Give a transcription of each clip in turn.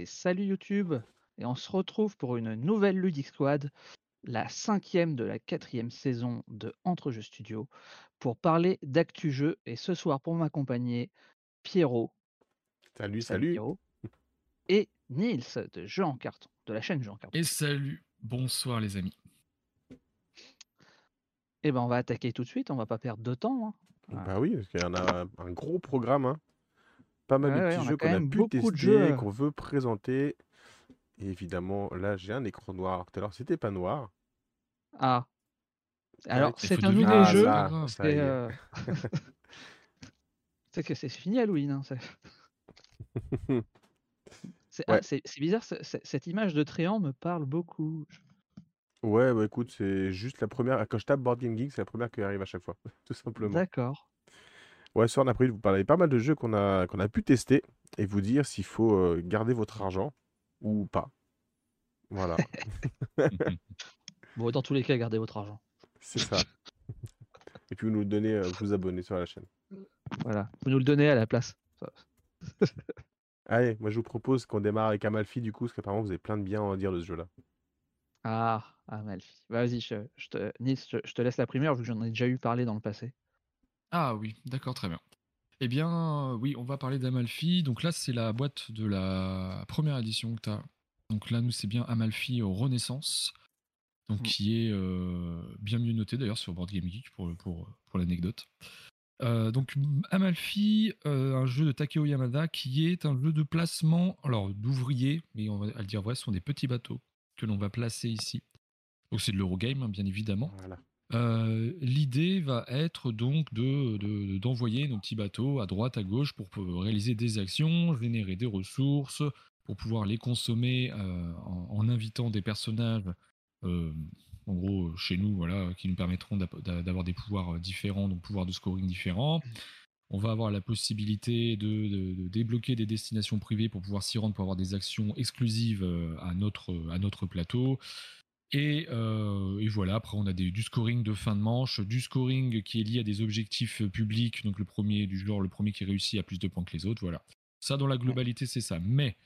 et salut YouTube. Et on se retrouve pour une nouvelle Ludic Squad, la cinquième de la quatrième saison de Entre Jeux Studio, pour parler d'actu jeu. Et ce soir, pour m'accompagner, Pierrot. Salut, salut. Pierrot. Et Nils de Jeux en carton, de la chaîne Jeux en carton. Et salut, bonsoir les amis. Eh ben, on va attaquer tout de suite, on va pas perdre de temps. hein. Bah oui, parce qu'il y en a un gros programme. hein. Pas mal Ouais, de ouais, petits a jeux qu'on a même pu tester, euh. qu'on veut présenter. Et évidemment, là, j'ai un écran noir. Tout à l'heure, c'était pas noir. Ah. Alors, il c'est un nouveau Ah, jeu. C'est euh, c'est que c'est fini Halloween. hein, c'est- C'est ah, Ouais. bizarre, ce- ce- cette image de Tréant me parle beaucoup. Ouais, bah écoute, c'est juste la première. Quand je tape Board Game Geek, c'est la première qui arrive à chaque fois, tout simplement. D'accord. Ouais, ce soir, on a prévu de vous parler pas mal de jeux qu'on a, qu'on a pu tester et vous dire s'il faut euh, garder votre argent ou pas. Voilà, Bon, dans tous les cas, gardez votre argent. c'est ça. Et puis vous nous le donnez, euh, vous abonner sur la chaîne. Voilà. Vous nous le donnez à la place. Allez, moi je vous propose qu'on démarre avec Amalfi du coup, parce qu'apparemment vous avez plein de bien à en dire de ce jeu-là. Ah, Amalfi. Vas-y, je, je te, Nils, je, je te laisse la première vu que j'en ai déjà eu parlé dans le passé. Ah oui, d'accord, très bien. Eh bien, oui, on va parler d'Amalfi. Donc là, c'est la boîte de la première édition que tu as. Donc là, nous, c'est bien Amalfi au Renaissance. Donc Mm. qui est euh, bien mieux noté d'ailleurs sur Board Game Geek pour, pour, pour l'anecdote. Euh, donc Amalfi, euh, un jeu de Takeo Yamada qui est un jeu de placement, alors d'ouvriers, mais on va à le dire vrai, ce sont des petits bateaux que l'on va placer ici. Donc c'est de l'Eurogame, hein, bien évidemment. Voilà. Euh, L'idée va être donc de- de- d'envoyer nos petits bateaux à droite, à gauche pour, pour réaliser des actions, générer des ressources, pour pouvoir les consommer euh, en, en invitant des personnages, euh, en gros chez nous, voilà, qui nous permettront d'avoir des pouvoirs euh, différents, donc pouvoirs de scoring différents. On va avoir la possibilité de, de- de débloquer des destinations privées pour pouvoir s'y rendre, pour avoir des actions exclusives euh, à notre, à notre plateau. Et, euh, et voilà, après on a des- du scoring de fin de manche, du scoring qui est lié à des objectifs euh, publics, donc le premier du genre, le premier qui réussit a plus de points que les autres, voilà. Ça dans la globalité c'est ça. Mais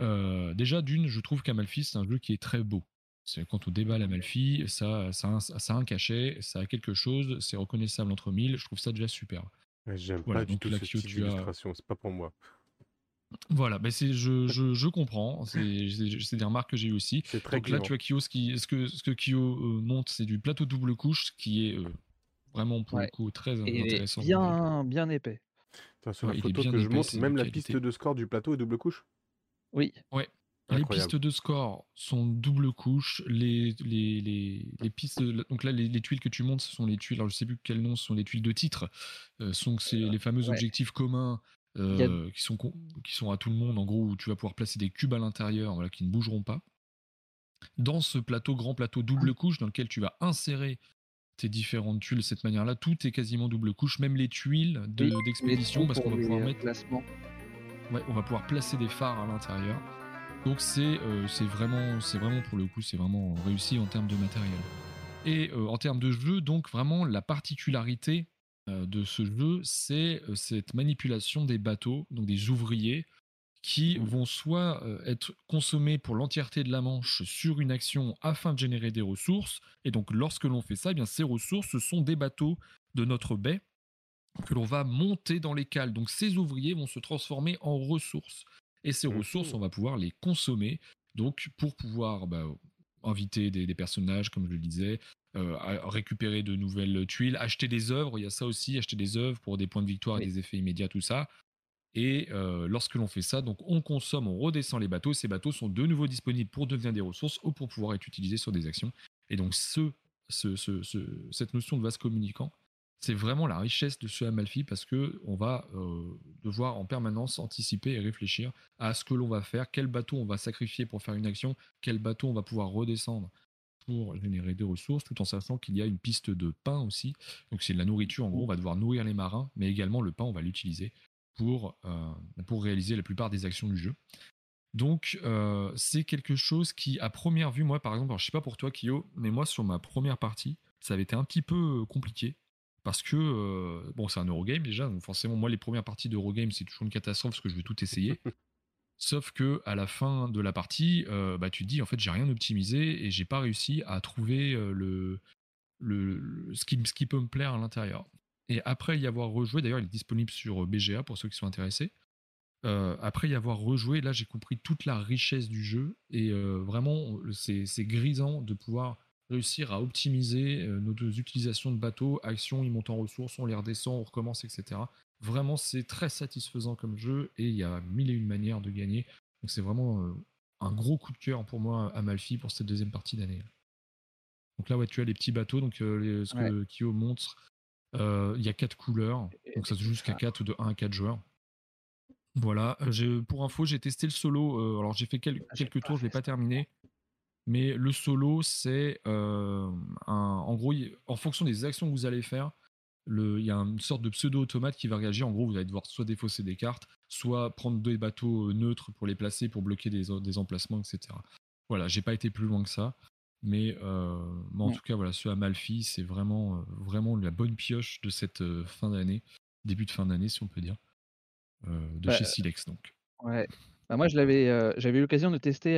euh, déjà d'une, je trouve qu'Amalfi c'est un jeu qui est très beau. C'est quand on déballe Amalfi, ça, ça, a un- ça a un cachet, ça a quelque chose, c'est reconnaissable entre mille, je trouve ça déjà superbe. J'aime Voilà, pas du tout c'est pas pour moi. Voilà, ben c'est, je, je, je comprends, c'est, c'est- c'est des remarques que j'ai eues aussi. C'est très Donc là, tu vois, Kyo, ce, qui, ce, que, ce que Kyo euh, monte, c'est du plateau double couche, ce qui est euh, vraiment pour Ouais. le coup très Et intéressant. bien, bien épais. Attends, sur Ouais, la photo que je épais, c'est même la qualité. piste de score du plateau est double couche. Oui. Les Incroyable. pistes de score sont double couche. Les, les, les, les pistes, donc là, les, les tuiles que tu montes, ce sont les tuiles. Alors, je sais plus quel nom, ce sont les tuiles de titre. Euh, sont c'est les fameux ouais. objectifs communs A- euh, qui, sont, qui sont à tout le monde. En gros, où tu vas pouvoir placer des cubes à l'intérieur, voilà, qui ne bougeront pas. Dans ce plateau, grand plateau double couche, dans lequel tu vas insérer tes différentes tuiles de cette manière-là, tout est quasiment double couche, même les tuiles de- Oui, d'expédition, parce qu'on va pouvoir mettre placements. Ouais, on va pouvoir placer des phares à l'intérieur. Donc c'est euh, vraiment vraiment pour le coup c'est vraiment réussi en termes de matériel. Et euh, en termes de jeu, donc vraiment la particularité de ce jeu, c'est euh, cette manipulation des bateaux, donc des ouvriers qui vont soit euh, être consommés pour l'entièreté de la manche sur une action afin de générer des ressources. Et donc lorsque l'on fait ça, eh bien ces ressources ce sont des bateaux de notre baie que l'on va monter dans les cales. Donc ces ouvriers vont se transformer en ressources. Et ces ressources, on va pouvoir les consommer. Donc pour pouvoir bah, inviter des, des personnages, comme je le disais, euh, à récupérer de nouvelles tuiles, acheter des œuvres, il y a ça aussi, acheter des œuvres pour des points de victoire et des effets immédiats, tout ça. Et euh, lorsque l'on fait ça, donc on consomme, on redescend les bateaux. Ces bateaux sont de nouveau disponibles pour devenir des ressources ou pour pouvoir être utilisés sur des actions. Et donc ce- ce- ce- cette notion de vase communicant, c'est vraiment la richesse de ce Amalfi parce que on va euh, devoir en permanence anticiper et réfléchir à ce que l'on va faire, quel bateau on va sacrifier pour faire une action, quel bateau on va pouvoir redescendre pour générer des ressources, tout en sachant qu'il y a une piste de pain aussi. Donc c'est de la nourriture, en gros, on va devoir nourrir les marins, mais également le pain, on va l'utiliser pour, euh, pour réaliser la plupart des actions du jeu. Donc euh, c'est quelque chose qui, à première vue, moi par exemple, alors, je sais pas pour toi Kyo, mais moi sur ma première partie, ça avait été un petit peu compliqué. Parce que, euh, bon, c'est un Eurogame déjà, donc forcément, moi, les premières parties d'Eurogame, c'est toujours une catastrophe parce que je veux tout essayer. Sauf que à la fin de la partie, bah, tu te dis en fait j'ai rien optimisé et j'ai pas réussi à trouver le, le, ce, qui, ce qui peut me plaire à l'intérieur. Et après y avoir rejoué, d'ailleurs il est disponible sur BGA pour ceux qui sont intéressés. après y avoir rejoué, là j'ai compris toute la richesse du jeu et vraiment c'est grisant de pouvoir réussir à optimiser nos utilisations de bateaux, actions, ils montent en ressources, on les redescend, on recommence, etc. Vraiment, c'est très satisfaisant comme jeu et il y a mille et une manières de gagner. Donc c'est vraiment un gros coup de cœur pour moi à Malfi pour cette deuxième partie d'année. Donc là, ouais, tu as les petits bateaux, donc ce que Kyo montre. Il y a quatre couleurs, donc ça se joue jusqu'à 4 de 1 à 4 joueurs. Voilà, pour info, j'ai testé le solo. alors j'ai fait ah, quelques tours, je ne l'ai pas terminé. Mais le solo, c'est en gros, en fonction des actions que vous allez faire, il y a une sorte de pseudo-automate qui va réagir. En gros, vous allez devoir soit défausser des cartes, soit prendre deux bateaux neutres pour les placer, pour bloquer des, des emplacements, etc. Voilà, j'ai pas été plus loin que ça. Mais, en tout cas, voilà, ce Amalfi, c'est vraiment, vraiment la bonne pioche de cette fin d'année, début de fin d'année, si on peut dire, de chez bah, Silex. Donc. Ouais, bah, moi, je l'avais, j'avais eu l'occasion de tester,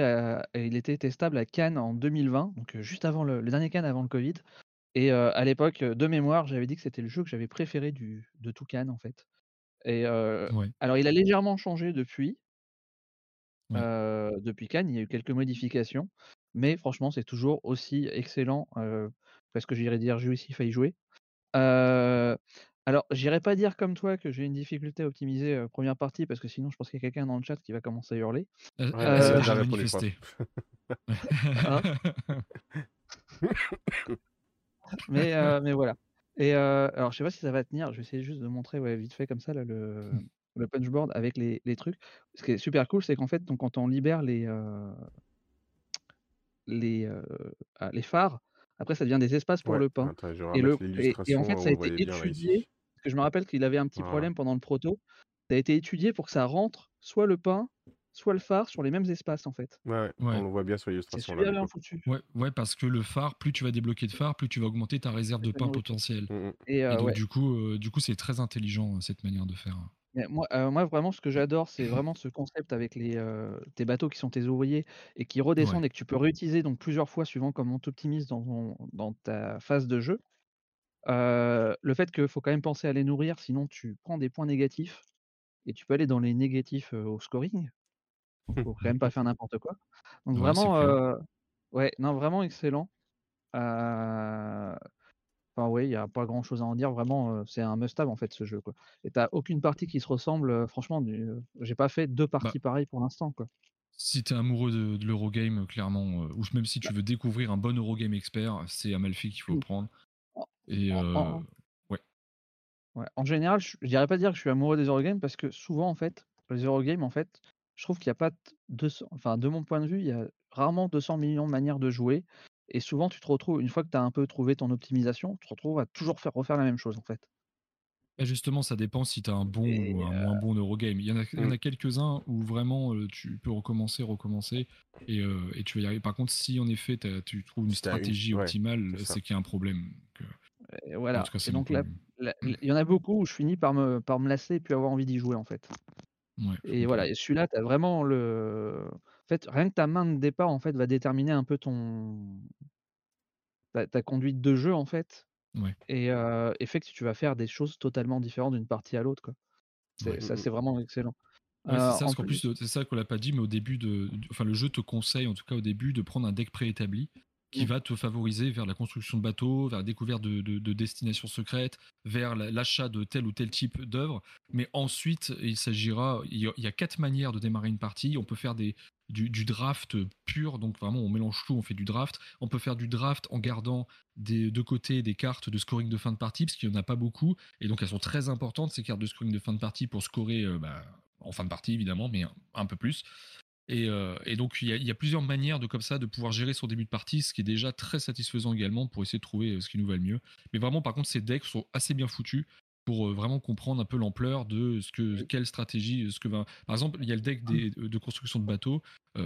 il était testable à Cannes en 2020, donc juste avant le, dernier Cannes avant le Covid. Et à l'époque, de mémoire, j'avais dit que c'était le jeu que j'avais préféré du, de tout Cannes en fait. Et alors, il a légèrement changé depuis. depuis Cannes, il y a eu quelques modifications, mais franchement, c'est toujours aussi excellent, parce que j'irais dire jouissif à y jouer. Alors, j'irai pas dire comme toi que j'ai une difficulté à optimiser première partie parce que sinon, je pense qu'il y a quelqu'un dans le chat qui va commencer à hurler. Euh, euh, hein? Mais, mais voilà. Et alors, je sais pas si ça va tenir. Je vais essayer juste de montrer ouais, vite fait comme ça là, le, mmh. le punchboard avec les, les, trucs. Ce qui est super cool, c'est qu'en fait, donc, quand on libère les, les, ah, les phares, après, ça devient des espaces pour le pain. et, le, et, en fait, ça a été étudié je me rappelle qu'il avait un petit problème pendant le proto. Ça a été étudié pour que ça rentre soit le pain, soit le phare sur les mêmes espaces en fait. Ouais, on le voit bien sur l'illustration. là. Ouais, ouais, parce que le phare, plus tu vas débloquer de phare, plus tu vas augmenter ta réserve de pain potentiel. Mmh, mmh. Et, donc du coup, euh, du coup, c'est très intelligent cette manière de faire. moi, euh, moi, vraiment, ce que j'adore, c'est vraiment ce concept avec les, euh, tes bateaux qui sont tes ouvriers et qui redescendent et que tu peux réutiliser donc plusieurs fois suivant comment tu optimises dans, dans ta phase de jeu le fait qu'il faut quand même penser à les nourrir, sinon tu prends des points négatifs et tu peux aller dans les négatifs, au scoring. Donc faut quand même pas faire n'importe quoi. Donc vraiment, ouais, non, vraiment excellent. enfin ouais, il y a pas grand chose à en dire. Vraiment, c'est un must-have en fait ce jeu quoi. Et tu aucune partie qui se ressemble, franchement du j'ai pas fait deux bah parties pareilles pour l'instant quoi. Si tu es amoureux de, l'Eurogame, clairement, ou même si tu bah veux découvrir un bon Eurogame expert, c'est Amalfi qu'il faut mmh. prendre. Et en, ouais. ouais. En général, je, ne dirais pas dire que je suis amoureux des Eurogames parce que souvent, en fait, les Eurogames, en fait, je trouve qu'il n'y a pas de, enfin, de mon point de vue, il y a rarement 200 millions de manières de jouer. Et souvent, tu te retrouves, une fois que tu as un peu trouvé ton optimisation, tu te retrouves à toujours faire refaire la même chose, en fait. Et justement, ça dépend si tu as un bon ou un moins bon Eurogame. Il y en a, mmh. a quelques-uns où vraiment tu peux recommencer, recommencer et, et, tu vas y arriver. Par contre, si en effet tu trouves une stratégie optimale, c'est qu'il y a un problème voilà. il y en a beaucoup où je finis par me, par me lasser et puis avoir envie d'y jouer en fait. et voilà, et celui-là, tu as vraiment le. En fait, rien que ta main de départ en fait va déterminer un peu ton ta, conduite de jeu en fait. Et, euh, fait que tu vas faire des choses totalement différentes d'une partie à l'autre quoi. Ça c'est vraiment excellent. c'est ça, plus, c'est ça qu'on l'a pas dit, mais au début de, enfin le jeu te conseille en tout cas au début de prendre un deck préétabli qui mm. va te favoriser vers la construction de bateaux, vers la découverte de, destinations secrètes, vers l'achat de tel ou tel type d'œuvre. Mais ensuite, il s'agira, il y a quatre manières de démarrer une partie. On peut faire des, du, draft pur, donc vraiment on mélange tout, on fait du draft. On peut faire du draft en gardant des deux côtés des cartes de scoring de fin de partie, parce qu'il n'y en a pas beaucoup, et donc elles sont très importantes ces cartes de scoring de fin de partie pour scorer euh, bah, en fin de partie évidemment, mais un peu plus. Euh, et, donc il y, a, plusieurs manières de comme ça de pouvoir gérer son début de partie, ce qui est déjà très satisfaisant également pour essayer de trouver euh, ce qui nous va le mieux. Mais vraiment, par contre, ces decks sont assez bien foutus pour euh, vraiment comprendre un peu l'ampleur de ce que quelle stratégie, ce que va. Par exemple, il y a le deck de construction de bateaux.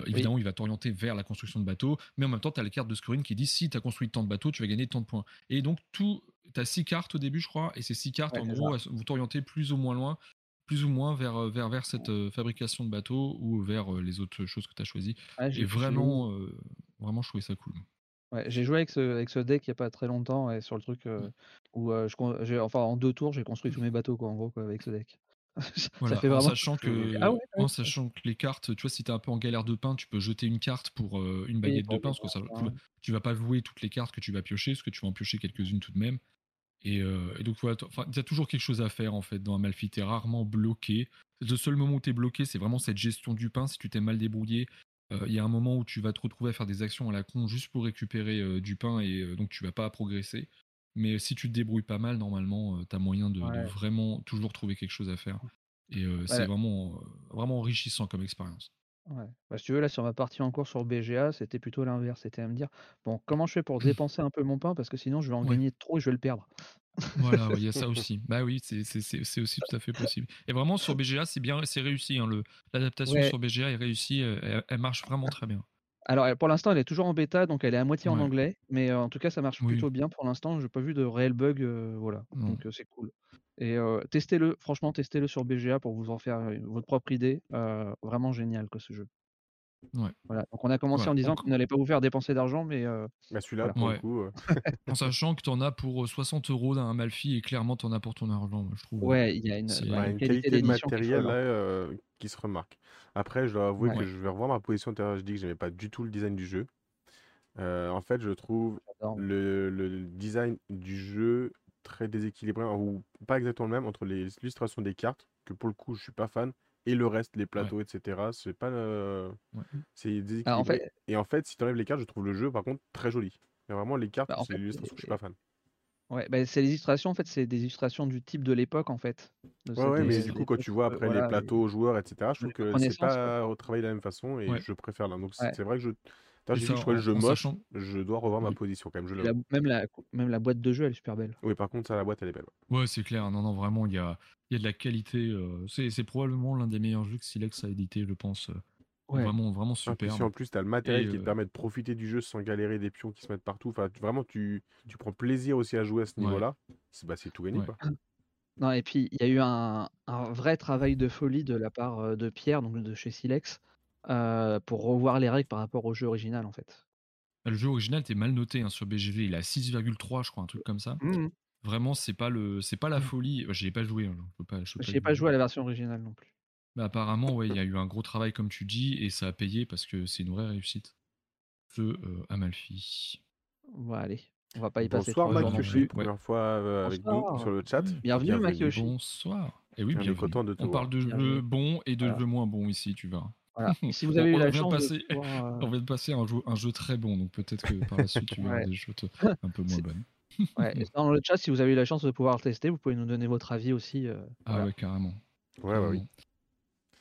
évidemment, il va t'orienter vers la construction de bateaux, mais en même temps, tu as la carte de scoring qui dit si tu as construit tant de bateaux, tu vas gagner tant de points. Et donc tout, tu as six cartes au début, je crois, et ces six cartes, en gros, vont t'orienter plus ou moins loin plus ou moins vers, euh, vers, vers cette euh, fabrication de bateaux ou vers euh, les autres choses que tu as choisies. et vraiment, vraiment, je trouvais ça cool. Ouais, j'ai joué avec ce, avec ce deck il n'y a pas très longtemps et sur le truc où je, enfin en deux tours j'ai construit tous mes bateaux quoi, en gros avec ce deck. Voilà, fait vraiment... en, sachant que, ah en sachant que les cartes, tu vois, si tu es un peu en galère de pain, tu peux jeter une carte pour une baguette de pain, parce que ça, tu, vas pas jouer toutes les cartes que tu vas piocher, parce que tu vas en piocher quelques-unes tout de même. Et, donc voilà, il y a toujours quelque chose à faire en fait dans un Malfi, t'es rarement bloqué. Le seul moment où tu es bloqué, c'est vraiment cette gestion du pain. Si tu t'es mal débrouillé, il y a un moment où tu vas te retrouver à faire des actions à la con juste pour récupérer du pain et donc tu vas pas progresser. Mais si tu te débrouilles pas mal, normalement, tu as moyen de, vraiment toujours trouver quelque chose à faire. Et c'est vraiment, vraiment enrichissant comme expérience. Ouais. Bah, si tu veux, là, sur ma partie en cours sur BGA, c'était plutôt l'inverse. C'était à me dire, bon, comment je fais pour dépenser un peu mon pain? Parce que sinon je vais en gagner trop et je vais le perdre. Voilà, il y a ça aussi. Bah oui, c'est aussi tout à fait possible. Et vraiment sur BGA, c'est bien, c'est réussi. Hein, L'adaptation sur BGA est réussie, elle, marche vraiment très bien. Alors, pour l'instant, elle est toujours en bêta, donc elle est à moitié en anglais, mais en tout cas, ça marche plutôt bien pour l'instant. Je n'ai pas vu de réel bug, voilà, donc c'est cool. Et testez-le, franchement, testez-le sur BGA pour vous en faire votre propre idée. vraiment génial que ce jeu. Ouais. Voilà. Donc on a commencé en disant qu'on n'allait pas vous faire dépenser d'argent, mais. Bah, celui-là, pour le coup. en sachant que tu en as pour 60 euros d'un Malfi et clairement tu en as pour ton argent, je trouve. Ouais, il y a une, qualité, de matériel là, qui se remarque. Après, je dois avouer que je vais revoir ma position. Je dis que j'aimais pas du tout le design du jeu. en fait, je trouve le, le, design du jeu très déséquilibré, ou pas exactement le même, entre les illustrations des cartes, que pour le coup je suis pas fan, et le reste, les plateaux, etc. C'est pas. C'est ah, déséquilibré. Et en fait, si tu enlèves les cartes, je trouve le jeu par contre très joli. Mais vraiment, les cartes, bah, c'est l'illustration que je suis pas fan. Ouais, bah, c'est les illustrations, en fait, c'est des illustrations du type de l'époque, en fait. Ouais, ouais, mais du coup, quand tu vois après les plateaux, joueurs, etc., je trouve que c'est pas retravaillé de la même façon et je préfère là. Donc c'est vrai que je je dis que je jeu moche, je dois revoir ma position quand même. Je même, la, même la boîte de jeu, elle est super belle. Oui, par contre, ça, la boîte, elle est belle. Ouais, c'est clair. Non, non, vraiment, il y a, y a de la qualité. Euh, c'est probablement l'un des meilleurs jeux que Silex a édité, je pense. Euh, vraiment, vraiment super. en plus, tu as le matériel qui te euh, permet de profiter du jeu sans galérer des pions qui se mettent partout. Enfin, vraiment, tu, tu prends plaisir aussi à jouer à ce niveau-là. C'est bah, tout gagné. Quoi. Non, et puis, il y a eu un, un, vrai travail de folie de la part de Pierre, donc de chez Silex, pour revoir les règles par rapport au jeu original en fait. Le jeu original était mal noté hein, sur BGV, il a 6,3 je crois, un truc comme ça. Mmh Vraiment, c'est pas le, c'est pas la mmh. folie. J'y ai pas joué. Hein, je pas, pas, pas joué à la version originale non plus. Mais apparemment, ouais, il y a eu un gros travail comme tu dis et ça a payé parce que c'est une vraie réussite. Ce euh, Amalfi. Bon, allez, on va pas y passer. Bonsoir Makyoshi, première fois euh, avec nous sur le chat. Bienvenue, Makyoshi. Bonsoir. Et oui, bien on, parle de jeux bons et de jeux moins bons ici, tu vois. Si vous avez eu la chance passer, de euh, on vient de passer un jeu, un jeu très bon, donc peut-être que par la suite tu verras des choses un peu moins bonnes. ouais. dans le chat, si vous avez eu la chance de pouvoir le tester, vous pouvez nous donner votre avis aussi. Euh, ah ouais, carrément. Ouais, ouais, oui.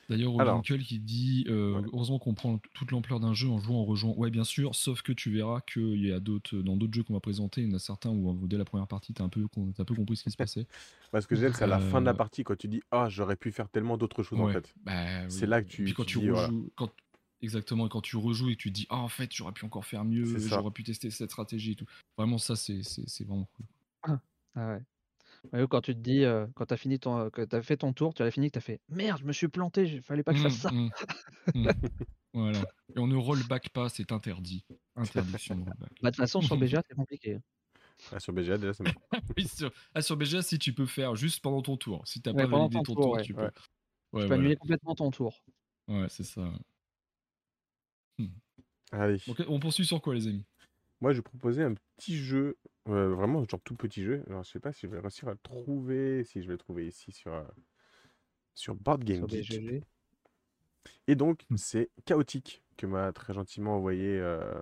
D'ailleurs, Uncle qui dit euh, heureusement qu'on prend toute l'ampleur d'un jeu en jouant en rejoint. Ouais, bien sûr, sauf que tu verras qu'il y a d'autres dans d'autres jeux qu'on va présenter, il y en a certains où dès la première partie, tu as un peu un peu compris ce qui se passait. Parce que j'aime, c'est à la fin de la partie quand tu dis ah j'aurais pu faire tellement d'autres choses en fait. Bah c'est là que tu. Puis quand tu, rejoues, quand, exactement, quand tu rejoues et que tu te dis ah en fait j'aurais pu encore faire mieux, j'aurais pu tester cette stratégie et tout. Vraiment ça c'est vraiment cool. Ah ouais quand tu te dis, quand tu as fini ton, que as fait ton tour, tu as fini, que tu as fait merde, je me suis planté, il fallait pas que je fasse ça. Mmh, mmh, mmh. voilà. Et on ne rollback pas, c'est interdit. Interdiction de rollback. Bah, de toute façon, sur BGA, c'est compliqué. Hein. Ah, sur BGA, déjà, c'est bon. oui, sur... Ah, sur BGA, si tu peux faire juste pendant ton tour. Si tu n'as pas validé ton, tour, tu peux. tu peux annuler complètement ton tour. Ouais, c'est ça. Allez. on poursuit sur quoi, les amis? Moi, je proposais un petit jeu vraiment, genre tout petit jeu. Alors, je sais pas si je vais réussir à le trouver, si je vais le trouver ici sur, euh, sur Board Game Geek. Et donc, mmh. c'est Chaotique que m'a très gentiment envoyé euh,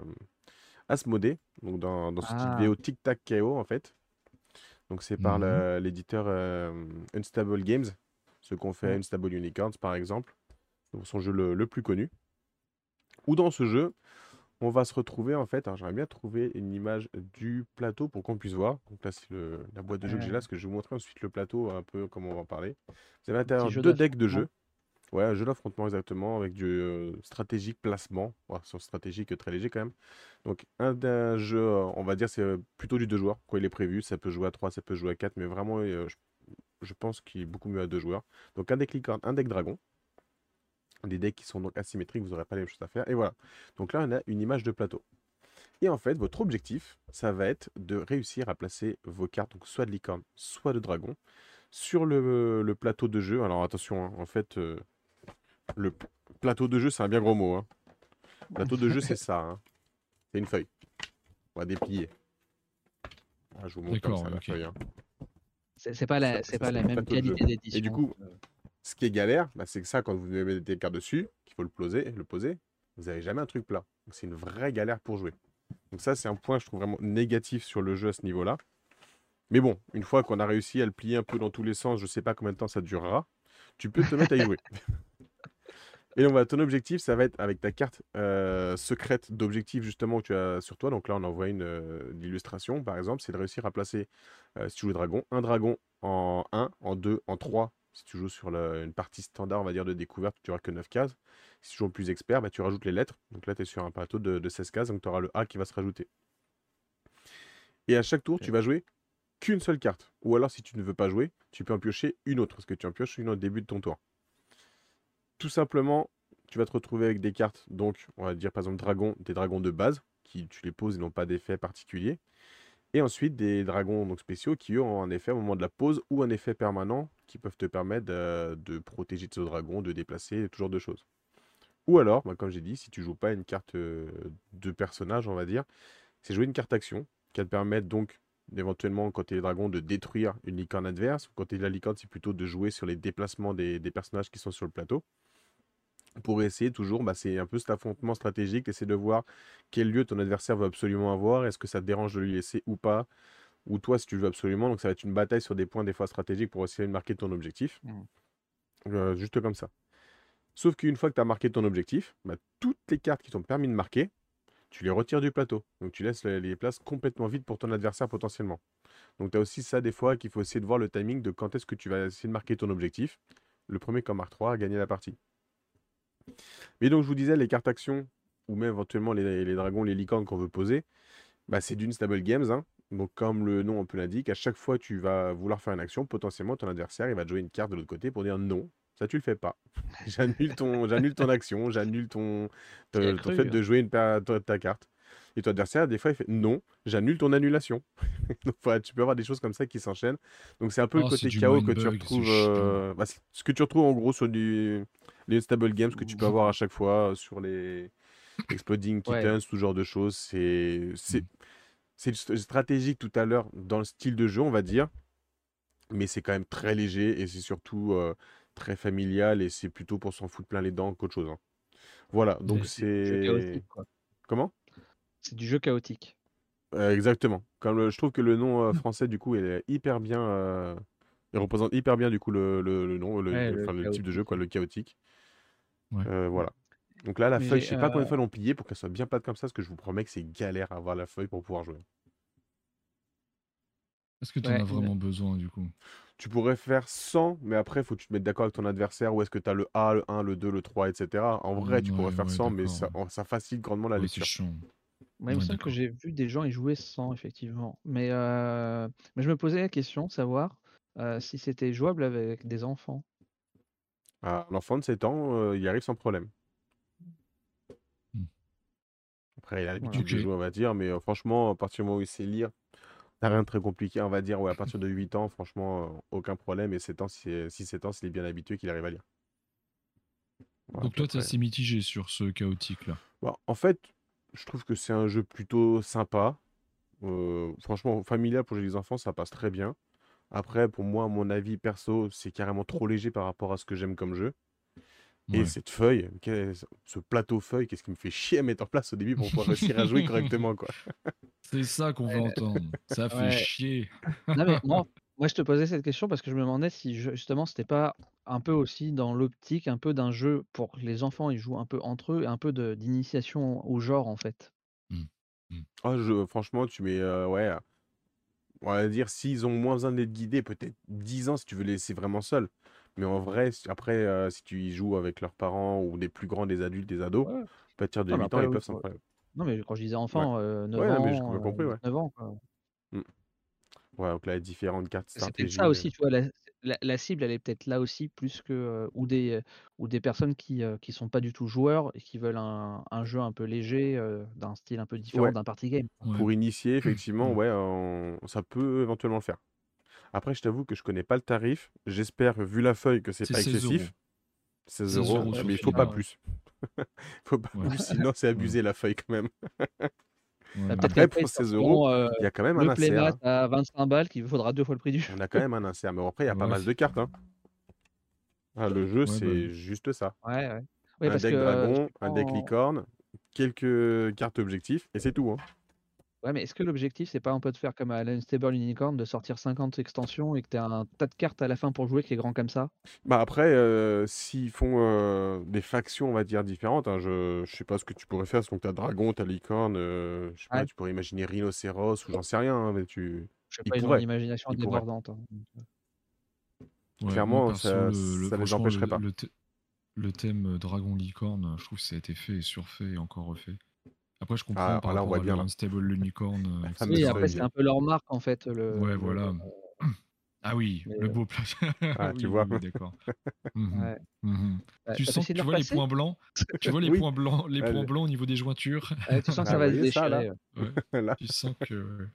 Asmodée, donc dans, dans cette ah. vidéo Tic Tac KO en fait. Donc, c'est par mmh l'éditeur Unstable Games, ce qu'on fait mmh. Unstable Unicorns par exemple, donc son jeu le, le plus connu. Ou dans ce jeu, on va se retrouver en fait. Alors j'aimerais bien trouver une image du plateau pour qu'on puisse voir. Donc là, c'est la boîte de jeu que j'ai là, parce que je vais vous montrer ensuite le plateau, un peu comment on va en parler. Vous avez à l'intérieur deux decks de jeu. Ouais, un jeu d'affrontement exactement, avec du euh, stratégique placement. sur stratégique très léger quand même. Donc un, jeu, on va dire, c'est euh, plutôt du deux joueurs. Quand il est prévu, ça peut jouer à 3, ça peut jouer à 4, mais vraiment, euh, je pense qu'il est beaucoup mieux à deux joueurs. Donc un deck licorne, un deck dragon. Des decks qui sont donc asymétriques, vous n'aurez pas les mêmes choses à faire. Et voilà. Donc là, on a une image de plateau. Et en fait, votre objectif, ça va être de réussir à placer vos cartes, donc soit de licorne, soit de dragon, sur le, plateau de jeu. Alors attention, hein, en fait, euh, le plateau de jeu, c'est un bien gros mot. Hein. Plateau de jeu, c'est ça. Hein. C'est une feuille. On va déplier. Ah, je vous montre comme ça la feuille. C'est pas la, pas la même qualité d'édition. Et du coup, ce qui est galère, bah, c'est que ça, quand vous mettez des cartes dessus, qu'il faut le poser, le poser, vous n'avez jamais un truc plat. C'est une vraie galère pour jouer. Donc ça, c'est un point, je trouve vraiment négatif sur le jeu à ce niveau-là. Mais bon, une fois qu'on a réussi à le plier un peu dans tous les sens, je ne sais pas combien de temps ça durera, tu peux te mettre à y jouer. Et donc, ton objectif, ça va être avec ta carte euh, secrète d'objectif justement que tu as sur toi. Donc là, on envoie une euh, illustration, par exemple, c'est de réussir à placer, euh, si tu joues dragon, un dragon en 1, en 2, en 3. Si tu joues sur une partie standard, on va dire, de découverte, tu n'auras que 9 cases. Si tu joues plus expert, bah, tu rajoutes les lettres. Donc là, tu es sur un plateau de, 16 cases, donc tu auras le A qui va se rajouter. Et à chaque tour, tu vas jouer qu'une seule carte. Ou alors, si tu ne veux pas jouer, tu peux en piocher une autre, parce que tu en pioches une au début de ton tour tout simplement, tu vas te retrouver avec des cartes, donc on va dire par exemple dragon, des dragons de base, qui tu les poses et n'ont pas d'effet particulier. Et ensuite des dragons donc, spéciaux qui eux ont un effet au moment de la pose ou un effet permanent qui peuvent te permettre de, protéger ce dragon, de déplacer, ce genre de choses. Ou alors, bah, comme j'ai dit, si tu joues pas une carte de personnage, on va dire, c'est jouer une carte action qui va te permettre donc éventuellement quand tu es dragon de détruire une licorne adverse. Quand tu es la licorne, c'est plutôt de jouer sur les déplacements des personnages qui sont sur le plateau pour essayer toujours, bah, c'est un peu cet affrontement stratégique, essayer de voir quel lieu ton adversaire veut absolument avoir, est-ce que ça te dérange de lui laisser ou pas, ou toi si tu veux absolument, donc ça va être une bataille sur des points des fois stratégiques pour essayer de marquer ton objectif, mmh. euh, juste comme ça. Sauf qu'une fois que tu as marqué ton objectif, bah, toutes les cartes qui t'ont permis de marquer, tu les retires du plateau, donc tu laisses les, places complètement vides pour ton adversaire potentiellement. Donc tu as aussi ça des fois qu'il faut essayer de voir le timing de quand est-ce que tu vas essayer de marquer ton objectif. Le premier comme marque 3 a gagné la partie. Mais donc, je vous disais, les cartes actions, ou même éventuellement les, dragons, les licornes qu'on veut poser, bah, c'est d'une stable games. Hein. Donc, comme le nom un peu l'indique, à chaque fois tu vas vouloir faire une action, potentiellement ton adversaire il va te jouer une carte de l'autre côté pour dire non, ça tu le fais pas. j'annule ton, j'annule ton action, j'annule ton, ton, fait de hein. jouer une, ta, ta, carte. Et ton adversaire, des fois, il fait non, j'annule ton annulation. Donc, tu peux avoir des choses comme ça qui s'enchaînent. Donc, c'est un peu le oh, côté chaos que tu retrouves. Euh, bah, ce que tu retrouves en gros sur du, les stable games que tu peux avoir à chaque fois sur les Exploding Kittens, tout genre de choses. C'est c'est stratégique tout à l'heure dans le style de jeu, on va dire. Mais c'est quand même très léger et c'est surtout euh, très familial et c'est plutôt pour s'en foutre plein les dents qu'autre chose. Hein. Voilà, donc c'est. Comment? C'est du jeu chaotique. Euh, exactement. Comme je trouve que le nom euh, français, du coup, il est hyper bien. il représente hyper bien, du coup, le, le, nom, le, type de jeu, quoi, le chaotique. Euh, voilà. Donc là, la feuille, je sais pas combien de fois l'ont plié pour qu'elle soit bien plate comme ça, parce que je vous promets que c'est galère à avoir la feuille pour pouvoir jouer. Est-ce que tu en as vraiment besoin du coup? Tu pourrais faire 100, mais après, il faut que tu te mettes d'accord avec ton adversaire, où est-ce que tu as le A, le 1, le 2, le 3, etc. En vrai, tu pourrais faire 100, mais ça, ça, facilite grandement la lecture. Moi, il me semble que j'ai vu des gens y jouer 100, effectivement. Mais, euh, mais je me posais la question de savoir euh, si c'était jouable avec des enfants. Ah, l'enfant de 7 ans, euh, il arrive sans problème. Mmh. Après, il a l'habitude de jouer, on va dire, mais euh, franchement, à partir du moment où il sait lire, n'a rien de très compliqué, on va dire. Ouais, à partir de 8 ans, franchement, euh, aucun problème. Et 7 ans, si, 7 ans, s'il est bien habitué, qu'il arrive à lire. Donc toi, tu es assez mitigé sur ce chaotique-là? Bah, en fait, je trouve que c'est un jeu plutôt sympa. franchement, familial pour les enfants, ça passe très bien. Après, pour moi, mon avis perso, c'est carrément trop léger par rapport à ce que j'aime comme jeu. Et cette feuille, ce plateau feuille, qu'est-ce qui me fait chier à mettre en place au début pour pouvoir réussir à jouer correctement, quoi. C'est ça qu'on veut entendre. Ça fait chier. Non, mais moi, moi, je te posais cette question parce que je me demandais si justement c'était pas un peu aussi dans l'optique un peu d'un jeu pour que les enfants ils jouent un peu entre eux et un peu d'initiation au genre en fait. Mmh. Mmh. Ah, je, franchement, tu mets euh, ouais, on va dire, s'ils ont moins besoin d'être guidés, peut-être 10 ans si tu veux les laisser vraiment seuls. Mais en vrai, après, euh, si tu y joues avec leurs parents ou des plus grands, des adultes, des ados, à partir de 8 ans, ils peuvent s'en Non, mais quand je disais enfant, 9 euh, mais ans, ouais. 9 ans, quoi. Mmh. Ouais, donc là, différentes cartes C'est ça aussi, tu vois, la, cible, elle est peut-être là aussi, plus que ou des ou des personnes qui qui sont pas du tout joueurs et qui veulent un, un jeu un peu léger, d'un style un peu différent d'un party game. Pour initier, effectivement, ouais, ça peut éventuellement le faire. Après, je t'avoue que je connais pas le tarif. J'espère, vu la feuille, que c'est pas excessif. 16 euros, mais il faut pas plus. faut pas plus, sinon c'est abusé la feuille quand même. Après, pour 16 euros, euh, il y a quand même un insert. Hein. à 25 balles qui faudra deux fois le prix du jeu. On a quand même un insert, mais après, il y a pas mal de cartes. Hein. Ah, le jeu, c'est bah juste ça. Ouais, ouais. un deck dragon, un deck licorne, quelques cartes objectifs, et c'est tout. Hein. Ouais, mais est-ce que l'objectif, c'est pas un peu de faire comme à l'Unstable Unicorn, de sortir 50 extensions et que tu as un tas de cartes à la fin pour jouer qui est grand comme ça? Bah après, euh, s'ils font euh, des factions, on va dire, différentes, hein, je, je sais pas ce que tu pourrais faire. Donc tu as Dragon, tu as Licorne, euh, je sais pas, tu pourrais imaginer Rhinocéros ou j'en sais rien, hein, mais tu. Je sais pas, ils ont une imagination débordante. Hein, Clairement, ça, ne les empêcherait pas. Le, thème Dragon Licorne, je trouve que ça a été fait et surfait et encore refait. Après, je comprends ah, par là, on voit bien, Unstable Unicorn. Euh, oui, après, c'est un peu leur marque, en fait. Le, ouais, voilà. Ah oui, le beau plat. Ah, tu vois. d'accord. Mmh mmh bah, tu sens, tu vois les points blancs? Tu vois les points blancs, les points blancs au niveau des jointures? tu sens que ça ah va se déchirer. Tu sens que.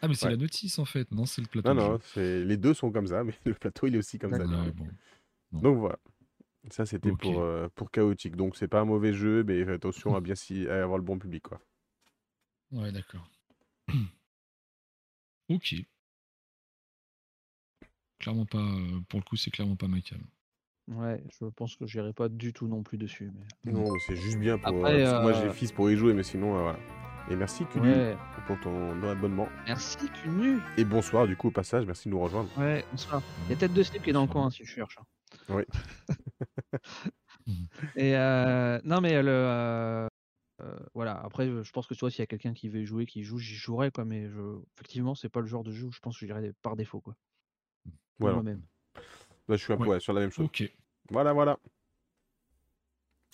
Ah mais c'est la notice en fait, non c'est le plateau. Non non, les deux sont comme ça, mais le plateau il est aussi comme ça. Donc voilà. Ça, c'était pour, euh, pour chaotique. Donc, c'est pas un mauvais jeu, mais attention à bien si, à avoir le bon public. Quoi. Ouais, d'accord. ok. Clairement pas. Euh, pour le coup, c'est clairement pas ma Ouais, je pense que j'irai pas du tout non plus dessus. Mais... Non, c'est juste bien pour. Euh, moi, j'ai fils pour y jouer, mais sinon, voilà. Et merci, Cunu, pour ton abonnement. Merci, Cunu. Et bonsoir, du coup, au passage. Merci de nous rejoindre. Ouais, bonsoir. Il y a tête de slip qui est dans le coin, si je cherche. Oui. Et euh, non, mais le. Euh, euh, voilà, après, je pense que toi, s'il y a quelqu'un qui veut jouer, qui joue, j'y jouerai, quoi, mais je... effectivement, c'est pas le genre de jeu où je pense que j'irai par défaut, quoi. Voilà. Moi-même. Bah, je suis un peu sur la même chose. Ok. Voilà, voilà.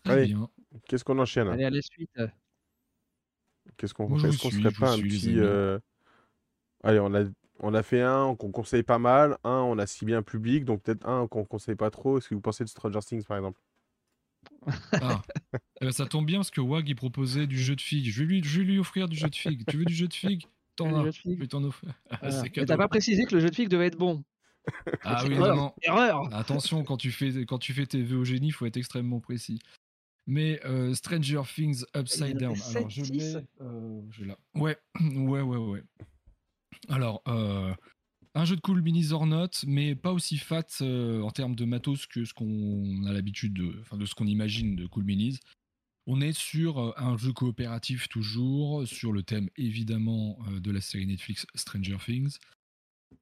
Allez, qu'est-ce qu'on enchaîne Allez, à la suite. Qu'est-ce qu'on qu serait pas un petit. Allez, on a on a fait un qu'on conseille pas mal, un on a si bien public, donc peut-être un qu'on conseille pas trop. Est-ce que vous pensez de Stranger Things par exemple? Ah. Eh ben, ça tombe bien parce que Wag il proposait du jeu de figue. Je vais lui, je vais lui offrir du jeu de figue. tu veux du jeu de figue T'en as. Je vais t'en offrir. T'as pas précisé que le jeu de figue devait être bon. Ah oui, non, non. Erreur. Attention, quand tu fais, quand tu fais tes vœux au génie, il faut être extrêmement précis. Mais euh, Stranger Things Upside Down. Alors, je l'ai. Euh, ouais, ouais, ouais, ouais. Alors, euh, un jeu de cool mini or not, mais pas aussi fat euh, en termes de matos que ce qu'on a l'habitude de, enfin de ce qu'on imagine de cool minis. On est sur euh, un jeu coopératif toujours, sur le thème évidemment de la série Netflix Stranger Things.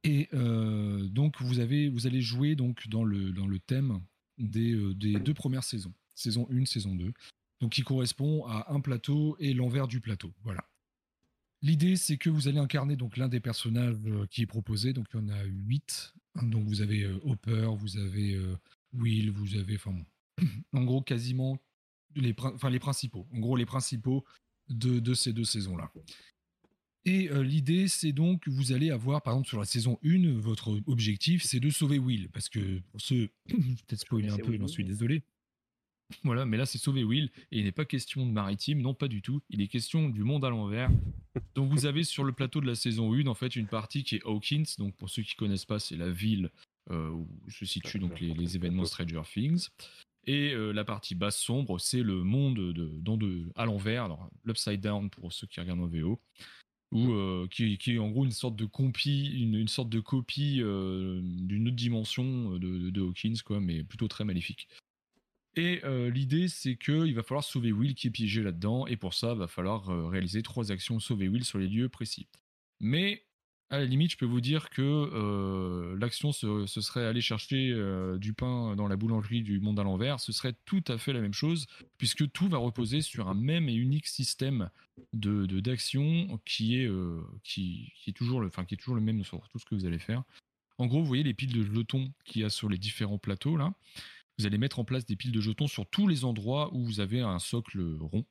Et donc vous allez jouer donc dans le dans le thème des, des deux premières saisons, saison 1, saison 2, donc qui correspond à un plateau et l'envers du plateau. Voilà. L'idée, c'est que vous allez incarner donc l'un des personnages euh, qui est proposé. Donc, il y en a huit. Donc, vous avez euh, Hopper, vous avez euh, Will, vous avez, enfin en gros, quasiment les, enfin, les principaux. En gros, les principaux de, de ces deux saisons-là. Et l'idée, c'est donc que vous allez avoir, par exemple, sur la saison 1, votre objectif, c'est de sauver Will. Parce que pour ceux, peut-être spoiler un peu, j'en suis désolé. Voilà, mais là c'est sauver Will et il n'est pas question de maritime, non pas du tout. Il est question du monde à l'envers. Donc vous avez sur le plateau de la saison 1 en fait une partie qui est Hawkins. Donc pour ceux qui connaissent pas, c'est la ville euh, où se situent donc les, événements Stranger Things. Et euh, la partie basse sombre, c'est le monde de, dans de, à l'envers, alors l'upside down pour ceux qui regardent en VO, ou euh, qui, qui, est en gros une sorte de copie, une, sorte de copie d'une autre dimension de, de, Hawkins, quoi, mais plutôt très maléfique. Et euh, l'idée, c'est qu'il va falloir sauver Will qui est piégé là-dedans, et pour ça, il va falloir euh, réaliser trois actions sauver Will sur les lieux précis. Mais à la limite, je peux vous dire que euh, l'action, ce, serait aller chercher du pain dans la boulangerie du monde à l'envers, ce serait tout à fait la même chose, puisque tout va reposer sur un même et unique système de d'action qui est toujours le, enfin qui est toujours le même sur tout ce que vous allez faire. En gros, vous voyez les piles de jetons qu'il y a sur les différents plateaux là vous allez mettre en place des piles de jetons sur tous les endroits où vous avez un socle rond.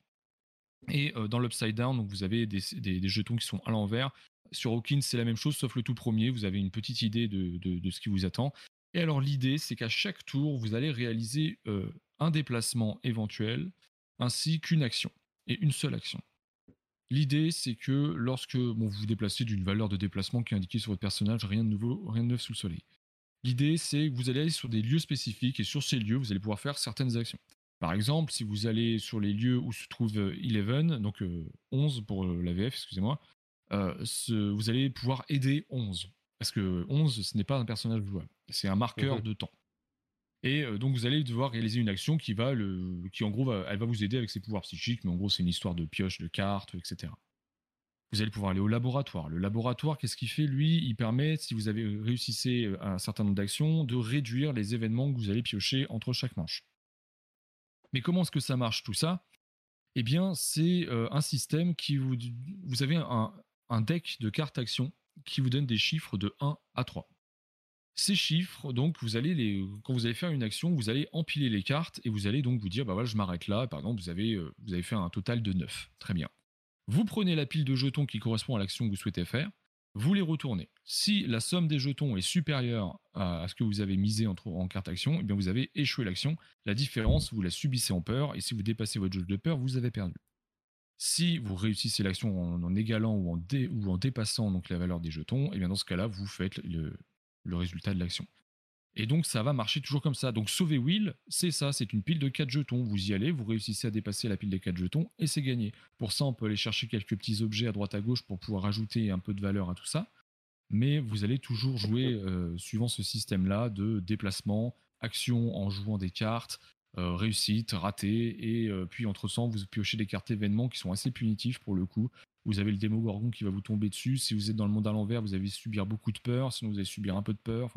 Et euh, dans l'Upside Down, donc vous avez des, jetons qui sont à l'envers. Sur Hawkins, c'est la même chose, sauf le tout premier. Vous avez une petite idée de, ce qui vous attend. Et alors l'idée, c'est qu'à chaque tour, vous allez réaliser un déplacement éventuel ainsi qu'une action, et une seule action. L'idée, c'est que lorsque vous vous déplacez d'une valeur de déplacement qui est indiquée sur votre personnage, rien de nouveau, rien de neuf sous le soleil. L'idée, c'est que vous allez aller sur des lieux spécifiques et sur ces lieux, vous allez pouvoir faire certaines actions. Par exemple, si vous allez sur les lieux où se trouve euh, Eleven, donc 11 euh, pour euh, la VF, excusez-moi, vous allez pouvoir aider 11. Parce que 11, ce n'est pas un personnage jouable, c'est un marqueur mhm. de temps. Et donc vous allez devoir réaliser une action qui va le, qui en gros elle va vous aider avec ses pouvoirs psychiques, mais en gros c'est une histoire de pioche, de cartes, etc. Vous allez pouvoir aller au laboratoire. Le laboratoire, qu'est-ce qu'il fait? Lui, il permet, si vous avez réussi un certain nombre d'actions, de réduire les événements que vous allez piocher entre chaque manche. Mais comment est-ce que ça marche tout ça? Eh bien, c'est un système qui vous... Vous avez un, deck de cartes actions qui vous donne des chiffres de 1 à 3. Ces chiffres, donc, vous allez les, quand vous allez faire une action, vous allez empiler les cartes et vous allez donc vous dire, bah voilà, je m'arrête là. Par exemple, vous avez, euh, vous avez fait un total de 9. Très bien. Vous prenez la pile de jetons qui correspond à l'action que vous souhaitez faire, vous les retournez. Si la somme des jetons est supérieure à, ce que vous avez misé en, carte action, eh bien vous avez échoué l'action. La différence, vous la subissez en peur, et si vous dépassez votre jauge de peur, vous avez perdu. Si vous réussissez l'action en, égalant ou en, ou en dépassant donc la valeur des jetons, et eh bien dans ce cas-là, vous faites le, résultat de l'action. Et donc ça va marcher toujours comme ça. Donc sauver Will, c'est ça, c'est une pile de 4 jetons. Vous y allez, vous réussissez à dépasser la pile des 4 jetons et c'est gagné. Pour ça, on peut aller chercher quelques petits objets à droite à gauche pour pouvoir ajouter un peu de valeur à tout ça. Mais vous allez toujours jouer euh, suivant ce système-là de déplacement, action en jouant des cartes, euh, réussite, raté, et euh, puis entre temps, vous piochez des cartes événements qui sont assez punitifs pour le coup. Vous avez le démo Gorgon qui va vous tomber dessus. Si vous êtes dans le monde à l'envers, vous allez subir beaucoup de peur. Sinon, vous allez subir un peu de peur.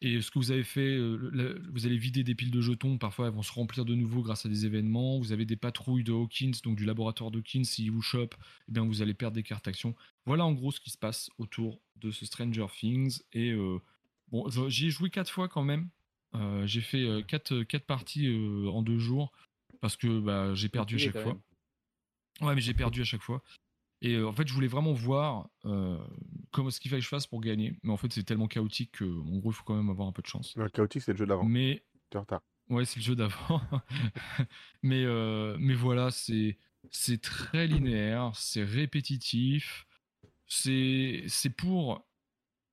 Et ce que vous avez fait, euh, vous allez vider des piles de jetons. Parfois, elles vont se remplir de nouveau grâce à des événements. Vous avez des patrouilles de Hawkins, donc du laboratoire d'Hawkins. S'ils vous chopent, eh bien, vous allez perdre des cartes action. Voilà en gros ce qui se passe autour de ce Stranger Things. Et bon, j'y ai joué quatre fois quand même. Euh, j'ai fait euh, quatre, euh, quatre parties en deux jours parce que bah, j'ai perdu à chaque fois. Ouais, mais j'ai perdu à chaque fois. Et en fait, je voulais vraiment voir comment ce qu'il fallait que je fasse pour gagner. Mais en fait, c'est tellement chaotique que, en gros, il faut quand même avoir un peu de chance. chaotique, c'est le jeu d'avant. Mais. Retard. Ouais, c'est le jeu d'avant. mais, mais voilà, c'est c'est très linéaire, c'est répétitif. C'est pour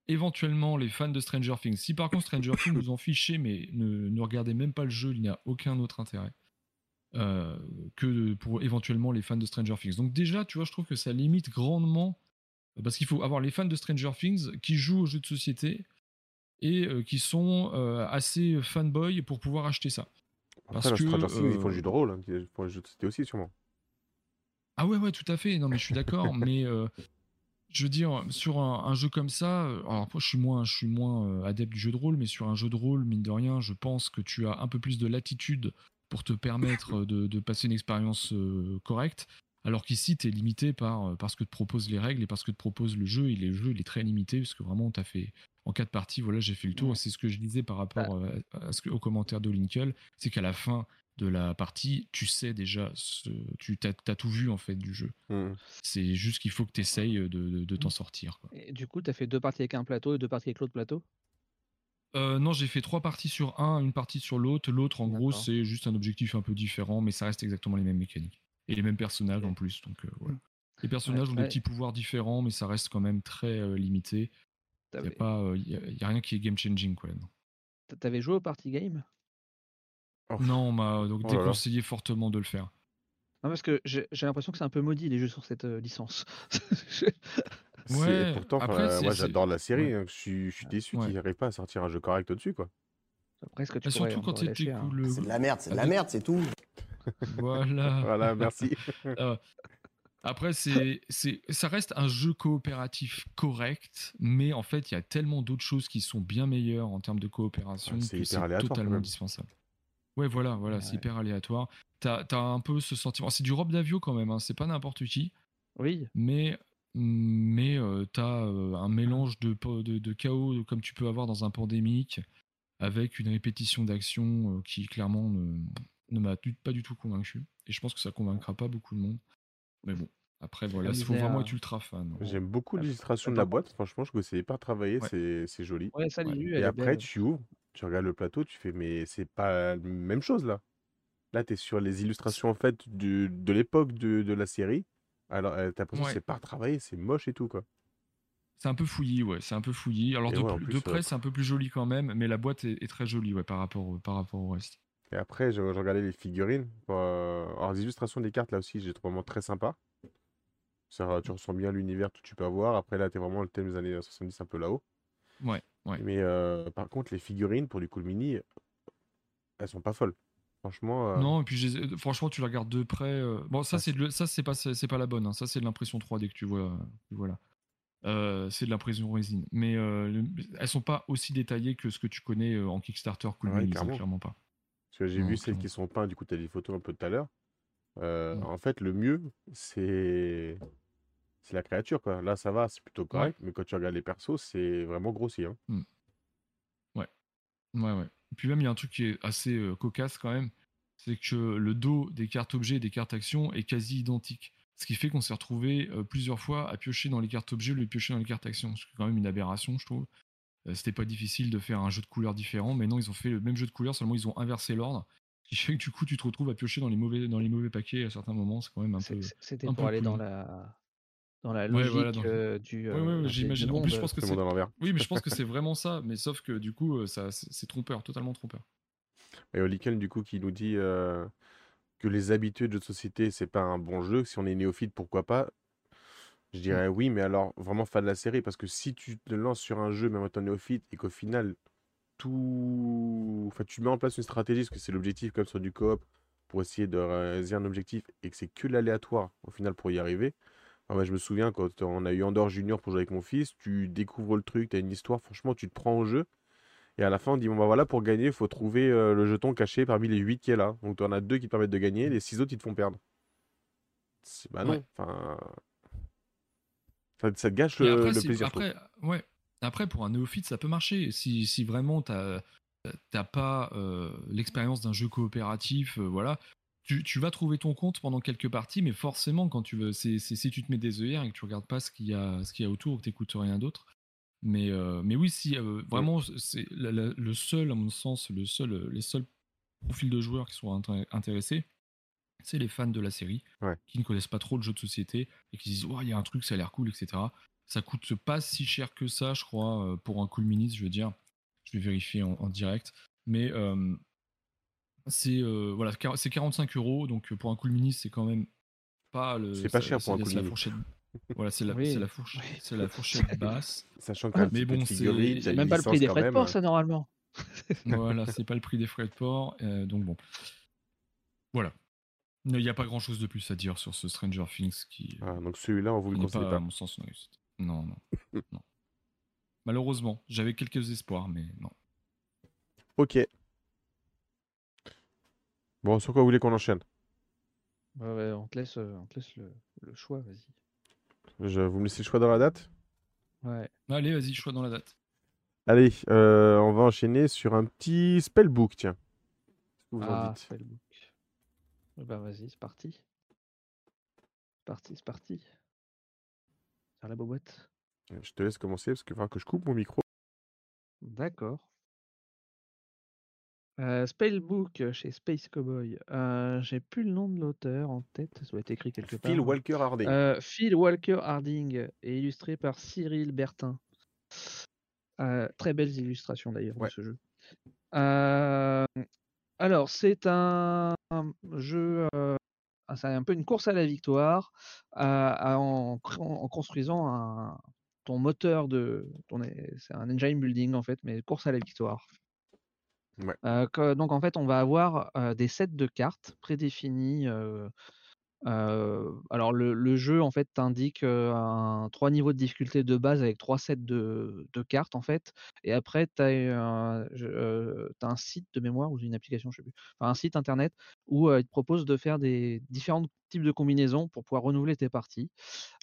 éventuellement les fans de Stranger Things. Si par contre Stranger Things vous en fichez, mais ne, regardez même pas le jeu, il n'y a aucun autre intérêt euh, que pour éventuellement les fans de Stranger Things. Donc déjà, tu vois, je trouve que ça limite grandement, parce qu'il faut avoir les fans de Stranger Things qui jouent aux jeux de société et euh, qui sont euh, assez fanboy pour pouvoir acheter ça. Parce que, Stranger Things, ils font le jeu de rôle, hein, ils font le jeu de société aussi sûrement. Ah ouais, ouais, tout à fait. Non, mais je suis d'accord, mais je veux dire, sur un, jeu comme ça, alors moi je suis moins, je suis moins adepte du jeu de rôle, mais sur un jeu de rôle, mine de rien, je pense que tu as un peu plus de latitude pour te permettre de, passer une expérience euh, correcte. Alors qu'ici, tu es limité par, ce que te proposent les règles et par ce que te propose le jeu. Et le jeu, il est très limité, parce que vraiment, tu as fait en quatre parties, voilà, j'ai fait le tour. C'est ce que je disais par rapport bah à, ce que, au commentaire d'Olinkle, c'est qu'à la fin, de la partie, tu sais déjà, ce, tu as, tout vu en fait du jeu. Mmh. C'est juste qu'il faut que tu essayes de, t'en sortir. Et du coup, tu as fait deux parties avec un plateau et deux parties avec l'autre plateau? Euh, non, j'ai fait trois parties sur un, une partie sur l'autre. L'autre, en gros, c'est juste un objectif un peu différent, mais ça reste exactement les mêmes mécaniques. Et les mêmes personnages en plus. Donc, euh, voilà. Mmh. Les personnages ont des petits pouvoirs différents, mais ça reste quand même très euh, limité. Il n'y a, a, rien qui est game changing. T'avais joué au party game? Non, on m'a donc oh déconseillé fortement de le faire. Non, parce que j'ai l'impression que c'est un peu maudit les jeux sur cette euh, licence. ouais, pourtant, moi j'adore la série. Hein, je suis, je suis déçu qu'ils n'arrivent pas à sortir un jeu correct au-dessus. quoi. Presque tu bah, surtout quand c'était hein? C'est de la merde, c'est de la merde, c'est tout. Voilà. voilà, merci. Euh, après, c'est, c'est, ça reste un jeu coopératif correct, mais en fait, il y a tellement d'autres choses qui sont bien meilleures en termes de coopération que c'est totalement indispensable. Ouais, voilà, voilà, c'est hyper aléatoire. T'as as un peu ce sentiment. C'est du Rob Davio quand même, hein, c'est pas n'importe qui. Oui. Mais, mais euh, t'as euh, un mélange de, de, de, chaos comme tu peux avoir dans un pandémique, avec une répétition d'actions euh, qui clairement ne, ne m'a pas du tout convaincu. Et je pense que ça convaincra pas beaucoup de monde. Mais bon, Après, voilà, il faut vraiment être ultra fan. J'aime beaucoup l'illustration de la boîte. Franchement, je trouve que c'est pas travaillé, c'est c'est joli. Ouais, ça, Et après, tu ouvres, tu regardes le plateau, tu fais, mais c'est pas la même chose là. Là, tu es sur les illustrations en fait de, de l'époque de, de la série. Alors, euh, t'as l'impression que c'est pas travaillé, c'est moche et tout quoi. C'est un peu fouilli, ouais, c'est un peu fouilli. Alors de, près, c'est un peu plus joli quand même, mais la boîte est, très jolie, ouais, par rapport, par rapport au reste. Et après, je, regardais les figurines. Euh, alors, les illustrations des cartes, là aussi, j'ai trouvé vraiment très sympa. Ça, tu ressens bien l'univers, tout tu peux avoir. Après, là, t'es vraiment le thème des années 70 un peu là-haut. Ouais, ouais. Mais euh, par contre, les figurines, pour du coup, mini, elles sont pas folles. Franchement. Euh, non, et puis franchement, tu la regardes de près. Bon, ça, c'est ça, c'est pas, c'est pas la bonne. Hein. Ça, c'est de l'impression 3D que tu vois. Voilà. c'est de l'impression résine. Mais elles sont pas aussi détaillées que ce que tu connais en Kickstarter Cool Mini, clairement pas. Parce que j'ai vu celles qui sont peintes, du coup, tu as des photos un peu tout à l'heure. Euh, en fait, le mieux, c'est c'est la créature, quoi. Là, ça va, c'est plutôt correct, mais quand tu regardes les persos, c'est vraiment grossier. Hein. Mmh. Ouais. Ouais, ouais. Et puis même, il y a un truc qui est assez euh, cocasse quand même, c'est que le dos des cartes objets et des cartes actions est quasi identique. Ce qui fait qu'on s'est retrouvé euh, plusieurs fois à piocher dans les cartes objets ou à piocher dans les cartes actions. C'est quand même une aberration, je trouve. Euh, c'était pas difficile de faire un jeu de couleurs différent, mais non, ils ont fait le même jeu de couleurs, seulement ils ont inversé l'ordre. Ce qui fait que du coup, tu te retrouves à piocher dans les mauvais, dans les mauvais paquets à certains moments. C'est quand même un peu. C'était pour aller dans la, dans la logique euh, du. Oui, euh, j'imagine. En plus, je pense que c'est. Oui, mais je pense que c'est vraiment ça. Mais sauf que du coup, ça, c'est trompeur, totalement trompeur. Et Oliken, du coup, qui nous dit que les habitudes de société, c'est pas un bon jeu. Si on est néophyte, pourquoi pas? Je dirais oui, mais alors vraiment fan de la série, parce que si tu te lances sur un jeu, même en étant néophyte, et qu'au final, tout. Enfin, tu mets en place une stratégie, parce que c'est l'objectif, comme sur du coop, pour essayer de réaliser un objectif, et que c'est que l'aléatoire, au final, pour y arriver. Ah je me souviens quand on a eu Andorre Junior pour jouer avec mon fils, tu découvres le truc, tu as une histoire, franchement, tu te prends au jeu. Et à la fin, on dit bon, bah voilà, pour gagner, il faut trouver euh, le jeton caché parmi les 8 qui est là. Donc, tu en as deux qui te permettent de gagner, les 6 autres, ils te font perdre. Bah non. Enfin, ça, ça gâche le, plaisir. Après, ouais. après, pour un néophyte, ça peut marcher. Si, si vraiment tu n'as pas euh, l'expérience d'un jeu coopératif, euh, voilà, tu, tu, vas trouver ton compte pendant quelques parties, mais forcément, quand tu veux, c'est si tu te mets des œillères et que tu regardes pas ce qu'il y a, ce qu'il y a autour, que tu n'écoutes rien d'autre. Mais, euh, mais oui, si vraiment, c'est le seul, à mon sens, le seul, les seuls profils de joueurs qui sont intéressés, c'est les fans de la série qui ne connaissent pas trop le jeu de société et qui disent il y a un truc, ça a l'air cool, etc. Ça coûte pas si cher que ça, je crois, euh, pour un cool mini, je veux dire. Je vais vérifier en, direct. Mais euh, c'est euh, voilà, c'est 45 euros, donc pour un cool mini, c'est quand même pas le. C'est pas cher pour un cool mini. Fourchette, voilà, c'est la, la, fourchette, c'est la fourchette basse. Sachant que mais bon, c'est même pas le prix des frais de port, ça normalement. voilà, c'est pas le prix des frais de port, donc bon. Voilà, il n'y a pas grand chose de plus à dire sur ce Stranger Things qui. Ah, donc celui-là, on vous le conseille pas, À mon sens, non, non, non. Malheureusement, j'avais quelques espoirs, mais non. Ok. Bon, sur quoi vous voulez qu'on enchaîne? Ouais, on te laisse, on te laisse le, choix, vas-y. Je, vous me laissez le choix dans la date? Ouais. Allez, vas-y, choix dans la date. Allez, euh, on va enchaîner sur un petit spellbook, tiens. Vous ah, spellbook. Bah vas-y, c'est parti. C'est parti, c'est parti. Faire la boîte. Je te laisse commencer parce qu'il va que je coupe mon micro. D'accord. Euh, Spellbook chez Space Cowboy. Euh, J'ai plus le nom de l'auteur en tête, ça doit être écrit quelque part. Phil Walker Harding. Euh, Phil Walker Harding et illustré par Cyril Bertin. Euh, très belles illustrations d'ailleurs de ce jeu. Euh, alors, c'est un jeu, c'est un peu une course à la victoire, en construisant ton moteur de c'est un engine building en fait, mais course à la victoire. Donc en fait, on va avoir, des sets de cartes prédéfinis, alors le, jeu en fait t'indique trois niveaux de difficulté de base avec trois sets de, cartes en fait, et après tu as, un site de mémoire ou une application, je sais plus, enfin, un site internet où il te propose de faire des différents types de combinaisons pour pouvoir renouveler tes parties.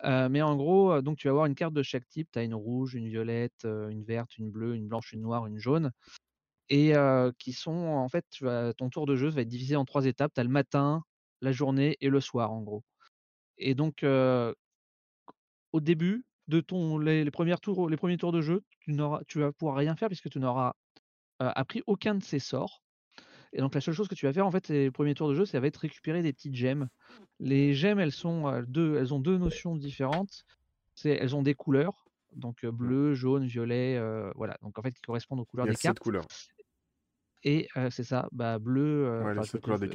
mais en gros, donc tu vas avoir une carte de chaque type, tu as une rouge, une violette, une verte, une bleue, une blanche, une noire, une jaune et qui sont en fait, tu vas, ton tour de jeu va être divisé en trois étapes. Tu as le matin, la journée et le soir, en gros. et donc, au début de ton les les tours les premiers tours de jeu, tu n'auras tu vas pouvoir rien faire puisque tu n'auras, appris aucun de ces sorts et donc la seule chose que tu vas faire en fait, les premiers tours de jeu, ça va être récupérer des petites gemmes. Les gemmes, elles sont, deux elles ont deux notions différentes. C'est elles ont des couleurs, donc, bleu, jaune, violet, voilà, donc en fait qui correspondent aux couleurs des cartes. couleurs. Et c'est ça, bah, bleu,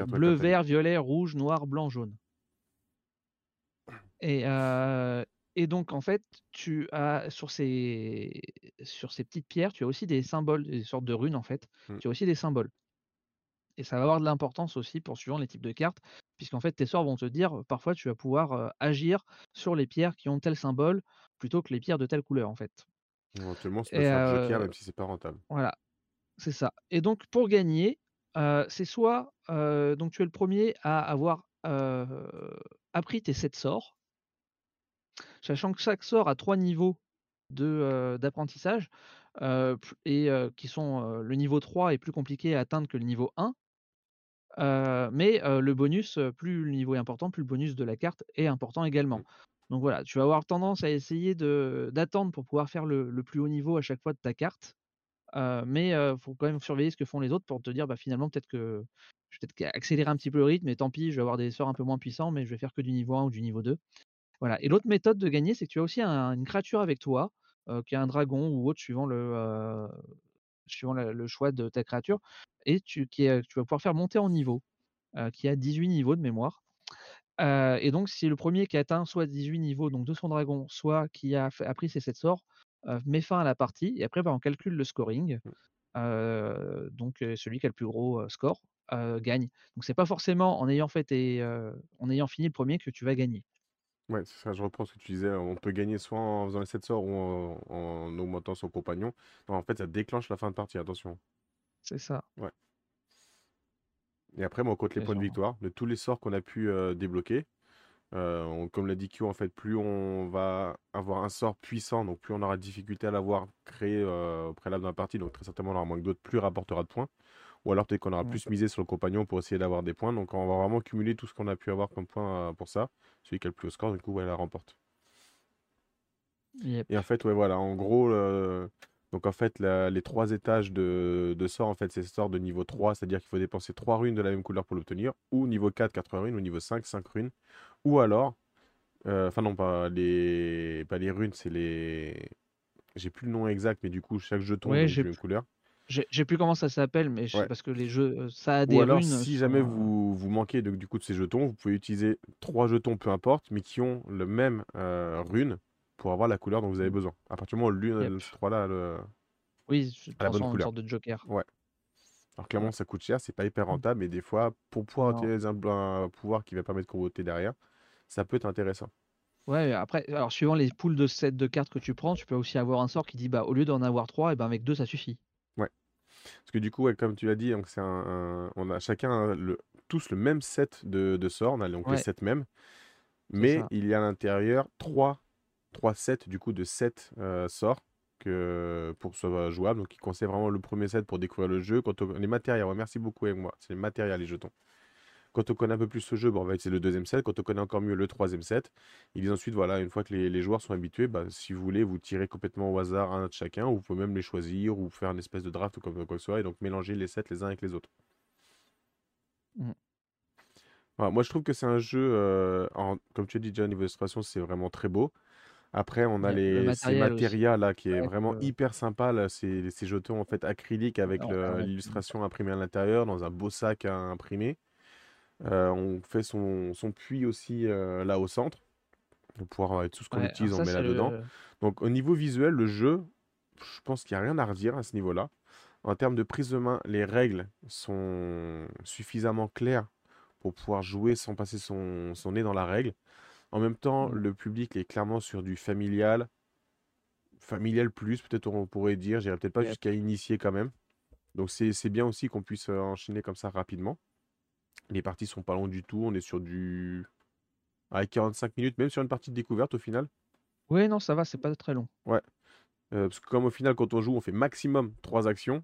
bleu, vert, violet, rouge, noir, blanc, jaune. Et, et donc, en fait, tu as sur ces, sur ces petites pierres, tu as aussi des symboles, des sortes de runes, en fait. Mmh. Tu as aussi des symboles. Et ça va avoir de l'importance aussi pour suivant les types de cartes, puisqu'en fait, tes sorts vont te dire, parfois, tu vas pouvoir agir sur les pierres qui ont tel symbole plutôt que les pierres de telle couleur, en fait. Éventuellement, c'est faire joker, même si c'est pas rentable. Voilà, c'est ça. Et donc, pour gagner, c'est soit donc tu es le premier à avoir appris tes 7 sorts, sachant que chaque sort a trois niveaux de d'apprentissage et qui sont le niveau 3 est plus compliqué à atteindre que le niveau 1. mais le bonus, plus le niveau est important, plus le bonus de la carte est important également. Mmh. Donc voilà, tu vas avoir tendance à essayer d'attendre pour pouvoir faire le, plus haut niveau à chaque fois de ta carte. Mais il faut quand même surveiller ce que font les autres pour te dire bah, finalement peut-être que je vais peut-être accélérer un petit peu le rythme, et tant pis, je vais avoir des sorts un peu moins puissants, mais je vais faire que du niveau 1 ou du niveau 2. Voilà. Et l'autre méthode de gagner, c'est que tu as aussi une créature avec toi, qui est un dragon ou autre, suivant le, choix de ta créature, et tu, qui vas pouvoir faire monter en niveau, qui a 18 niveaux de mémoire. et donc, si le premier qui a atteint soit 18 niveaux donc de son dragon, soit qui a, appris ses 7 sorts, met fin à la partie, et après, bah, on calcule le scoring. Mmh. donc, celui qui a le plus gros score gagne. Donc, c'est pas forcément en ayant fait en ayant fini le premier que tu vas gagner. Ouais, c'est ça, je reprends ce que tu disais. On peut gagner soit en faisant les 7 sorts ou en, augmentant son compagnon. Non, en fait, ça déclenche la fin de partie, attention. C'est ça. Ouais. Et après, moi, on compte les points de victoire de tous les sorts qu'on a pu débloquer. Comme l'a dit Q, en fait, plus on va avoir un sort puissant, donc plus on aura de difficulté à l'avoir créé au préalable dans la partie, donc très certainement on aura moins que d'autres, plus rapportera de points. Ou alors peut-être qu'on aura plus misé sur le compagnon pour essayer d'avoir des points. Donc on va vraiment cumuler tout ce qu'on a pu avoir comme points pour ça. Celui qui a le plus haut score, du coup, elle la remporte. Et en fait, ouais, voilà, en gros, donc en fait, les trois étages de, de sort, en fait, c'est sort de niveau 3, c'est-à-dire qu'il faut dépenser 3 runes de la même couleur pour l'obtenir, ou niveau 4, 4 runes, ou niveau 5, 5 runes, ou alors, euh, enfin non, pas les, pas les runes, c'est les... J'ai plus le nom exact, mais du coup, chaque jeton a une couleur. J'ai plus comment ça s'appelle, mais parce que les jeux, euh, ça a des Ou alors, si jamais vous, vous manquez de- du coup de ces jetons, vous pouvez utiliser trois jetons, peu importe, mais qui ont le même euh, rune pour avoir la couleur dont vous avez besoin. À partir du moment où l'une, ces trois-là, le- Oui, je la bonne en une sorte de joker. Ouais. Alors clairement, ça coûte cher, c'est pas hyper mmh. rentable, mais des fois, pour pouvoir utiliser un, pouvoir qui va permettre de comboter derrière, ça peut être intéressant. Ouais, après, alors suivant les poules de sets de cartes que tu prends, tu peux aussi avoir un sort qui dit bah au lieu d'en avoir trois, et ben avec deux ça suffit. Parce que du coup, comme tu l'as dit, donc c'est un, on a chacun le, tous le même set de, de sorts, on a donc les sets mêmes, mais il y a à l'intérieur trois, trois sets du coup de 7 euh, sorts que, pour que ce soit jouable. Donc, il conseille vraiment le premier set pour découvrir le jeu. Quand les matériels, merci beaucoup avec moi, c'est les matériels, les jetons. Quand on connaît un peu plus ce jeu, bon, on va utiliser le deuxième set. Quand on connaît encore mieux le troisième set, ils disent ensuite, voilà, une fois que les, joueurs sont habitués, bah, si vous voulez, vous tirez complètement au hasard un de chacun, ou vous pouvez même les choisir, ou faire une espèce de draft ou quoi que ce soit, et donc mélanger les sets les uns avec les autres. Mmh. moi, je trouve que c'est un jeu, euh, comme tu as dit déjà, au niveau d'illustration, c'est vraiment très beau. Après, on a les, ces matérias là qui est vraiment hyper sympa. Là, ces jetons en fait acryliques avec l'illustration imprimée à l'intérieur dans un beau sac à imprimer. Euh, on fait son, puits aussi euh, là au centre. Pour pouvoir euh, tout ce qu'on utilise, on met là-dedans. Donc au niveau visuel, le jeu, je pense qu'il n'y a rien à redire à ce niveau-là. En termes de prise de main, les règles sont suffisamment claires pour pouvoir jouer sans passer son, nez dans la règle. En même temps, mmh. le public est clairement sur du familial. Familial plus, peut-être on pourrait dire. J'irai peut-être pas jusqu'à initier quand même. Donc c'est bien aussi qu'on puisse enchaîner comme ça rapidement. Les parties sont pas longues du tout. On est sur du. Avec 45 minutes, même sur une partie de découverte au final. Oui, non, ça va, c'est pas très long. Ouais. Euh, parce que comme au final, quand on joue, on fait maximum 3 actions.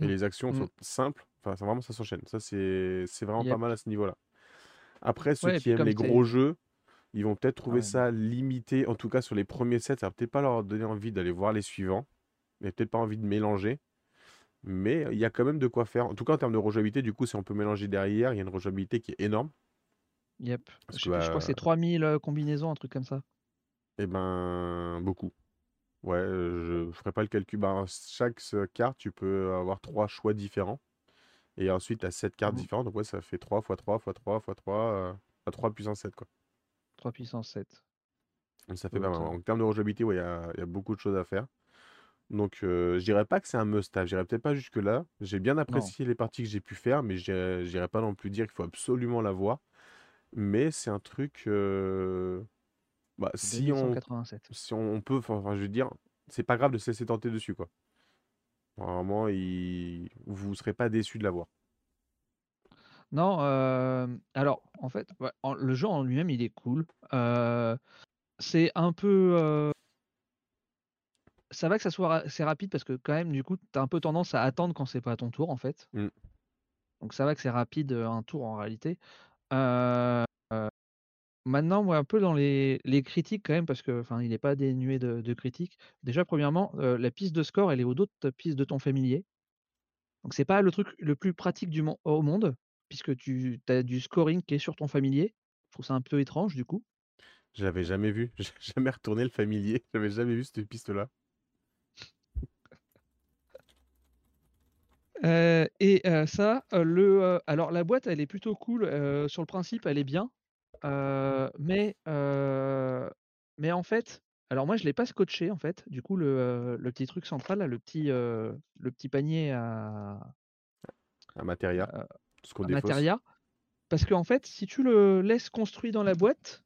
Et mmh. les actions sont mmh. simples. Enfin, ça, vraiment, ça s'enchaîne. Ça, c'est vraiment pas mal à ce niveau-là. Après, ceux qui aiment les gros jeux, Ils vont peut-être trouver ça limité, en tout cas sur les premiers sets. Ça va peut-être pas leur donner envie d'aller voir les suivants. mais peut-être pas envie de mélanger. Mais il y a quand même de quoi faire. En tout cas, en termes de rejouabilité, du coup, si on peut mélanger derrière, il y a une rejouabilité qui est énorme. Yep. Je, crois que c'est 3000 euh, combinaisons, un truc comme ça. Eh ben, beaucoup. Ouais, euh, je ferai pas le calcul. Ben, chaque carte, tu peux avoir trois choix différents. Et ensuite, tu as 7 cartes mmh. différentes. Donc, ouais, ça fait 3 x 3 x 3 x 3, à 3 puissance 7, quoi. 3 puissance 7. ça fait pas mal. En termes de rejouabilité, il y, a, y, a, beaucoup de choses à faire. Donc, euh, je dirais pas que c'est un must-have. Je dirais peut-être pas jusque-là. J'ai bien apprécié les parties que j'ai pu faire, mais je dirais pas non plus dire qu'il faut absolument la voir. Mais c'est un truc. Euh, bah, si, on, si on peut, enfin, je veux dire, c'est pas grave de se laisser tenter dessus, quoi. Vraiment, il... vous ne serez pas déçu de l'avoir. Non, euh, alors en fait, le jeu en lui-même, il est cool. Euh, c'est un peu. Euh, ça va que ça soit assez rapide parce que quand même, du coup, tu as un peu tendance à attendre quand c'est pas à ton tour, en fait. Mmh. Donc ça va que c'est rapide un tour en réalité. Maintenant, moi, un peu dans les, critiques quand même, parce que enfin, il n'est pas dénué de, critiques. Déjà, premièrement, la piste de score, elle est aux autres pistes de ton familier. Donc c'est pas le truc le plus pratique du au monde, puisque tu as du scoring qui est sur ton familier. Je trouve ça un peu étrange du coup. Je l'avais jamais vu. Jamais retourné le familier. J'avais jamais vu cette piste-là. et ça, le, alors la boîte, elle est plutôt cool. sur le principe, elle est bien. mais, mais en fait, alors moi je l'ai pas scotché en fait. Du coup, le, le petit truc central, là, le petit, le petit panier à, ce qu'on parce qu'en fait, si tu le laisses construit dans la boîte,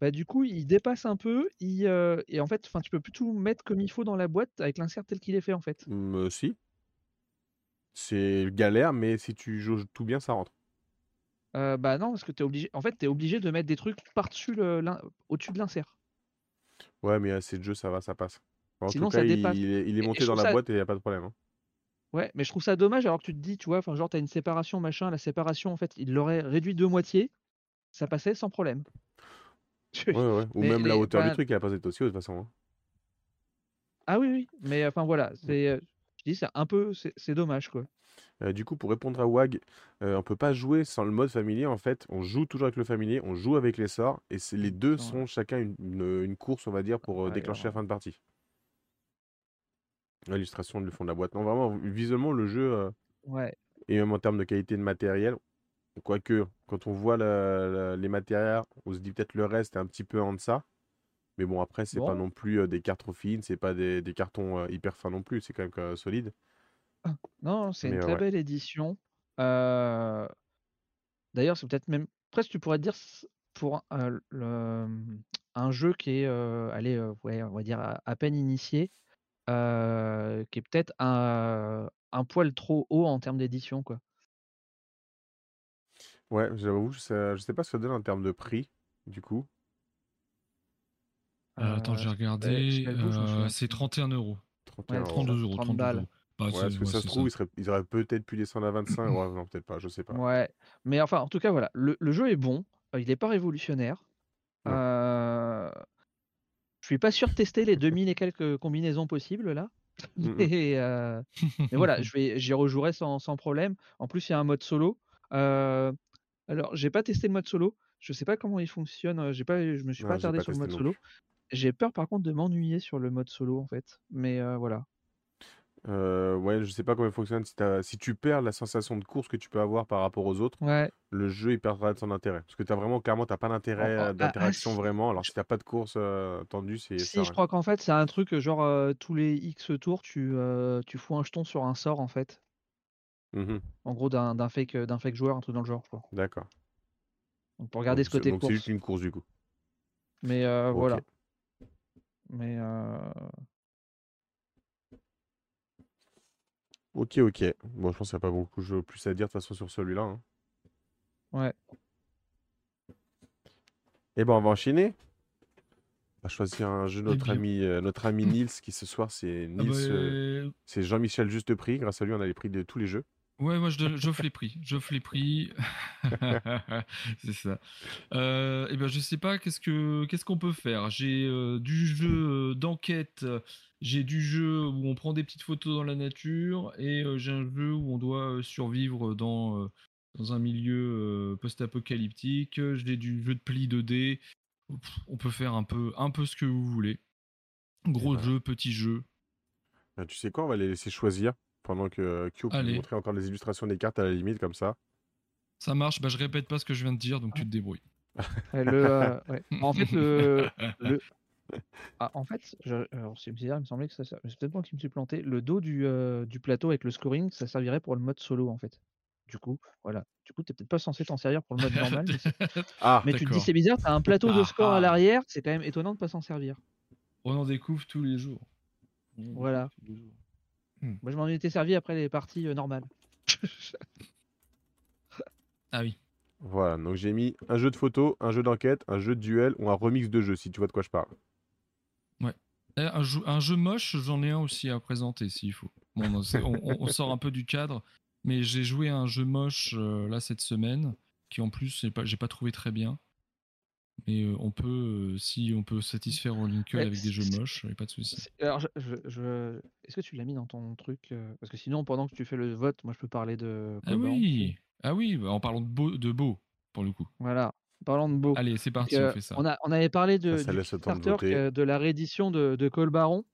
bah, du coup, il dépasse un peu. Il, et en fait, tu peux plus tout mettre comme il faut dans la boîte avec l'insert tel qu'il est fait en fait. Mmh, si. C'est galère, mais si tu joues tout bien, ça rentre. bah non, parce que tu es obligé. En fait, tu es obligé de mettre des trucs par-dessus le, au-dessus de l'insert. Ouais, mais assez de jeu, ça va, ça passe. En Sinon, tout cas, ça dépasse. Il, est, monté dans la boîte et il n'y a pas de problème. Hein. Ouais, mais je trouve ça dommage alors que tu te dis, tu vois, enfin, genre, tu as une séparation, machin, la séparation, en fait, il l'aurait réduit de moitié, ça passait sans problème. Ouais, ouais. Ou même la hauteur du truc, elle a passé aussi, de toute façon. Hein. Ah oui, oui, mais enfin voilà, c'est je dis, c'est un peu, c'est dommage, quoi. Euh, du coup, pour répondre à WAG, euh, on peut pas jouer sans le mode familier. En fait, on joue toujours avec le familier, on joue avec les sorts, et les deux sont chacun une, course, on va dire, pour déclencher la fin de partie. L'illustration du fond de la boîte. Non, vraiment, visuellement, le jeu, Ouais. et même en termes de qualité de matériel, quoique, quand on voit les matériels, on se dit peut-être le reste est un petit peu en deçà. Mais bon, après, c'est pas non plus des cartes trop fines, c'est pas des, cartons hyper fins non plus, c'est quand même solide. Ah, non, c'est une très belle édition. D'ailleurs, c'est peut-être même presque tu pourrais dire pour un, un jeu qui est allez, ouais, on va dire à, peine initié, qui est peut-être un, un poil trop haut en termes d'édition, quoi. Ouais, j'avoue, je sais, je sais pas ce que ça donne en termes de prix, du coup. Euh, attends, j'ai regardé. Euh, c'est 31 euros. 32 euros. 30 balles. Bah, ouais, parce que ça se trouve, ils, auraient peut-être pu descendre à 25. ouais, non, peut-être pas, je sais pas. Ouais, mais enfin, en tout cas, voilà. Le, jeu est bon. Il n'est pas révolutionnaire. Euh... Je suis pas sûr de tester les 2000 et quelques combinaisons possibles là. Euh, mais, voilà, j'y rejouerai sans, sans, problème. En plus, il y a un mode solo. Euh... Alors, j'ai pas testé le mode solo. Je sais pas comment il fonctionne. J'ai pas, je me suis pas attardé sur le mode solo. J'ai peur par contre de m'ennuyer sur le mode solo en fait. Mais voilà. Euh, ouais, je sais pas comment il fonctionne. Si, si tu perds la sensation de course que tu peux avoir par rapport aux autres, le jeu il perdra de son intérêt. Parce que tu as vraiment, clairement, t'as pas d'intérêt ah, ah, d'interaction vraiment. Alors si t'as pas de course tendue, c'est. Si, je crois qu'en fait, c'est un truc genre tous les X tours, tu, tu fous un jeton sur un sort en fait. Mmh en gros, d'un fake, d'un fake joueur, un truc dans le genre. D'accord. Donc pour regarder ce côté donc c'est juste une course du coup. Mais voilà. Mais. Euh... Ok, ok. Bon, je pense qu'il n'y a pas beaucoup de plus à dire de toute façon sur celui-là. Hein. Ouais. Et eh ben, on va enchaîner. On va choisir un jeu notre ami, euh, notre ami Nils, qui ce soir, c'est ah Nils, bah, euh, c'est Jean-Michel Juste Prix. Grâce à lui, on a les prix de tous les jeux. Ouais, moi j'offre les prix. J'offre les prix. c'est ça. Euh, eh ben je sais pas qu'est-ce que qu'est-ce qu'on peut faire? J'ai euh, du jeu d'enquête, j'ai du jeu où on prend des petites photos dans la nature et euh, j'ai un jeu où on doit survivre dans dans un milieu post-apocalyptique. J'ai du jeu de pli 2D. On peut faire un peu un peu ce que vous voulez. Gros jeu, petit jeu. Bah, tu sais quoi, on va les laisser choisir pendant que Kyo peut montrer encore les illustrations des cartes à la limite, comme ça. Ça marche, bah, je répète pas ce que je viens de dire, donc tu te débrouilles. Euh, en fait, le, ah, en fait, c'est bizarre, il me semblait que ça. C'est peut-être moi qui me suis planté. Le dos du, euh, du plateau avec le scoring, ça servirait pour le mode solo, en fait. Du coup, voilà. Du coup, t'es peut-être pas censé t'en servir pour le mode normal. mais, ah, mais tu te dis, c'est bizarre, t'as un plateau de ah, score à l'arrière, c'est quand même étonnant de pas s'en servir. On en découvre tous les jours. Voilà. Hmm. Moi, je m'en étais servi après les parties euh, normales. ah oui. Voilà, donc j'ai mis un jeu de photo, un jeu d'enquête, un jeu de duel ou un remix de jeu, si tu vois de quoi je parle. Ouais. Eh, un, jeu, un jeu moche, j'en ai un aussi à présenter s'il faut. Bon, on, sort un peu du cadre, mais j'ai joué à un jeu moche euh, là cette semaine, qui en plus, j'ai pas, pas trouvé très bien. Mais euh, on peut, si on peut satisfaire au Lincoln avec des jeux moches, il pas de souci. Alors, je, est-ce que tu l'as mis dans ton truc Parce que sinon, pendant que tu fais le vote, moi je peux parler de. Ah oui, ah oui, bah, en parlant de beau, de beau, pour le coup. Voilà, parlant de beau. Allez, c'est parti, on fait ça. On, a, on avait parlé de, de la réédition de, de Cole Baron.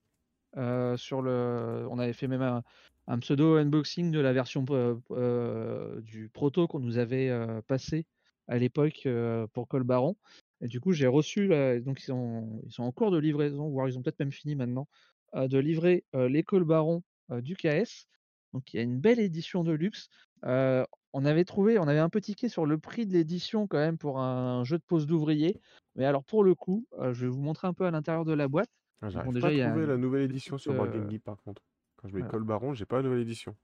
sur le, on avait fait même un, pseudo unboxing de la version du proto qu'on nous avait passé à l'époque pour Cole Baron. Et du coup, j'ai reçu, donc ils sont, ils sont en cours de livraison, voire ils ont peut-être même fini maintenant, de livrer l'école Baron du KS. Donc il y a une belle édition de luxe. on avait trouvé, on avait un peu tiqué sur le prix de l'édition quand même pour un jeu de pose d'ouvrier. Mais alors pour le coup, je vais vous montrer un peu à l'intérieur de la boîte. Ah, J'arrive déjà, pas à trouver la nouvelle édition sur Board par contre. Quand je mets Cole Baron, j'ai pas la nouvelle édition.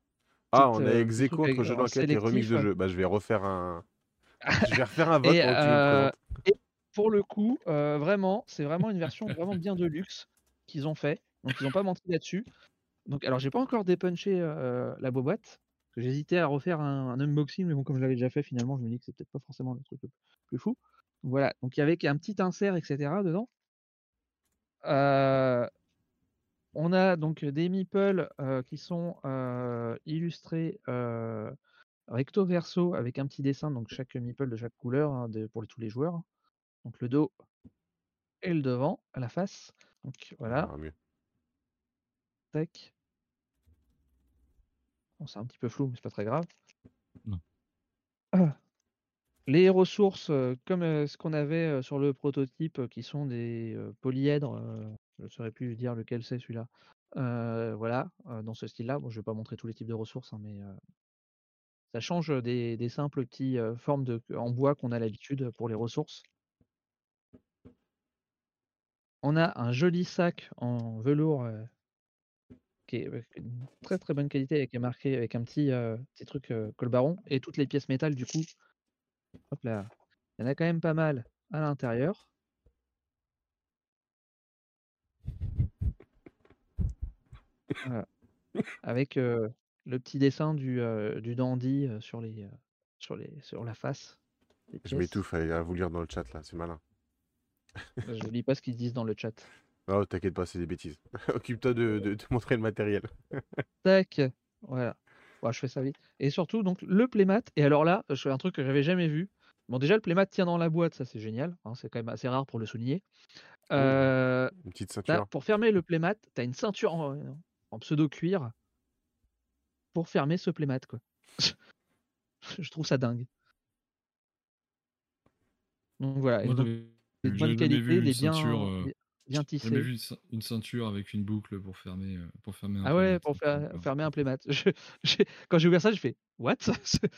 Ah, on a ex entre jeu d'enquête et remix de jeu. Bah, je vais refaire un. je vais refaire un vote et, pour le coup, vraiment, c'est vraiment une version vraiment bien de luxe qu'ils ont fait. Donc ils n'ont pas menti là-dessus. Donc alors j'ai pas encore dépunché la boîte. J'hésitais à refaire un, unboxing, mais bon comme je l'avais déjà fait finalement, je me dis que c'est peut-être pas forcément le truc le plus fou. voilà, donc il y avait un petit insert, etc. dedans. on a donc des meeples qui sont illustrés recto verso avec un petit dessin, donc chaque meeple de chaque couleur hein, pour tous les joueurs. Donc le dos et le devant, à la face. Donc voilà. Ah, Tac. Bon, c'est un petit peu flou, mais c'est pas très grave. Ah. Les ressources, comme ce qu'on avait sur le prototype, qui sont des polyèdres, je ne saurais plus dire lequel c'est celui-là. voilà, dans ce style-là. Bon, je vais pas montrer tous les types de ressources, hein, mais ça change des, des simples petits formes de, en bois qu'on a l'habitude pour les ressources. On a un joli sac en velours qui est une très très bonne qualité avec marqué avec un petit, petit truc colbaron et toutes les pièces métal du coup. Hop là. Il y en a quand même pas mal à l'intérieur. Avec le petit dessin du, du dandy sur les, sur les sur la face. Je m'étouffe à vous lire dans le chat là, c'est malin. Je lis pas ce qu'ils disent dans le chat. Oh, t'inquiète pas, c'est des bêtises. Occupe-toi de, te montrer le matériel. Tac, voilà. je fais ça vite. Et surtout, donc, le playmat. Et alors là, je fais un truc que j'avais jamais vu. Bon, déjà, le playmat tient dans la boîte, ça c'est génial. Hein, c'est quand même assez rare pour le souligner. Euh, une petite ceinture. pour fermer le playmat, tu as une ceinture en, pseudo-cuir pour fermer ce playmat. Quoi. je trouve ça dingue. Donc voilà de bonne qualité, les bien, euh, bien tissés. J'ai vu une ceinture avec une boucle pour fermer, euh, pour fermer un Ah ouais, pour fermer un playmat. quand j'ai ouvert ça, je fais What?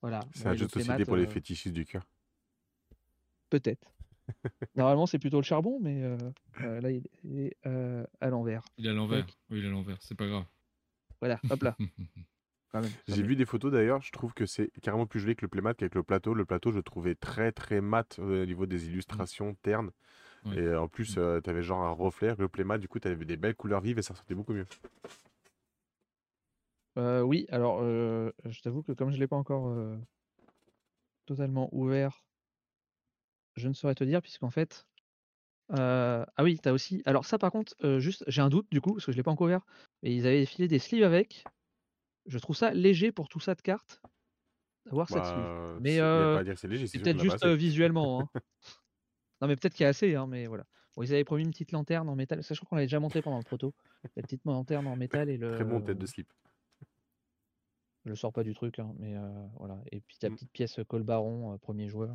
Voilà. C'est un jeu de société pour les euh fétichistes du cœur. Peut-être. Normalement, c'est plutôt le charbon, mais là, il est à l'envers. Il est à l'envers. Oui, il est à l'envers. C'est pas grave. Voilà, hop là. J'ai vu des photos d'ailleurs, je trouve que c'est carrément plus joli que le playmat qu'avec le plateau. Le plateau, je trouvais très très mat au niveau des mmh. illustrations ternes. Et en plus, mmh. tu avais genre un reflet. Le playmat, du coup, tu avais des belles couleurs vives et ça sortait beaucoup mieux. oui, alors je t'avoue que comme je l'ai pas encore totalement ouvert, je ne saurais te dire puisqu'en fait, ah oui, tu as aussi alors ça par contre, juste j'ai un doute du coup parce que je l'ai pas encore ouvert, mais ils avaient filé des sleeves avec. Je trouve ça léger pour tout ça de cartes, d'avoir cette. Bah, Mais c'est c'est peut-être juste visuellement. Hein. non mais peut-être qu'il y a assez, hein, mais voilà. Bon, ils avaient promis une petite lanterne en métal, sachant qu'on l'avait déjà montré pendant le proto. La petite lanterne en métal et le. Très bon tête de slip. Je le sors pas du truc, hein, mais voilà. Et puis ta mmh. petite pièce Col Baron, premier joueur.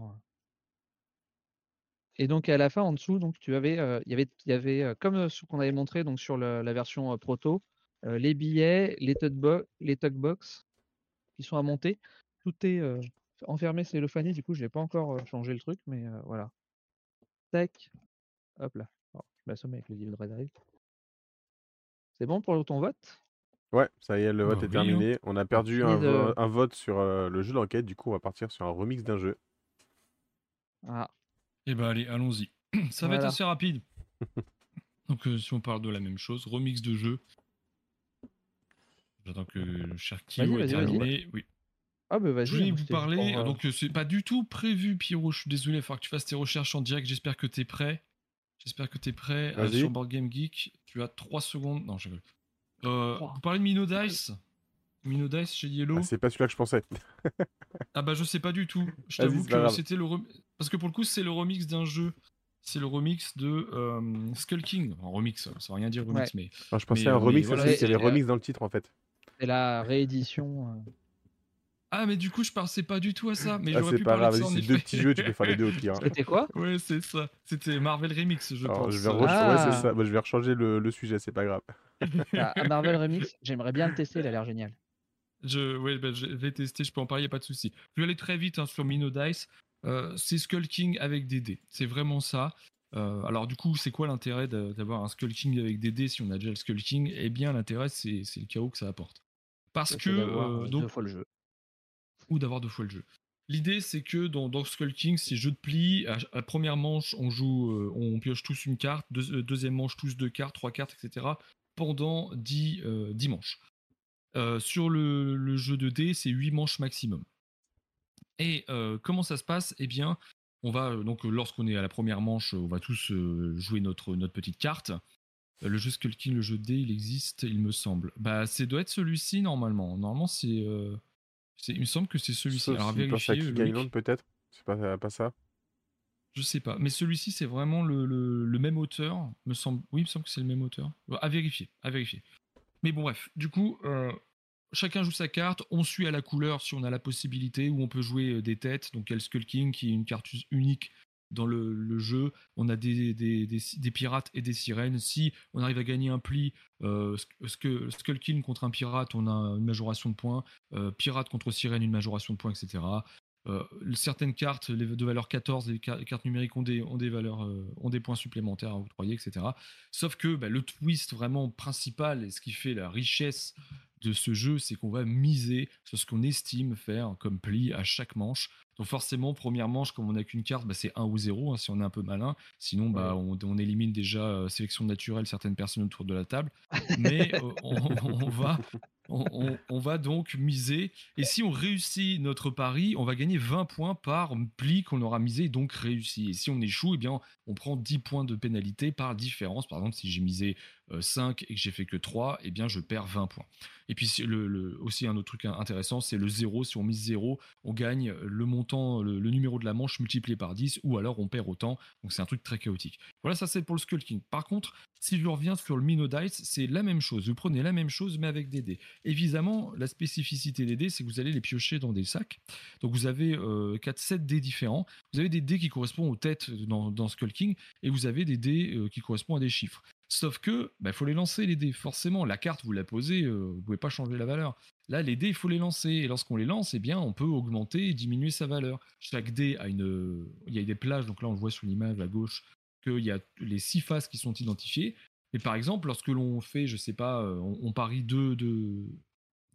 Et donc à la fin, en dessous, donc tu avais, il y avait, il y avait comme ce qu'on avait montré donc sur la version proto, les billets, les tug les box qui sont à monter. Tout est enfermé cellophané. Du coup, je n'ai pas encore changé le truc, mais voilà. Tac. Hop là. je m'assomme avec le deal de C'est bon pour ton vote? Ouais, ça y est, le vote bah est hein. terminé. On a perdu un, vote sur le jeu d'enquête. Du coup, on va partir sur un remix d'un jeu. Ah. Eh ben allez, allons-y. Ça va être assez rapide. Donc euh, si on parle de la même chose, remix de jeu. J'attends que le cher Kyo ait terminé. Oui. Ah bah vas-y. Je voulais vous parler. Euh, donc euh, c'est pas du tout prévu, Pierrot. Je suis désolé, il va falloir que tu fasses tes recherches en direct. J'espère que tu es prêt. J'espère que tu es prêt. sur Board Game Geek, tu as 3 secondes. Non, je rigole. vous parlez de Mino Dice Mino Dice chez Yellow ah, C'est pas celui-là que je pensais. ah bah je sais pas du tout. Je t'avoue que c'était le parce que pour le coup c'est le remix d'un jeu. C'est le remix de euh, Skull King. En remix, ça veut rien dire remix, mais. je pensais à un euh, remix aussi, c'est les remix dans le titre en fait. C'est la réédition. Euh. Ah mais du coup je pensais pas du tout à ça. Mais ah, c'est pas grave, c'est deux petits jeux, tu peux faire les deux au pire. C'était quoi? Ouais c'est ça. C'était Marvel Remix je pense. Je vais, ah. ouais, ça. Bah, je vais rechanger le, le sujet, c'est pas grave. Ah, Marvel Remix, j'aimerais bien le tester, il a l'air génial. Je, ouais, bah, je vais tester, je peux en parler, il a pas de souci. Je vais aller très vite hein, sur Mino Dice. Euh, c'est Skull King avec des dés. C'est vraiment ça. Euh, alors du coup, c'est quoi l'intérêt d'avoir un Skull King avec des dés si on a déjà le Skull King? Eh bien, l'intérêt, c'est le chaos que ça apporte. Parce que... Euh, donc, deux fois le jeu. Ou d'avoir deux fois le jeu. L'idée, c'est que dans, dans, Skull King, c'est jeu de pli. À, la première manche, on joue, on pioche tous une carte. deuxième manche, tous deux cartes, trois cartes, etc. Pendant dix, dix manches. Euh, sur le, jeu de dés, c'est 8 manches maximum. Et euh, comment ça se passe? Eh bien, on va euh, donc lorsqu'on est à la première manche, on va tous jouer notre, notre petite carte. Le jeu Skull King, le jeu dés, il existe, il me semble. Bah, c'est doit être celui-ci normalement. Normalement, c'est, il me semble que c'est celui-ci. Alors vérifier. peut-être. C'est pas, pas ça. Je sais pas, mais celui-ci c'est vraiment le, le, même auteur, me semble. Oui, il me semble que c'est le même auteur. À vérifier, à vérifier. Mais bon, bref, du coup, euh, chacun joue sa carte, on suit à la couleur si on a la possibilité, ou on peut jouer euh, des têtes, donc il y a le Skull King qui est une carte unique dans le, jeu. On a des, pirates et des sirènes. Si on arrive à gagner un pli, euh, Skull King contre un pirate, on a une majoration de points. Euh, pirate contre sirène, une majoration de points, etc. Euh, certaines cartes de valeur 14, les cartes numériques euh, ont des points supplémentaires à octroyer, etc. Sauf que bah, le twist vraiment principal et ce qui fait la richesse de ce jeu, c'est qu'on va miser sur ce qu'on estime faire comme pli à chaque manche. Donc forcément, première manche, comme on n'a qu'une carte, bah, c'est 1 ou 0 hein, si on est un peu malin. Sinon, bah, on, élimine déjà euh, sélection naturelle certaines personnes autour de la table. Mais on, va on, va donc miser. Et si on réussit notre pari, on va gagner 20 points par pli qu'on aura misé, donc réussi. Et si on échoue, eh bien, on prend 10 points de pénalité par différence. Par exemple, si j'ai misé 5 et que j'ai fait que 3, eh bien, je perds 20 points. Et puis, le, aussi, un autre truc intéressant, c'est le 0. Si on mise 0, on gagne le montant, le, numéro de la manche multiplié par 10, ou alors on perd autant. Donc, c'est un truc très chaotique. Voilà, ça, c'est pour le Skull King. Par contre, si je reviens sur le Mino Dice, c'est la même chose. Vous prenez la même chose, mais avec des dés. Évidemment, la spécificité des dés, c'est que vous allez les piocher dans des sacs. Donc, vous avez 4-7 euh, dés différents. Vous avez des dés qui correspondent aux têtes dans, dans Skull King, et vous avez des dés euh, qui correspondent à des chiffres. Sauf que, il bah, faut les lancer les dés. Forcément, la carte, vous la posez, euh, vous pouvez pas changer la valeur. Là, les dés, il faut les lancer. Et lorsqu'on les lance, eh bien, on peut augmenter et diminuer sa valeur. Chaque dé a une, il y a des plages. Donc là, on le voit sur l'image à gauche qu'il y a les six faces qui sont identifiées. Et par exemple, lorsque l'on fait, je sais pas, euh, on, parie deux, deux,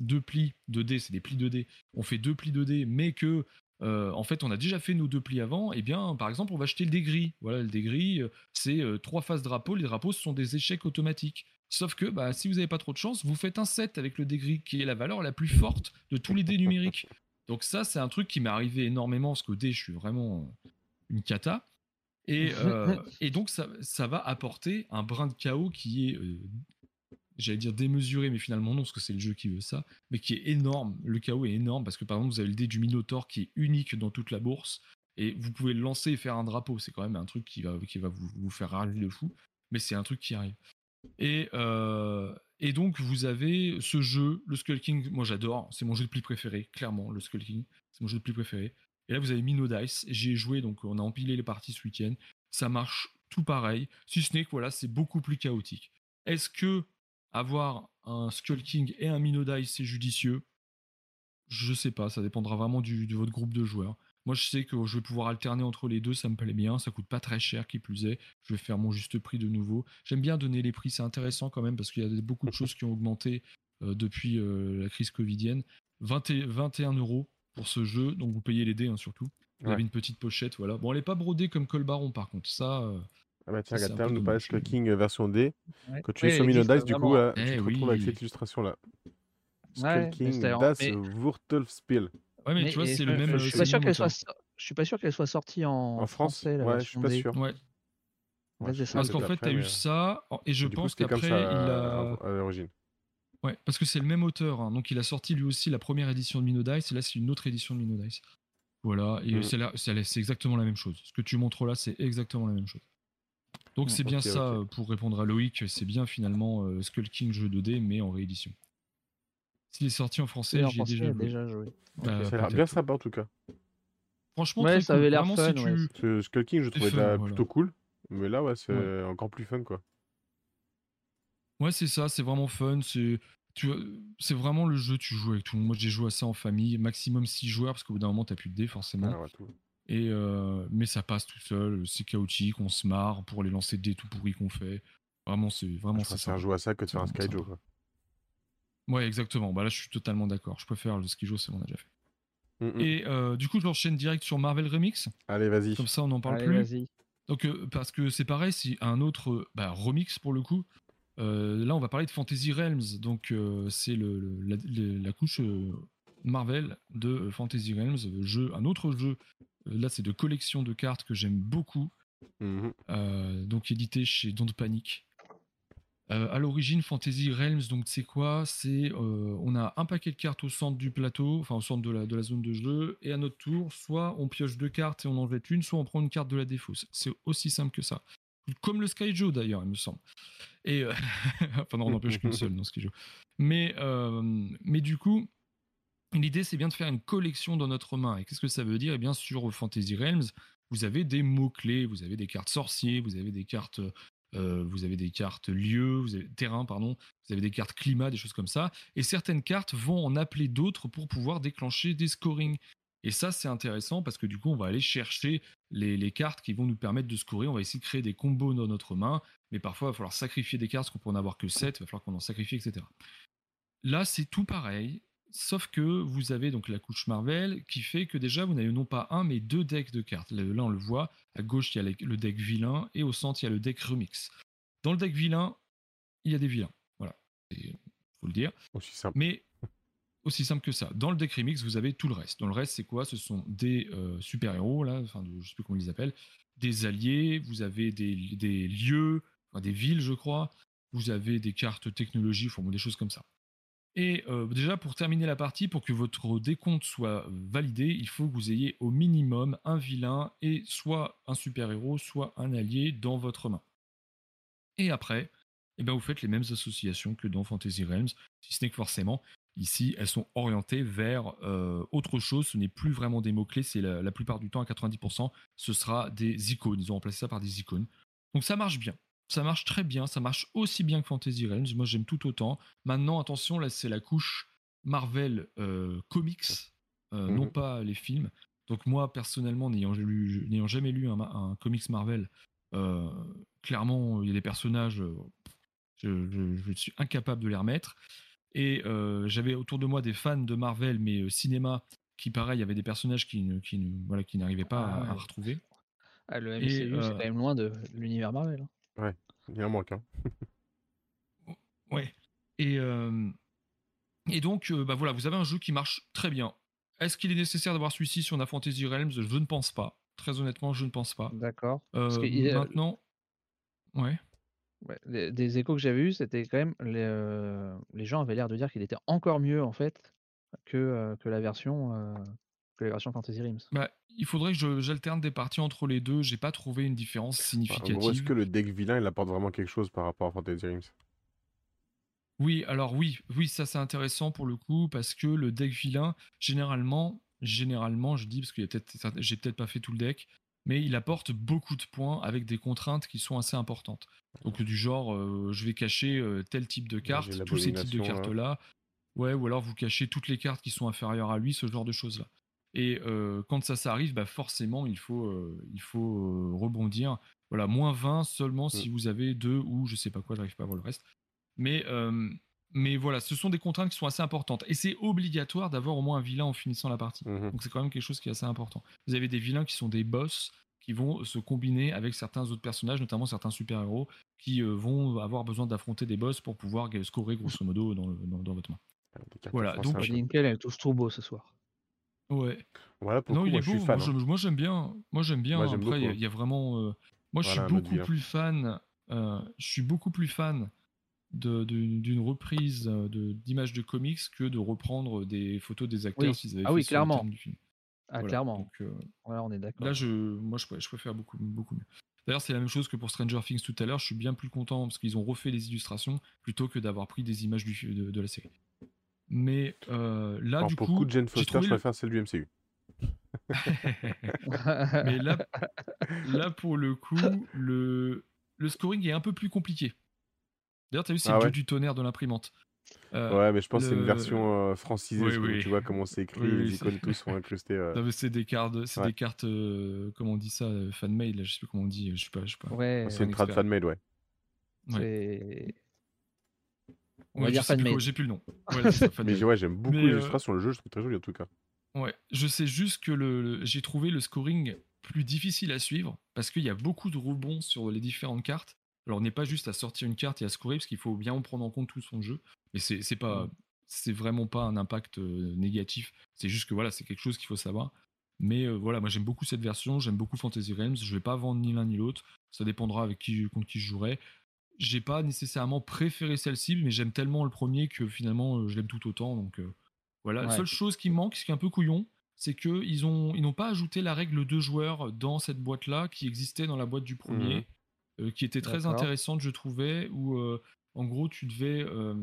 deux plis de dés, c'est des plis de dés. On fait deux plis de dés, mais que euh, en fait, on a déjà fait nos deux plis avant, eh bien, par exemple, on va acheter le dégris. Voilà, le dégris, euh, c'est euh, trois faces drapeau. Les drapeaux, ce sont des échecs automatiques. Sauf que bah, si vous n'avez pas trop de chance, vous faites un 7 avec le dé qui est la valeur la plus forte de tous les dés numériques. Donc ça, c'est un truc qui m'est arrivé énormément, parce qu'au dé, je suis vraiment une cata. Et, donc, ça, va apporter un brin de chaos qui est, j'allais dire démesuré, mais finalement non, parce que c'est le jeu qui veut ça, mais qui est énorme. Le chaos est énorme, parce que par exemple, vous avez le dé du Minotaur qui est unique dans toute la bourse, et vous pouvez le lancer et faire un drapeau. C'est quand même un truc qui va, qui va vous, vous faire rager de fou, mais c'est un truc qui arrive. Et, euh, et donc, vous avez ce jeu, le Skull King. Moi, j'adore. C'est mon jeu de pli préféré, clairement, le Skull King. C'est mon jeu de pli préféré. Et là, vous avez Mino Dice. J'y ai joué, donc on a empilé les parties ce week-end. Ça marche tout pareil, si ce n'est que voilà, c'est beaucoup plus chaotique. Est-ce que avoir un Skull King et un Mino Dice, c'est judicieux Je sais pas, ça dépendra vraiment du, de votre groupe de joueurs. Moi, je sais que je vais pouvoir alterner entre les deux, ça me plaît bien, ça coûte pas très cher, qui plus est. Je vais faire mon juste prix de nouveau. J'aime bien donner les prix, c'est intéressant quand même parce qu'il y a beaucoup de choses qui ont augmenté euh, depuis euh, la crise covidienne. 21 euros pour ce jeu, donc vous payez les dés hein, surtout. Vous avez une petite pochette, voilà. Bon, elle est pas brodée comme Colbaron par contre, ça. Euh, ah bah tiens, regarde, nous parle de King version D. Quand tu es sur Minodice, du coup, tu te eh retrouves avec cette illustration là. Skull King, Das Wurtelspiel. Ouais, mais, tu vois, c'est le même. Je suis pas sûr qu'elle soit. Je suis pas sûr qu'elle soit sortie en, en France? Français, ouais, je suis pas sûr. Ouais. parce qu'en fait, tu as eu ça, et je pense qu'après, il a. À l'origine. Ouais, parce que c'est le même auteur, hein. donc il a sorti lui aussi la première édition de Minodice, et là c'est une autre édition de Minodice. Voilà, et mm. c'est exactement la même chose. Ce que tu montres là, c'est exactement la même chose. Donc c'est bien ça, pour répondre à Loïc, c'est bien finalement euh, Skull King jeu 2D, mais en réédition. S'il est sorti en français, j'ai déjà, déjà joué. Bah, ça a l'air bien sympa en tout cas. Franchement, ouais, ça avait l'air fun. Si Skull King, je trouvais ça plutôt cool. Mais là, ouais, c'est encore plus fun, quoi. Ouais, c'est ça, c'est vraiment fun. C'est c'est vraiment le jeu, tu joues avec tout le monde. Moi, j'ai joué à ça en famille, maximum 6 joueurs, parce qu'au bout d'un moment, t'as plus de dés, forcément. Ah, Et euh, mais ça passe tout seul, c'est chaotique, on se marre pour les lancer de dés tout pourris qu'on fait. Vraiment, c'est vraiment ça. C'est un jeu à ça que de faire un Skyjo. Ouais, exactement. Bah là, je suis totalement d'accord. Je préfère le Skyjo, c'est bon, on a déjà fait. Mm, mm. Et euh, du coup, je l'enchaîne direct sur Marvel Remix. Allez, vas-y. Comme ça, on n'en parle plus. Donc, euh, parce que c'est pareil, c'est un autre bah, remix pour le coup. Euh, là, on va parler de Fantasy Realms. Donc, c'est le, la, couche Marvel de Fantasy Realms, jeu, un autre jeu. Là, c'est de collection de cartes que j'aime beaucoup. Mm-hmm. donc, édité chez Don't Panic. Euh, à l'origine, Fantasy Realms, donc c'est quoi? C'est euh, on a un paquet de cartes au centre du plateau, enfin au centre de la, de la zone de jeu, et à notre tour, soit on pioche deux cartes et on en jette une, soit on prend une carte de la défausse. C'est aussi simple que ça. Comme le Skyjo d'ailleurs, il me semble. Et euh, enfin non, on n'en pioche qu'une seule dans Skyjo. Mais mais du coup, l'idée c'est bien de faire une collection dans notre main. Et qu'est-ce que ça veut dire? Eh bien sur Fantasy Realms, vous avez des mots clés, vous avez des cartes sorciers, vous avez des cartes euh, vous avez des cartes lieux, vous avez terrain, pardon, vous avez des cartes climat, des choses comme ça. Et certaines cartes vont en appeler d'autres pour pouvoir déclencher des scorings. Et ça, c'est intéressant parce que du coup, on va aller chercher les, cartes qui vont nous permettre de scorer. On va essayer de créer des combos dans notre main, mais parfois, il va falloir sacrifier des cartes parce qu'on peut en avoir que 7, il va falloir qu'on en sacrifie, etc. Là, c'est tout pareil. Sauf que vous avez donc la couche Marvel qui fait que déjà vous n'avez non pas un mais deux decks de cartes. Là on le voit, à gauche il y a le deck vilain et au centre il y a le deck remix. Dans le deck vilain, il y a des vilains. Voilà, il faut le dire. Aussi simple. Mais aussi simple que ça. Dans le deck remix, vous avez tout le reste. Dans le reste, c'est quoi? Ce sont des euh, super-héros, là, enfin, je sais plus comment ils les appellent, des alliés, vous avez des, lieux, des villes, je crois, vous avez des cartes technologie, enfin, des choses comme ça. Et euh, déjà, pour terminer la partie, pour que votre décompte soit validé, il faut que vous ayez au minimum un vilain et soit un super-héros, soit un allié dans votre main. Et après, eh ben, vous faites les mêmes associations que dans Fantasy Realms, si ce n'est que forcément, ici, elles sont orientées vers euh, autre chose. Ce n'est plus vraiment des mots-clés, c'est la, la, plupart du temps, à 90%, ce sera des icônes. Ils ont remplacé ça par des icônes. Donc ça marche bien ça marche très bien, ça marche aussi bien que Fantasy Realms, moi j'aime tout autant. Maintenant, attention, là c'est la couche Marvel euh, Comics, euh, non mhm. pas les films. Donc moi personnellement, n'ayant jamais lu un, comics Marvel, euh, clairement il y a des personnages, je, suis incapable de les remettre. Et j'avais autour de moi des fans de Marvel, mais cinéma, qui pareil, il y avait des personnages qui, qui, voilà, qui n'arrivaient pas à, ah retrouver. Ah, le MCU, c'est quand même loin de l'univers Marvel. Hein. Ouais, il y a un manque. Hein. Ouais. Et, et donc, bah voilà, vous avez un jeu qui marche très bien. Est-ce qu'il est nécessaire d'avoir celui-ci sur la Fantasy Realms? Je ne pense pas. Très honnêtement, je ne pense pas. D'accord. maintenant, ouais. des échos que j'avais eus, c'était quand même les, les gens avaient l'air de dire qu'il était encore mieux en fait que, que la version que la version Fantasy Realms. Bah, il faudrait que j'alterne des parties entre les deux. J'ai pas trouvé une différence significative. Bah, est-ce que le deck vilain il apporte vraiment quelque chose par rapport à Fantasy Realms? Oui, alors oui, oui, ça c'est intéressant pour le coup parce que le deck vilain, généralement, généralement, je dis parce que peut-être, j'ai peut-être pas fait tout le deck, mais il apporte beaucoup de points avec des contraintes qui sont assez importantes. Donc du genre, euh, je vais cacher euh, tel type de carte, tous ces types de cartes là. Ouais, ou alors vous cachez toutes les cartes qui sont inférieures à lui, ce genre de choses là. Et euh, quand ça, ça arrive, bah forcément, il faut, il faut rebondir. Voilà, moins 20 seulement mmh. si vous avez deux ou je sais pas quoi, j'arrive pas à voir le reste. Mais mais voilà, ce sont des contraintes qui sont assez importantes. Et c'est obligatoire d'avoir au moins un vilain en finissant la partie. Mmh Donc c'est quand même quelque chose qui est assez important. Vous avez des vilains qui sont des boss qui vont se combiner avec certains autres personnages, notamment certains super-héros, qui euh, vont avoir besoin d'affronter des boss pour pouvoir scorer grosso modo dans, dans, votre main. Voilà, donc est tous trop beau ce soir. Ouais. Voilà, non, il est beau. Hein. Moi, j'aime bien. Moi j'aime bien. Après, il y, a vraiment. Euh, moi, je suis beaucoup plus fan. Euh, je suis beaucoup plus fan d'une reprise euh, d'images de, comics que de reprendre des photos des acteurs s'ils avaient ah fait oui, clairement. du film. Ah, clairement. Euh, on est d'accord. Là, je, moi, je, préfère beaucoup, beaucoup mieux. D'ailleurs, c'est la même chose que pour Stranger Things tout à l'heure. Je suis bien plus content parce qu'ils ont refait les illustrations plutôt que d'avoir pris des images du, de, la série. Mais euh, là, du pour coup. Pour coup de Jane Foster, je préfère celle du MCU. Mais là, là, pour le coup, le, le scoring est un peu plus compliqué. D'ailleurs, tu as vu, c'est ah le du tonnerre de l'imprimante. Euh, ouais, mais je pense que c'est une version euh, francisée. Tu vois comment c'est écrit, les icônes tous sont incrustés. Euh... C'est des cartes, c'est des cartes euh, comment on dit ça, fan-made, là, je sais plus comment on dit, je sais pas. Je sais pas. Ouais, c'est une trad fan-made, ouais. ouais. On va dire fan-made. J'ai plus le nom. Ouais, mais ouais, j'aime beaucoup l'illustration, le jeu, je trouve très joli en tout cas. Ouais, je sais juste que le j'ai trouvé le scoring plus difficile à suivre parce qu'il y a beaucoup de rebonds sur les différentes cartes alors, on n'est pas juste à sortir une carte et à scorer, parce qu'il faut bien prendre en compte tout son jeu. Mais c'est, c'est pas, c'est vraiment pas un impact euh, négatif. C'est juste que voilà, c'est quelque chose qu'il faut savoir. Mais euh, voilà, moi j'aime beaucoup cette version, j'aime beaucoup Fantasy Realms. Je vais pas vendre ni l'un ni l'autre. Ça dépendra avec qui contre qui je jouerai. J'ai pas nécessairement préféré celle-ci, mais j'aime tellement le premier que finalement euh, je l'aime tout autant. Donc voilà. La seule chose qui manque, ce qui est un peu couillon, c'est qu'ils ont ils n'ont pas ajouté la règle deux joueurs dans cette boîte là qui existait dans la boîte du premier. Mmh. Euh, qui était très intéressante, je trouvais, où euh, en gros, tu devais, euh,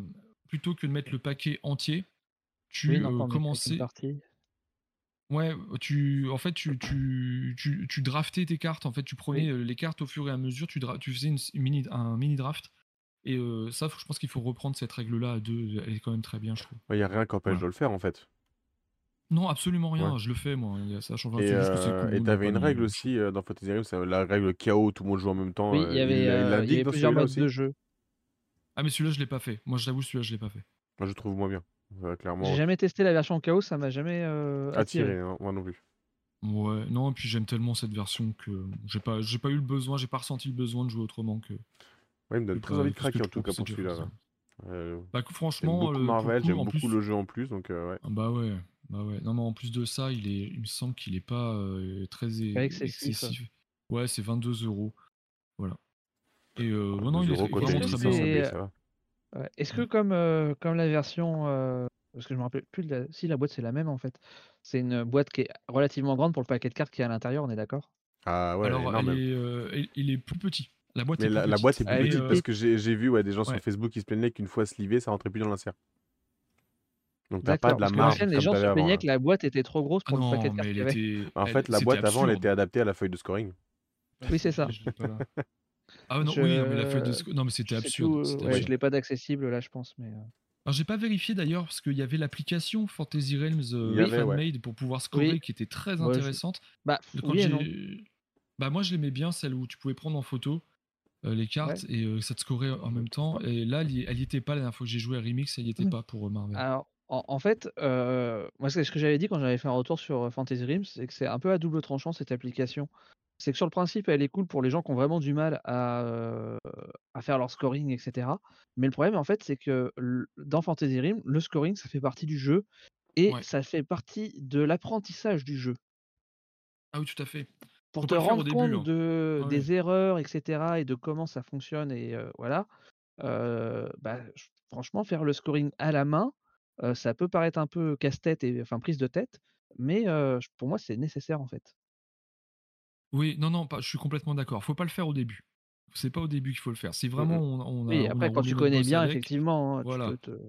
plutôt que de mettre le paquet entier, tu commençais. Ouais, tu, en fait, tu, tu, tu, draftais tes cartes. En fait, tu prenais les cartes au fur et à mesure. Tu, tu faisais une, mini, un mini draft. Et ça, je pense qu'il faut reprendre cette règle-là à deux. Elle est quand même très bien, je trouve. Il n'y a rien qui empêche de le faire, en fait. Non, absolument rien. Je le fais, moi. Ça change Et euh, t'avais une règle aussi euh, dans Fantasy Realms, c'est la règle chaos, tout le monde joue en même temps. Oui, il y euh, avait, plusieurs modes de jeu. Ah, mais celui-là, je l'ai pas fait. Moi, j'avoue, celui-là, je l'ai pas fait. Moi, je trouve moins bien. Clairement. J'ai jamais testé la version chaos, ça m'a jamais attiré. Hein, moi non plus. Ouais, non, et puis j'aime tellement cette version que j'ai pas, j'ai pas eu le besoin, j'ai pas ressenti le besoin de jouer autrement que. Ouais, il me donne très envie de craquer en tout cas pour celui-là. Bah, franchement, beaucoup Marvel, j'aime beaucoup le jeu en plus, donc ouais. Ah, bah ouais. Bah ouais. Non, mais en plus de ça, il, est, il me semble qu'il est pas euh, très excessif. Ouais, c'est 22 euros. Voilà. Et euh, non, il est vraiment très bien. Est-ce que comme, euh, comme la version, euh, parce que je me rappelle plus de la... si la boîte c'est la même en fait, c'est une boîte qui est relativement grande pour le paquet de cartes qui est à l'intérieur, on est d'accord? Ah ouais. Alors, il est plus petit. La boîte mais est la, la, boîte est plus petite parce que j'ai vu ouais, des gens sur Facebook qui se plaignaient qu'une fois slivée, ça rentrait plus dans l'insert. Donc t'as pas de la marge. les gens se plaignaient que la boîte était trop grosse pour le paquet de cartes qu'il y En fait, la boîte avant, elle était adaptée à la feuille de scoring. Oui, c'est ça. Ah non, oui, mais la feuille de scoring. Non, mais c'était absurde. Ouais, je l'ai pas d'accessible là, je pense, mais. Euh. Alors j'ai pas vérifié d'ailleurs parce qu'il y avait l'application Fantasy Realms euh, Fanmade pour pouvoir scorer qui était très intéressante. Bah, oui non. bah moi je l'aimais bien celle où tu pouvais prendre en photo euh, les cartes et ça te scorait en même temps. Et là elle y était pas la dernière fois que j'ai joué à Remix, elle y était pas pour Marvel. Alors en, fait, euh, moi, ce que j'avais dit quand j'avais fait un retour sur Fantasy Realms, c'est que c'est un peu à double tranchant cette application. C'est que sur le principe, elle est cool pour les gens qui ont vraiment du mal à, à faire leur scoring, etc. Mais le problème, en fait, c'est que dans Fantasy Rim, le scoring, ça fait partie du jeu et ça fait partie de l'apprentissage du jeu. Ah oui, tout à fait. Pour te rendre compte hein. de, ah des erreurs, etc. et de comment ça fonctionne et voilà. bah, franchement, faire le scoring à la main, ça peut paraître un peu casse-tête et enfin prise de tête, mais pour moi, c'est nécessaire en fait. Oui, non, non, pas, je suis complètement d'accord. Faut pas le faire au début. C'est pas au début qu'il faut le faire. Si vraiment on, on a, Oui, après, quand tu connais bien, effectivement, hein, voilà. tu peux te.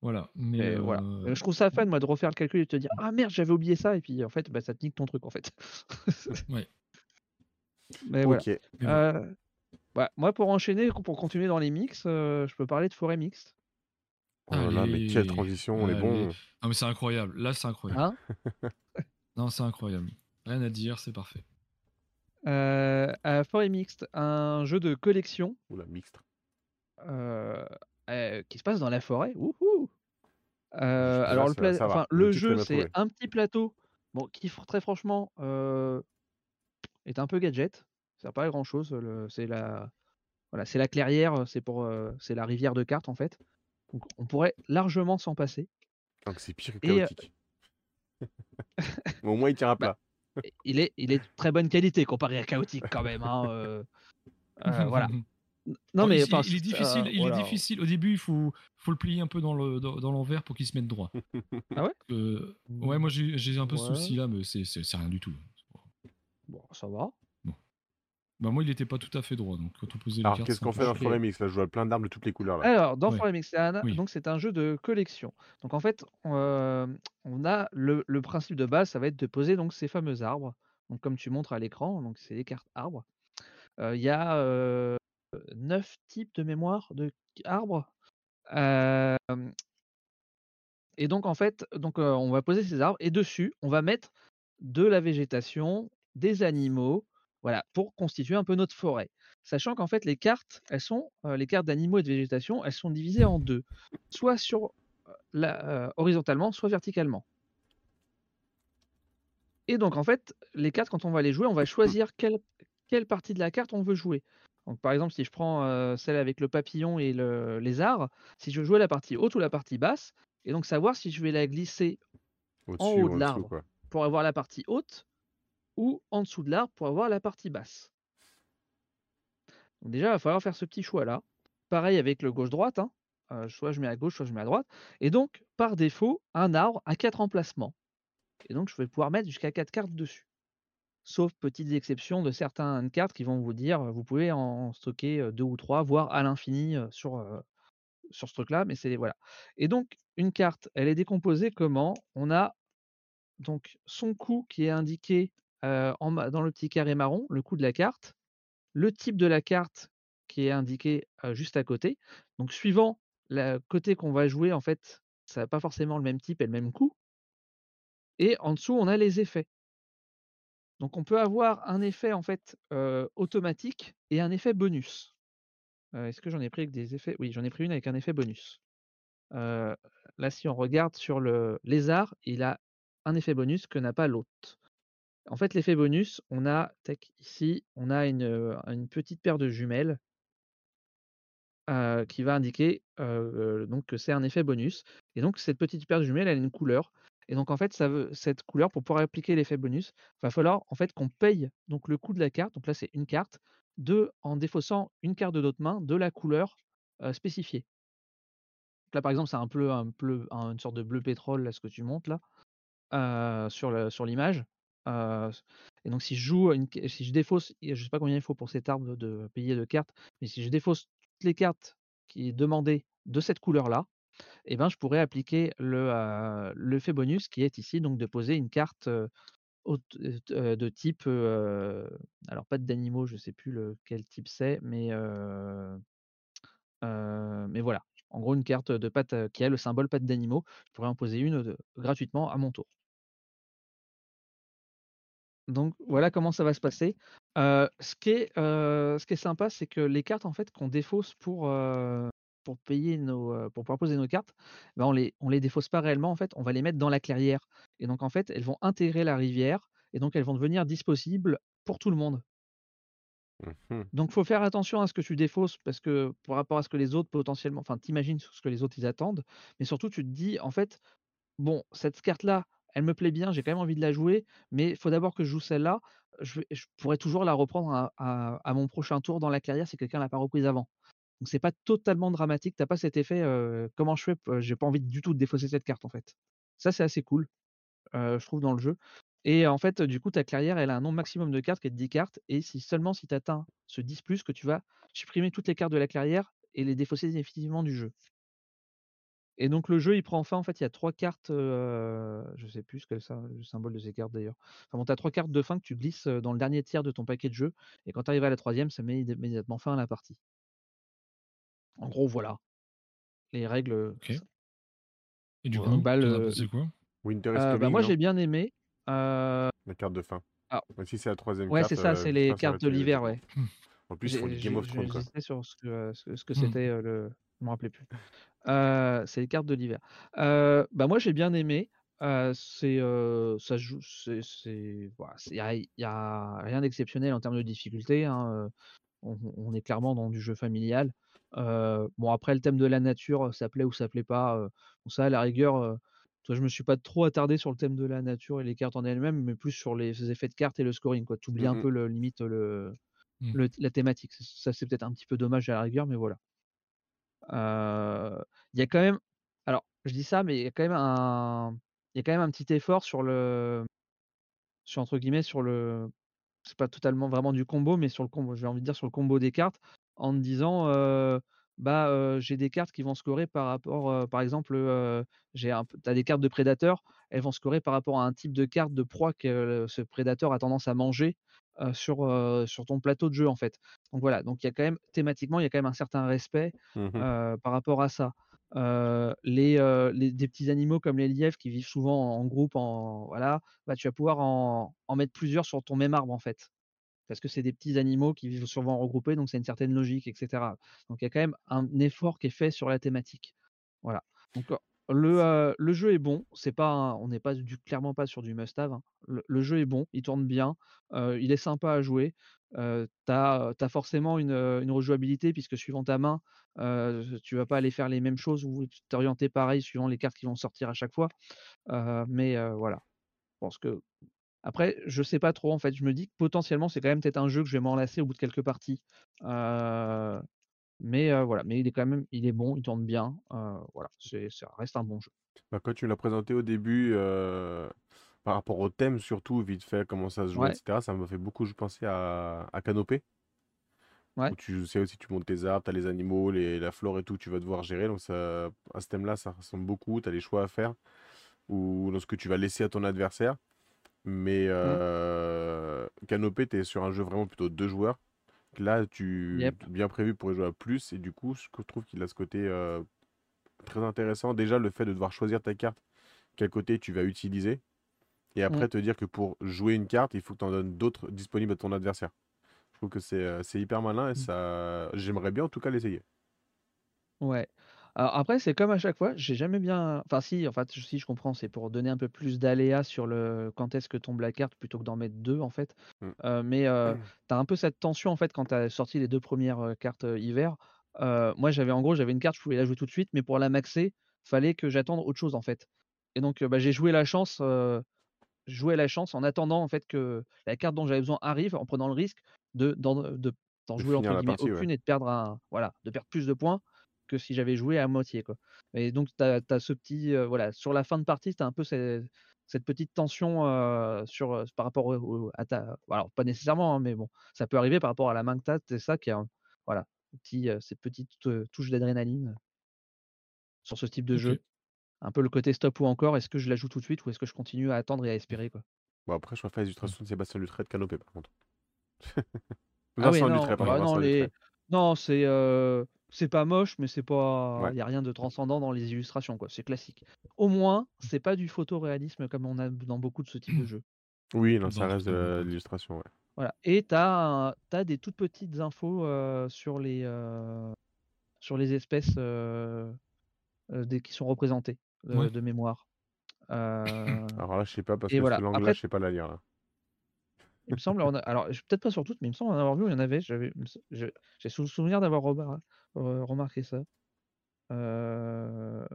Voilà. Mais voilà. Je trouve ça fun, moi, de refaire le calcul et de te dire Ah merde, j'avais oublié ça. Et puis, en fait, bah, ça te nique ton truc, en fait. ouais. Mais voilà. Bah, moi, pour enchaîner, pour continuer dans les mix, je peux parler de forêt mixte. Oh là mais quelle transition, on est bon. Non, mais c'est incroyable. Là, c'est incroyable. Hein? Non, c'est incroyable. Rien à dire, c'est parfait. Euh, à Forêt Mixte, un jeu de collection. Oula, mixte. Euh, euh, qui se passe dans la forêt. Alors le, enfin, le jeu, c'est un petit plateau, bon, qui très franchement est un peu gadget. Ça sert pas à grand chose. C'est la, voilà, c'est la clairière, c'est pour, c'est la rivière de cartes en fait. Donc on pourrait largement s'en passer. Donc c'est pire que chaotique. au moins il tient à bah, plat il est, il est de très bonne qualité comparé à chaotique quand même. Hein, euh, euh, voilà. Non, mais il, il, est difficile. il est difficile. Au début, il faut, faut le plier un peu dans le dans, l'envers pour qu'il se mette droit. ah ouais? ouais, moi j'ai un peu ce souci là, mais c'est rien du tout. Bon, ça va. Bah moi, il n'était pas tout à fait droit. Donc, quand on posait Alors, qu'est-ce qu'on fait dans Forêt Mix Là, je vois plein d'armes de toutes les couleurs. Là. Alors, dans ouais. Mix, donc c'est un jeu de collection. Donc, en fait, euh, on a le, le, principe de base, ça va être de poser donc ces fameux arbres. Donc, comme tu montres à l'écran, donc c'est les cartes arbres. Euh, il y a euh, neuf types de mémoire de arbres. et donc, en fait, donc, on va poser ces arbres et dessus, on va mettre de la végétation, des animaux, voilà, pour constituer un peu notre forêt. Sachant qu'en fait, les cartes, elles sont, les cartes d'animaux et de végétation, elles sont divisées en deux, soit sur la, horizontalement, soit verticalement. Et donc, en fait, les cartes, quand on va les jouer, on va choisir quelle, quelle partie de la carte on veut jouer. Donc, par exemple, si je prends celle avec le papillon et le lézard, si je veux jouer la partie haute ou la partie basse, et donc savoir si je vais la glisser en haut de l'arbre pour avoir la partie haute, ou en dessous de l'arbre pour avoir la partie basse. Déjà, il va falloir faire ce petit choix-là. Pareil avec le gauche-droite. Hein. Euh, soit je mets à gauche, soit je mets à droite. Et donc, par défaut, un arbre a quatre emplacements. Et donc, je vais pouvoir mettre jusqu'à quatre cartes dessus. Sauf petites exceptions de certaines cartes qui vont vous dire, vous pouvez en stocker deux ou trois, voire à l'infini sur, sur ce truc-là. Mais c'est voilà. Et donc, une carte, elle est décomposée comment? On a donc son coût qui est indiqué dans le petit carré marron, le coût de la carte, le type de la carte qui est indiqué juste à côté. Donc suivant le côté qu'on va jouer, en fait, ça n'a pas forcément le même type et le même coût. Et en dessous, on a les effets. Donc on peut avoir un effet en fait automatique et un effet bonus. Est-ce que j'en ai pris avec des effets? Oui, j'en ai pris une avec un effet bonus. là, si on regarde sur le lézard, il a un effet bonus que n'a pas l'autre. En fait, l'effet bonus, on a ici, on a une, petite paire de jumelles qui va indiquer donc que c'est un effet bonus. Et donc cette petite paire de jumelles, elle a une couleur. Et donc en fait, cette couleur, pour pouvoir appliquer l'effet bonus, va falloir en fait qu'on paye donc le coût de la carte. Donc là, c'est une carte, de en défaussant une carte de notre main de la couleur spécifiée. là, par exemple, c'est un peu, un une sorte de bleu pétrole, là, ce que tu montes là, sur l'image et donc si je joue une, si je défausse, je sais pas combien il faut pour cet arbre de payer de cartes, mais si je défausse toutes les cartes qui est demandées de cette couleur-là, et eh ben je pourrais appliquer le, le fait bonus qui est ici, donc de poser une carte de type, alors pas d'animaux, je sais plus quel type c'est, mais mais voilà. En gros, une carte de patte qui a le symbole patte d'animaux, je pourrais en poser une gratuitement à mon tour. Donc voilà comment ça va se passer. ce qui est, ce qui est sympa, c'est que les cartes en fait qu'on défausse pour, pour payer nos, pour pouvoir poser nos cartes, ben on les on les défausse pas réellement en fait, on va les mettre dans la clairière et donc en fait, elles vont intégrer la rivière et donc elles vont devenir disponibles pour tout le monde. Mmh donc faut faire attention à ce que tu défausses parce que par rapport à ce que les autres potentiellement enfin, tu ce que les autres ils attendent, mais surtout tu te dis: «En fait, bon cette carte-là, elle me plaît bien, j'ai quand même envie de la jouer, mais il faut d'abord que je joue celle-là, je pourrais toujours la reprendre à mon prochain tour dans la carrière si quelqu'un l'a pas reprise avant». Donc c'est pas totalement dramatique, tu as pas cet effet, «Comment je fais? j'ai pas envie du tout de défausser cette carte» en fait. Ça c'est assez cool, je trouve dans le jeu. Et en fait, du coup, ta clairière, elle a un nombre maximum de cartes qui est de 10 cartes. Et si seulement si tu atteins ce 10 plus que tu vas supprimer toutes les cartes de la clairière et les défausser définitivement du jeu. Et donc le jeu, il prend fin, en fait, il y a trois cartes, euh, je sais plus ce que c'est le symbole de ces cartes d'ailleurs. Enfin bon, tu as trois cartes de fin que tu glisses dans le dernier tiers de ton paquet de jeu. Et quand tu arrives à la troisième, ça met immédiatement fin à la partie. En gros, voilà. Les règles. Ok. Et du coup, bah, c'est quoi? Winter bah, moi, j'ai bien aimé. La carte de fin. Ah. si c'est la troisième ouais, c'est ça, c'est les cartes de l'hiver, ouais. En plus, ils Game of Thrones, sur ce que, ce, que c'était le. Je me rappelais plus. C'est les cartes de l'hiver. bah moi j'ai bien aimé. c'est ça joue, c'est, voilà, il y a, rien d'exceptionnel en termes de difficulté. Hein, on, on, est clairement dans du jeu familial. bon après le thème de la nature, ça plaît ou ça plaît pas. bon, ça à la rigueur, toi, je me suis pas trop attardé sur le thème de la nature et les cartes en elles-mêmes, mais plus sur les effets de cartes et le scoring. Tu oublies un mmh peu le, limite le, mmh. la thématique. Ça, c'est peut-être un petit peu dommage à la rigueur, mais voilà. Il y a quand même. Alors, je dis ça, mais il y a quand même un. Il y a quand même un petit effort sur le. Sur entre guillemets, sur le. C'est pas totalement vraiment du combo, mais sur le combo, j'ai envie de dire sur le combo des cartes, en disant bah, j'ai des cartes qui vont scorer par rapport, par exemple, j'ai un tu as des cartes de prédateurs, elles vont scorer par rapport à un type de carte de proie que ce prédateur a tendance à manger, sur, sur ton plateau de jeu, en fait. Donc voilà, donc il y a quand même thématiquement, il y a quand même un certain respect, mmh par rapport à ça. les, les des petits animaux comme les lièvres qui vivent souvent en groupe, en voilà, bah, tu vas pouvoir en en mettre plusieurs sur ton même arbre, en fait parce que c'est des petits animaux qui vivent souvent regroupés, donc c'est une certaine logique, etc. Donc il y a quand même un effort qui est fait sur la thématique. Voilà. Donc le, jeu est bon, c'est pas on n'est pas clairement pas sur du must-have. Hein. Le, jeu est bon, il tourne bien, il est sympa à jouer. tu as, forcément une, rejouabilité puisque suivant ta main, tu vas pas aller faire les mêmes choses ou t'orienter pareil suivant les cartes qui vont sortir à chaque fois. mais voilà, je pense que après, je sais pas trop en fait. Je me dis que potentiellement c'est quand même peut-être un jeu que je vais m'enlacer au bout de quelques parties. Mais voilà, mais il est quand même, il est bon, il tourne bien. voilà, ça reste un bon jeu. Bah, quand tu l'as présenté au début, par rapport au thème surtout, vite fait, comment ça se joue, etc., ça m'a fait beaucoup penser à, à Canopée. Ouais. Où tu sais aussi, tu montes tes arbres, tu as les animaux, les, la flore et tout, tu vas devoir gérer. Donc ça, à ce thème-là, ça ressemble beaucoup. Tu as les choix à faire ou dans ce que tu vas laisser à ton adversaire. Mais mmh. Canopé, tu es sur un jeu vraiment plutôt deux joueurs. Là, tu bien prévu pour y jouer à plus. Et du coup, je trouve qu'il a ce côté euh, très intéressant. Déjà, le fait de devoir choisir ta carte, quel côté tu vas utiliser. Et après, mmh. te dire que pour jouer une carte, il faut que tu en donnes d'autres disponibles à ton adversaire. Je trouve que c'est euh, hyper malin et mmh. ça j'aimerais bien en tout cas l'essayer. Ouais. Alors après, c'est comme à chaque fois, j'ai jamais bien enfin si, en fait, si je comprends, c'est pour donner un peu plus d'aléa sur le quand est-ce que tombe la carte plutôt que d'en mettre deux en fait. Mmh. mais tu as un peu cette tension en fait quand tu as sorti les deux premières cartes hiver. moi j'avais en gros, j'avais une carte, je pouvais la jouer tout de suite, mais pour la maxer, fallait que j'attende autre chose en fait. Et donc bah, j'ai joué la chance, joué la chance en attendant en fait que la carte dont j'avais besoin arrive, en prenant le risque de d'en de jouer entre guillemets aucune et de perdre un voilà, de perdre plus de points que si j'avais joué à moitié. Quoi. Et donc, tu as, ce petit. voilà, sur la fin de partie, tu as un peu cette, cette petite tension sur, par rapport à ta. Alors, pas nécessairement, hein, mais bon, ça peut arriver par rapport à la main que tu as. C'est ça qui est. voilà, petit, cette petite touche d'adrénaline sur ce type de jeu. Un peu le côté stop ou encore, est-ce que je la joue tout de suite ou est-ce que je continue à attendre et à espérer quoi? Bon, après, je préfère les illustrations de Sébastien Lutret de Canopé, par contre. ah oui, non, bah non, les... non c'est c'est pas moche, mais c'est pas, il y a rien de transcendant dans les illustrations, quoi. C'est classique. Au moins, c'est pas du photoréalisme comme on a dans beaucoup de ce type de jeu. Oui, non, ça reste de l'illustration, ouais. Voilà. Et tu as, des toutes petites infos sur les sur les espèces des, qui sont représentées de mémoire. Alors là, je sais pas parce que voilà. ce langue-là, je sais pas la lire. Il me semble, alors peut-être pas sur toutes, mais il me semble en avoir vu, il y en avait. J'ai souvenir d'avoir remarqué ça. Euh...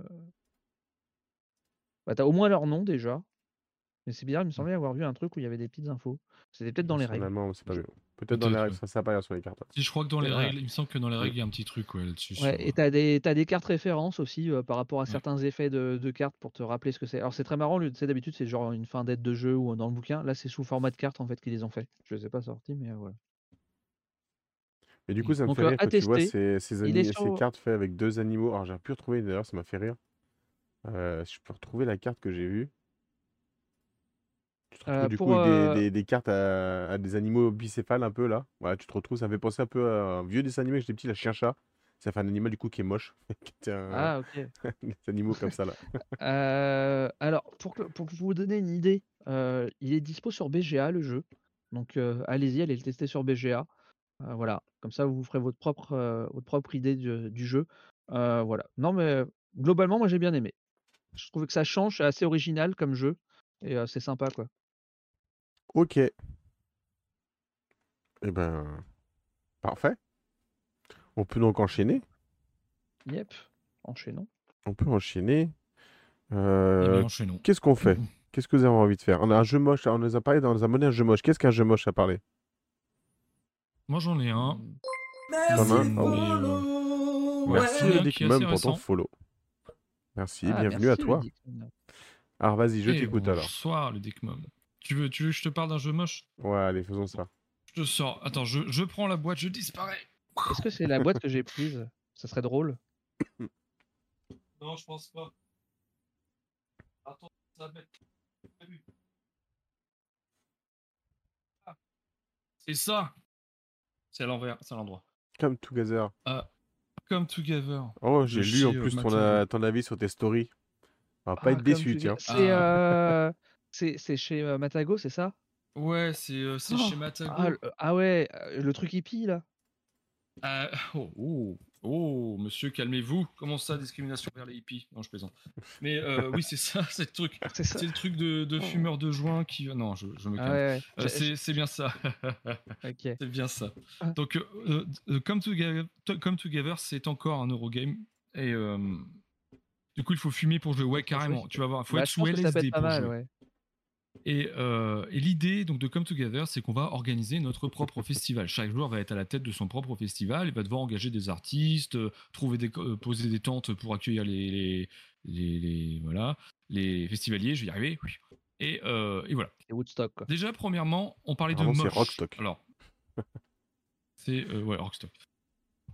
Bah, t'as au moins leur nom déjà. Mais c'est bizarre, il me mmh. semblait avoir vu un truc où il y avait des petites infos. C'était peut-être dans les règles. c'est pas Peut-être dans les règles, ça s'apparaît sur les cartes. Si, je crois que dans les règles, il me semble que dans les règles, il y a un petit truc là-dessus. Ouais, et t'as des, as des cartes références aussi euh, par rapport à certains effets de, de, cartes pour te rappeler ce que c'est. Alors c'est très marrant, d'habitude c'est genre une fin d'aide de jeu ou dans le bouquin. Là c'est sous format de cartes en fait qu'ils les ont fait. Je les ai pas sortis, mais euh, voilà. Et du coup, ça me fait euh, rire quand tu vois ces, ces, cartes faites avec deux animaux. Alors j'ai pu retrouver, d'ailleurs, ça m'a fait rire. je peux retrouver la carte que j'ai vue. Tu te retrouves du coup avec des, cartes à, des animaux bicéphales un peu là. Ouais, tu te retrouves, ça me fait penser un peu à un vieux dessin animé que j'étais petit, la chien-chat. Ça fait un animal du coup qui est moche. Ah, ok. des animaux comme ça là. alors, pour, pour vous donner une idée, il est dispo sur BGA le jeu. Donc allez-y, allez le tester sur BGA. Voilà, comme ça vous vous ferez votre propre, votre propre idée du, du jeu. voilà. Non mais globalement, moi j'ai bien aimé. Je trouve que ça change, c'est assez original comme jeu. Et c'est sympa quoi. Ok. Eh ben, parfait. On peut donc enchaîner? Yep, enchaînons. On peut enchaîner. Euh, qu'est-ce qu'on fait? Qu'est-ce que vous avez envie de faire? On a un jeu moche, on nous a parlé, dans un un jeu moche. Qu'est-ce qu'un jeu moche à parler Moi j'en ai un. Merci, euh, Merci même pour ton follow. Merci, ah, bienvenue à toi. Alors vas-y, je t'écoute alors. Bonsoir le Dickmom. Tu veux, tu veux que je te parle d'un jeu moche? Ouais, allez, faisons ça. Je sors. Attends, je, je prends la boîte, je disparais. Est-ce que c'est la boîte que j'ai prise? Ça serait drôle. Non, je pense pas. Attends, ça va mettre. Ah. C'est ça. C'est à l'envers, c'est à l'endroit. Come Together. Ah. Come Together. Oh, j'ai lu en plus ton, ton, avis sur tes stories. On va pas être ah, déçu, tiens. Ah. C'est c'est chez Matago, c'est ça? Ouais, c'est oh! chez Matago. Ah, ah, ouais, le truc hippie là? Oh, oh, oh, monsieur, calmez-vous. Comment ça, discrimination vers les hippies? Non, je plaisante. Mais oui, c'est ça, c'est le truc. C'est le truc de, de, fumeur de joint qui. Non, je, je me calme. c'est bien ça. C'est bien ça. Donc, Come Together, Come Together c'est encore un Eurogame. Et du coup, il faut fumer pour jouer. Ouais, carrément. Tu vas voir. Il faut bah, être sous LSD pour jouer. Ouais. Et, euh, et l'idée donc de Come Together, c'est qu'on va organiser notre propre festival. Chaque joueur va être à la tête de son propre festival. Il va devoir engager des artistes, euh, trouver des, euh, poser des tentes pour accueillir les, les, les, voilà, les festivaliers. Je vais y arriver. Et, euh, et voilà. Et Woodstock. Quoi. Déjà, premièrement, on parlait de moche. C'est Rockstock. Alors, c'est ouais, Rockstock.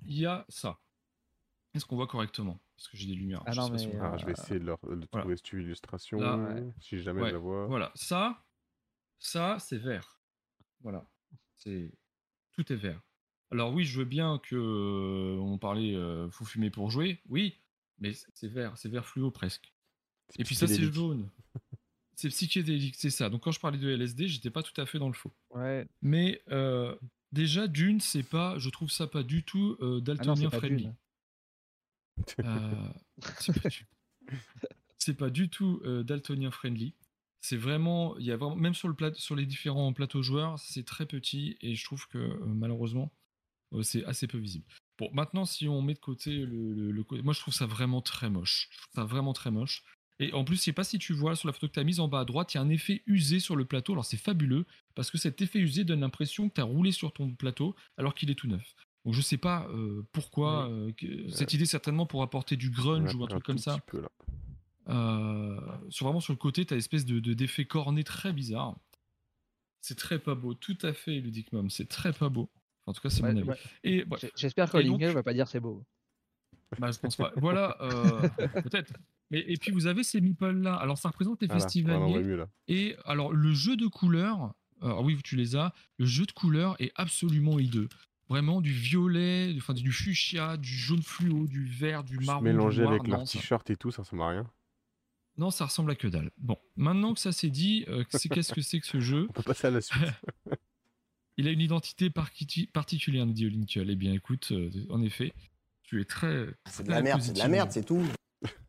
Il y a ça. Est-ce qu'on voit correctement? Parce que j'ai des lumières. Ah je, non, ah, je vais essayer de, leur, de trouver cette illustration, si jamais je la vois. Voilà, ça, ça, c'est vert. Voilà, c'est tout est vert. Alors oui, je veux bien que euh, on parlait, euh, faut fumer pour jouer. Oui, mais c'est vert, c'est vert fluo presque. Et puis ça, c'est jaune. c'est psychédélique, c'est ça. Donc quand je parlais de LSD, j'étais pas tout à fait dans le faux. Ouais. Mais euh, déjà d'une, c'est pas, je trouve ça pas du tout euh, daltonien ah friendly. Euh, c'est pas du tout euh, daltonien friendly. C'est vraiment, il même sur le sur les différents plateaux joueurs, c'est très petit et je trouve que euh, malheureusement, c'est assez peu visible. Bon, maintenant, si on met de côté le, le, moi je trouve ça vraiment très moche. Je trouve ça vraiment très moche. Et en plus, je sais pas si tu vois sur la photo que tu as mise en bas à droite, il y a un effet usé sur le plateau. Alors c'est fabuleux parce que cet effet usé donne l'impression que tu as roulé sur ton plateau alors qu'il est tout neuf. Donc je sais pas euh, pourquoi euh, cette idée certainement pour apporter du grunge ou un truc comme ça. Euh, sur vraiment sur le côté, tu as espèce de d'effet corné très bizarre. C'est très pas beau, tout à fait ludique Mom, c'est très pas beau. en tout cas, c'est mon avis. Et j'espère que ne va pas dire c'est beau. Bah, je pense pas. voilà, peut-être. Mais, et puis vous avez ces meeples là. Alors ça représente les festivals. Et alors le jeu de couleurs, alors oui, tu les as. Le jeu de couleurs est absolument hideux vraiment du violet, enfin du fuchsia, du jaune fluo, du vert, du marron. Mélangé avec leur t-shirt et tout, ça ressemble à rien. Non, ça ressemble à que dalle. Bon, maintenant que ça s'est dit, euh, qu'est-ce que c'est que ce jeu On peut passer à la suite. Il a une identité particulière, nous dit Olinkel. Eh bien, écoute, euh, en effet, tu es très. C'est de la merde, c'est de la merde, c'est tout.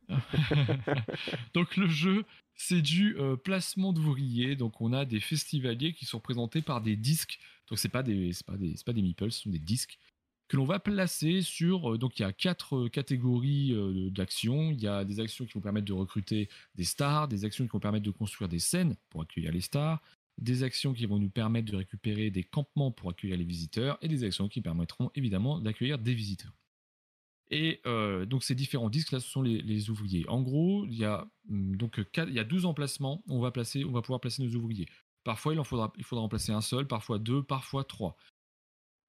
donc le jeu, c'est du euh, placement d'ouvriers. Donc on a des festivaliers qui sont représentés par des disques. Donc c'est pas des pas des pas des meeples, ce sont des disques que l'on va placer sur. Euh, donc il y a quatre euh, catégories d'actions. Il y a des actions qui vont permettre de recruter des stars, des actions qui vont permettre de construire des scènes pour accueillir les stars, des actions qui vont nous permettre de récupérer des campements pour accueillir les visiteurs et des actions qui permettront évidemment d'accueillir des visiteurs. Et euh, donc ces différents disques là, ce sont les, ouvriers. En gros, il y a hum, donc il y a 12 emplacements. On va placer, on va pouvoir placer nos ouvriers. Parfois, il faudra, il un seul, parfois deux, parfois trois.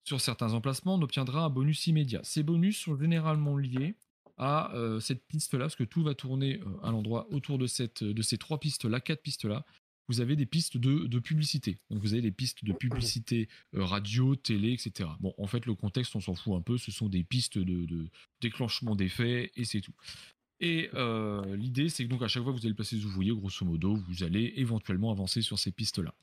Sur certains emplacements, on obtiendra un bonus immédiat. Ces bonus sont généralement liés à euh, cette piste-là, parce que tout va tourner euh, à l'endroit autour de, de ces trois pistes-là, quatre pistes-là, vous avez des pistes de, publicité. Donc vous avez des pistes de publicité euh, radio, télé, etc. Bon, en fait, le contexte, on s'en fout un peu. Ce sont des pistes de, déclenchement d'effets et c'est tout. Et euh, l'idée, c'est que donc à chaque fois que vous allez passer des ouvriers, grosso modo, vous allez éventuellement avancer sur ces pistes-là.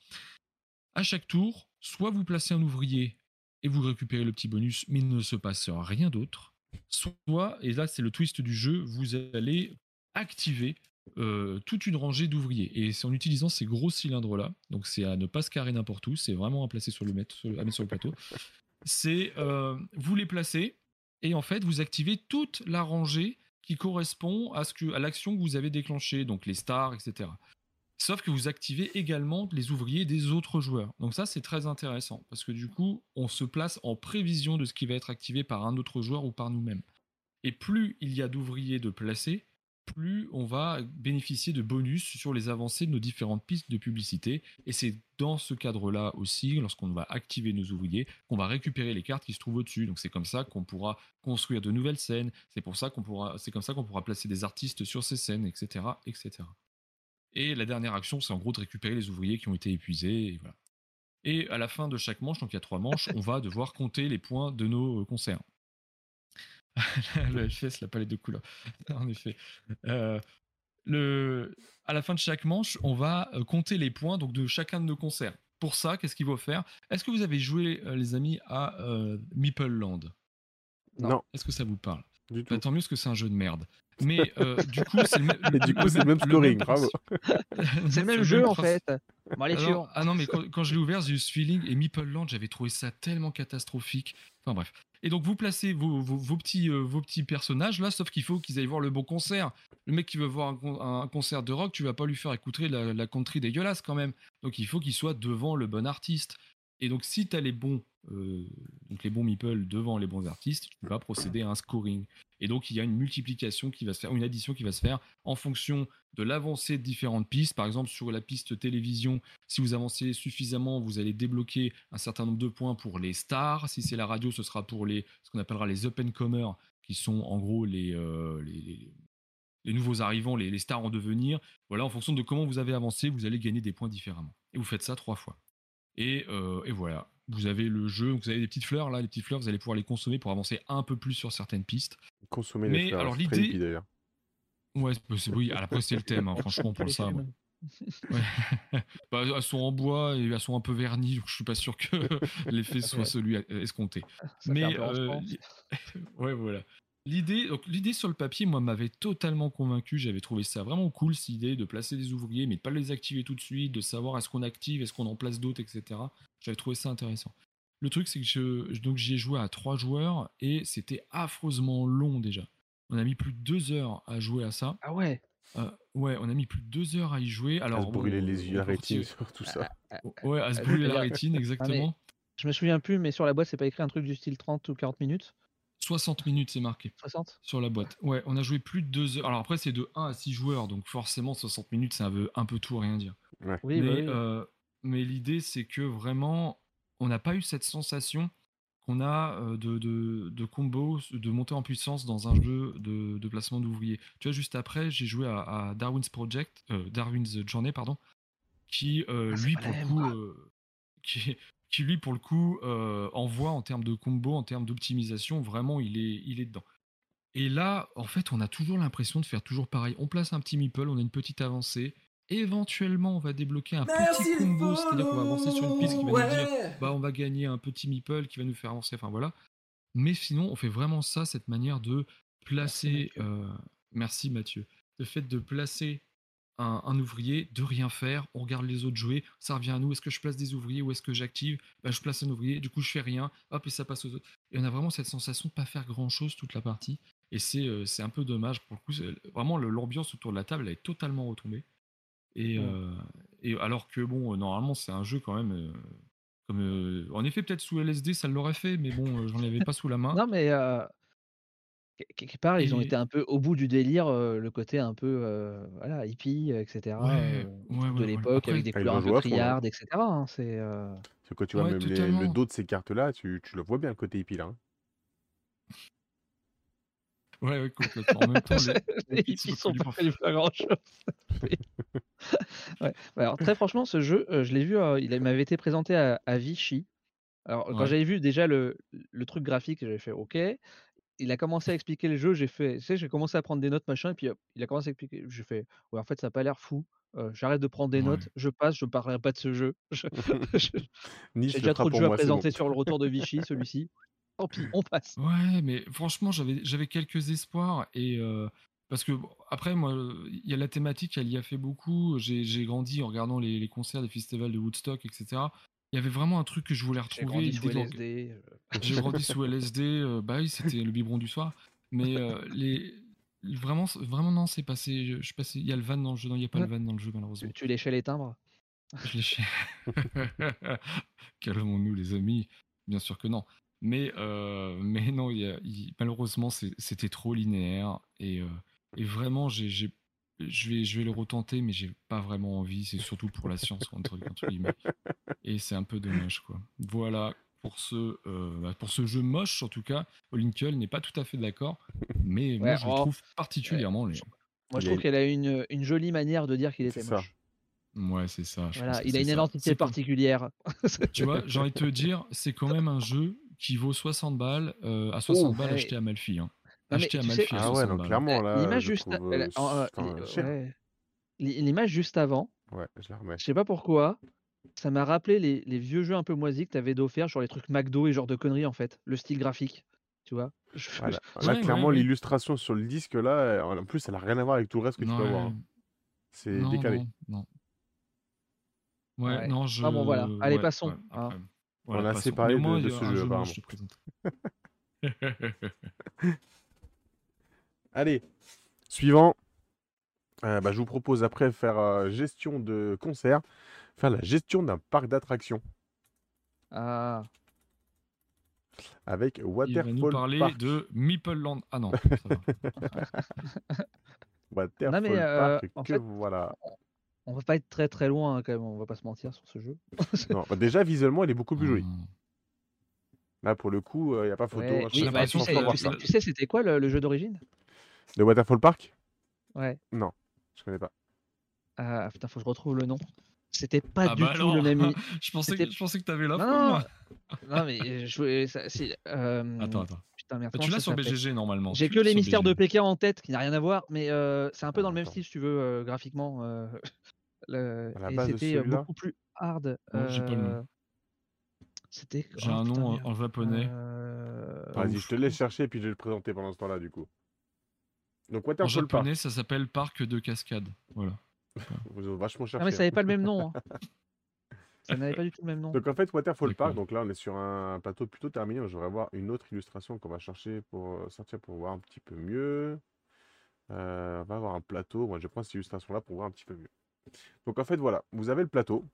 À chaque tour, soit vous placez un ouvrier et vous récupérez le petit bonus, mais il ne se passe rien d'autre. Soit, et là c'est le twist du jeu, vous allez activer euh, toute une rangée d'ouvriers. Et c'est en utilisant ces gros cylindres-là, donc c'est à ne pas se carrer n'importe où, c'est vraiment à placer sur le mettre sur le plateau. C'est euh, vous les placez et en fait vous activez toute la rangée qui correspond à ce que à l'action que vous avez déclenchée, donc les stars, etc. Sauf que vous activez également les ouvriers des autres joueurs. Donc ça c'est très intéressant parce que du coup on se place en prévision de ce qui va être activé par un autre joueur ou par nous-mêmes. Et plus il y a d'ouvriers de placer, plus on va bénéficier de bonus sur les avancées de nos différentes pistes de publicité. Et c'est dans ce cadre-là aussi, lorsqu'on va activer nos ouvriers, qu'on va récupérer les cartes qui se trouvent au-dessus. Donc c'est comme ça qu'on pourra construire de nouvelles scènes. C'est comme ça qu'on pourra placer des artistes sur ces scènes, etc., etc. Et la dernière action, c'est en gros de récupérer les ouvriers qui ont été épuisés. Et, à la fin de chaque manche, donc il y a trois manches, on va devoir compter les points de nos concerts. le LFS, la palette de couleurs. en effet. Euh, le... À la fin de chaque manche, on va euh, compter les points donc, de chacun de nos concerts. Pour ça, qu'est-ce qu'il faut faire? Est-ce que vous avez joué, euh, les amis, à Meeple Land? Non. Est-ce que ça vous parle? Bah, Tant mieux parce que c'est un jeu de merde. Mais du coup, c'est le, même scoring, bravo. c'est le même jeu en fait. ah non, mais quand, je l'ai ouvert, j'ai eu ce feeling. Et Meeple Land, j'avais trouvé ça tellement catastrophique. Enfin bref. Et donc vous placez vos, petits, euh, vos petits personnages là, sauf qu'il faut qu'ils aillent voir le bon concert. Le mec qui veut voir un, concert de rock, tu vas pas lui faire écouter la, la country dégueulasse quand même. Donc il faut qu'il soit devant le bon artiste. Et donc, si tu as les bons, euh, donc les bons meeples devant les bons artistes, tu vas procéder à un scoring. Et donc, il y a une multiplication qui va se faire, une addition qui va se faire en fonction de l'avancée de différentes pistes. Par exemple, sur la piste télévision, si vous avancez suffisamment, vous allez débloquer un certain nombre de points pour les stars. Si c'est la radio, ce sera pour les, ce qu'on appellera les up and comers, qui sont en gros les, euh, les, nouveaux arrivants, les, les, stars en devenir. Voilà, en fonction de comment vous avez avancé, vous allez gagner des points différemment. Et vous faites ça trois fois. Euh, et, voilà, vous avez le jeu, vous avez des petites fleurs là, les petites fleurs, vous allez pouvoir les consommer pour avancer un peu plus sur certaines pistes. Consommer les fleurs, alors l'idée d'ailleurs. Ouais, c'est oui, après c'est le thème, hein, franchement pour ça. bah, elles sont en bois et elles sont un peu vernies, donc je suis pas sûr que l'effet soit celui escompté. Mais euh, ouais, voilà. L'idée, donc l'idée sur le papier, moi, m'avait totalement convaincu. J'avais trouvé ça vraiment cool, cette idée de placer des ouvriers, mais de pas les activer tout de suite, de savoir est-ce qu'on active, est-ce qu'on en place d'autres, etc. J'avais trouvé ça intéressant. Le truc, c'est que je, donc j'y ai joué à trois joueurs et c'était affreusement long déjà. On a mis plus de deux heures à jouer à ça. Ah ouais? Euh, ouais, on a mis plus de deux heures à y jouer. Alors, à se brûler les yeux, la rétine sur tout ça. Ah, ah, ah, ouais, à se brûler la rétine, exactement. je me souviens plus, mais sur la boîte, c'est pas écrit un truc du style 30 ou 40 minutes? 60 minutes, c'est marqué. 60 Sur la boîte. Ouais, on a joué plus de 2 heures. Alors après, c'est de 1 à 6 joueurs, donc forcément, 60 minutes, ça veut un peu tout, rien dire. Oui, mais, euh, mais l'idée, c'est que vraiment, on n'a pas eu cette sensation qu'on a euh, de, de, de, combo, de monter en puissance dans un jeu de, de placement d'ouvriers. Tu vois, juste après, j'ai joué à, Darwin's Project, euh, Darwin's Journey, pardon, qui, ah, lui, pour le coup, qui, qui lui pour le coup euh, envoie en termes de combo, en termes d'optimisation, vraiment il est, il est dedans. Et là, en fait, on a toujours l'impression de faire toujours pareil. On place un petit meeple, on a une petite avancée. Éventuellement, on va débloquer un petit combo, c'est-à-dire qu'on va avancer sur une piste qui va nous dire bah, on va gagner un petit meeple qui va nous faire avancer. Enfin voilà. Mais sinon, on fait vraiment ça, cette manière de placer, euh, merci Mathieu. Le fait de placer un, ouvrier, de rien faire, on regarde les autres jouer, ça revient à nous, est-ce que je place des ouvriers ou est-ce que j'active? Bah, Je place un ouvrier, du coup je fais rien, hop, et ça passe aux autres. Et on a vraiment cette sensation de pas faire grand-chose toute la partie. Et c'est euh, un peu dommage pour le coup. Vraiment, l'ambiance autour de la table, elle est totalement retombée. Et, euh, et alors que, bon, normalement, c'est un jeu quand même. Euh, comme, en effet, peut-être sous LSD, ça l'aurait fait, mais bon, j'en avais pas sous la main. Non, mais quelque part, ils ont été un peu au bout du délire, le côté un peu voilà, hippie, etc. de l'époque, avec des couleurs un peu criardes, etc. Hein, c'est. quand tu vois même le dos de ces cartes-là, tu, tu, le vois bien le côté hippie là. Hein. Ouais, ouais, complètement. En même temps, les, les hippies sont pas grand chose. ouais. Bah, alors, très franchement, ce jeu, je l'ai vu, il m'avait été présenté à, Vichy. Alors, quand j'avais vu déjà le, le truc graphique, j'avais fait OK il a commencé à expliquer le jeu, j'ai fait, tu sais, j'ai commencé à prendre des notes, machin, et puis il a commencé à expliquer, j'ai fait, ouais, en fait, ça n'a pas l'air fou. j'arrête de prendre des notes, je passe, je ne parlerai pas de ce jeu. j'ai déjà trop de jeux à présenter sur le retour de Vichy, celui-ci. Tant pis, on passe. Ouais, mais franchement, j'avais, quelques espoirs et parce que après, moi, il y a la thématique, elle y a fait beaucoup. J'ai, grandi en regardant les, les, concerts des festivals de Woodstock, etc. Il y avait vraiment un truc que je voulais retrouver. J'ai grandi sous LSD. Euh. J'ai grandi sous LSD. Euh, bah oui, c'était le biberon du soir. Mais euh, les, vraiment, vraiment non, c'est passé. Je, passé. Il y a le van dans le jeu. Non, il n'y a pas le van dans le jeu malheureusement. Tu, léchais les timbres? Je léchais. Calmons-nous les amis. Bien sûr que non. Mais mais non, malheureusement c'était trop linéaire et, et vraiment j'ai je vais, je vais le retenter, mais j'ai pas vraiment envie. C'est surtout pour la science, entre, guillemets. Et c'est un peu dommage, quoi. Voilà pour ce, euh, bah, pour ce jeu moche, en tout cas. Olinkle n'est pas tout à fait d'accord, mais moi, je le trouve particulièrement. Moi, je trouve qu'elle a une, une jolie manière de dire qu'il était moche. Ouais, c'est ça. Voilà, il a une identité particulière. tu vois, j'ai envie de te dire, c'est quand même un jeu qui vaut 60 balles, euh, à 60 balles acheté à Malfi. Hein. Acheté à Malfi. Ah ouais, donc clairement, là. L'image juste, l'image juste avant. Ouais, je la remets. Je sais pas pourquoi. Ça m'a rappelé les, les, vieux jeux un peu moisis que tu avais d'offert, genre les trucs McDo et genre de conneries en fait, le style graphique, tu vois. Là, clairement, l'illustration sur le disque là, en plus, elle a rien à voir avec tout le reste que tu peux voir. Hein. C'est décalé. Non, Ouais, non, je. Ah bon, voilà. Allez, passons. Hein. On a assez parlé de, de ce jeu, apparemment. Allez, suivant. Euh, bah, je vous propose après faire euh, gestion de concert, faire la gestion d'un parc d'attractions. Ah. Avec Waterfall Il va nous parler de Meeple Land. Ah non. Waterfall mais, euh, Park, que voilà. On va pas être très très loin hein, quand même, on va pas se mentir sur ce jeu. non, bah, déjà visuellement, il est beaucoup plus joli. Hmm. Là, pour le coup, il n'y a pas photo. Hein, bah, tu, sais, c'était quoi le jeu d'origine? De Waterfall Park? Ouais. Non, je connais pas. Ah putain, faut que je retrouve le nom. C'était pas ah du bah tout le même. je, pensais que, je pensais que t'avais l'info. Non, non, mais je ça, euh... Attends, attends. Putain, merde, bah, tu l'as sur BGG normalement. J'ai que les mystères de Pékin en tête, qui n'a rien à voir, mais euh, c'est un peu dans le même style, si tu veux, euh, graphiquement. Euh, le... Et c'était beaucoup plus hard. J'ai. C'était. J'ai un nom en, japonais. Vas-y, je te laisse chercher, puis je vais le présenter pendant ce temps-là, du coup. Donc en japonais, ça s'appelle Parc de Cascade. Voilà. Vous avez vachement cherché. Ah mais ça n'avait pas le même nom. Hein. ça n'avait pas du tout le même nom. Donc en fait, Waterfall Park, donc là on est sur un plateau plutôt terminé. Je voudrais voir une autre illustration qu'on va chercher pour euh, sortir pour voir un petit peu mieux. Euh, on va avoir un plateau. Moi je prends cette illustration là pour voir un petit peu mieux. Donc en fait voilà, vous avez le plateau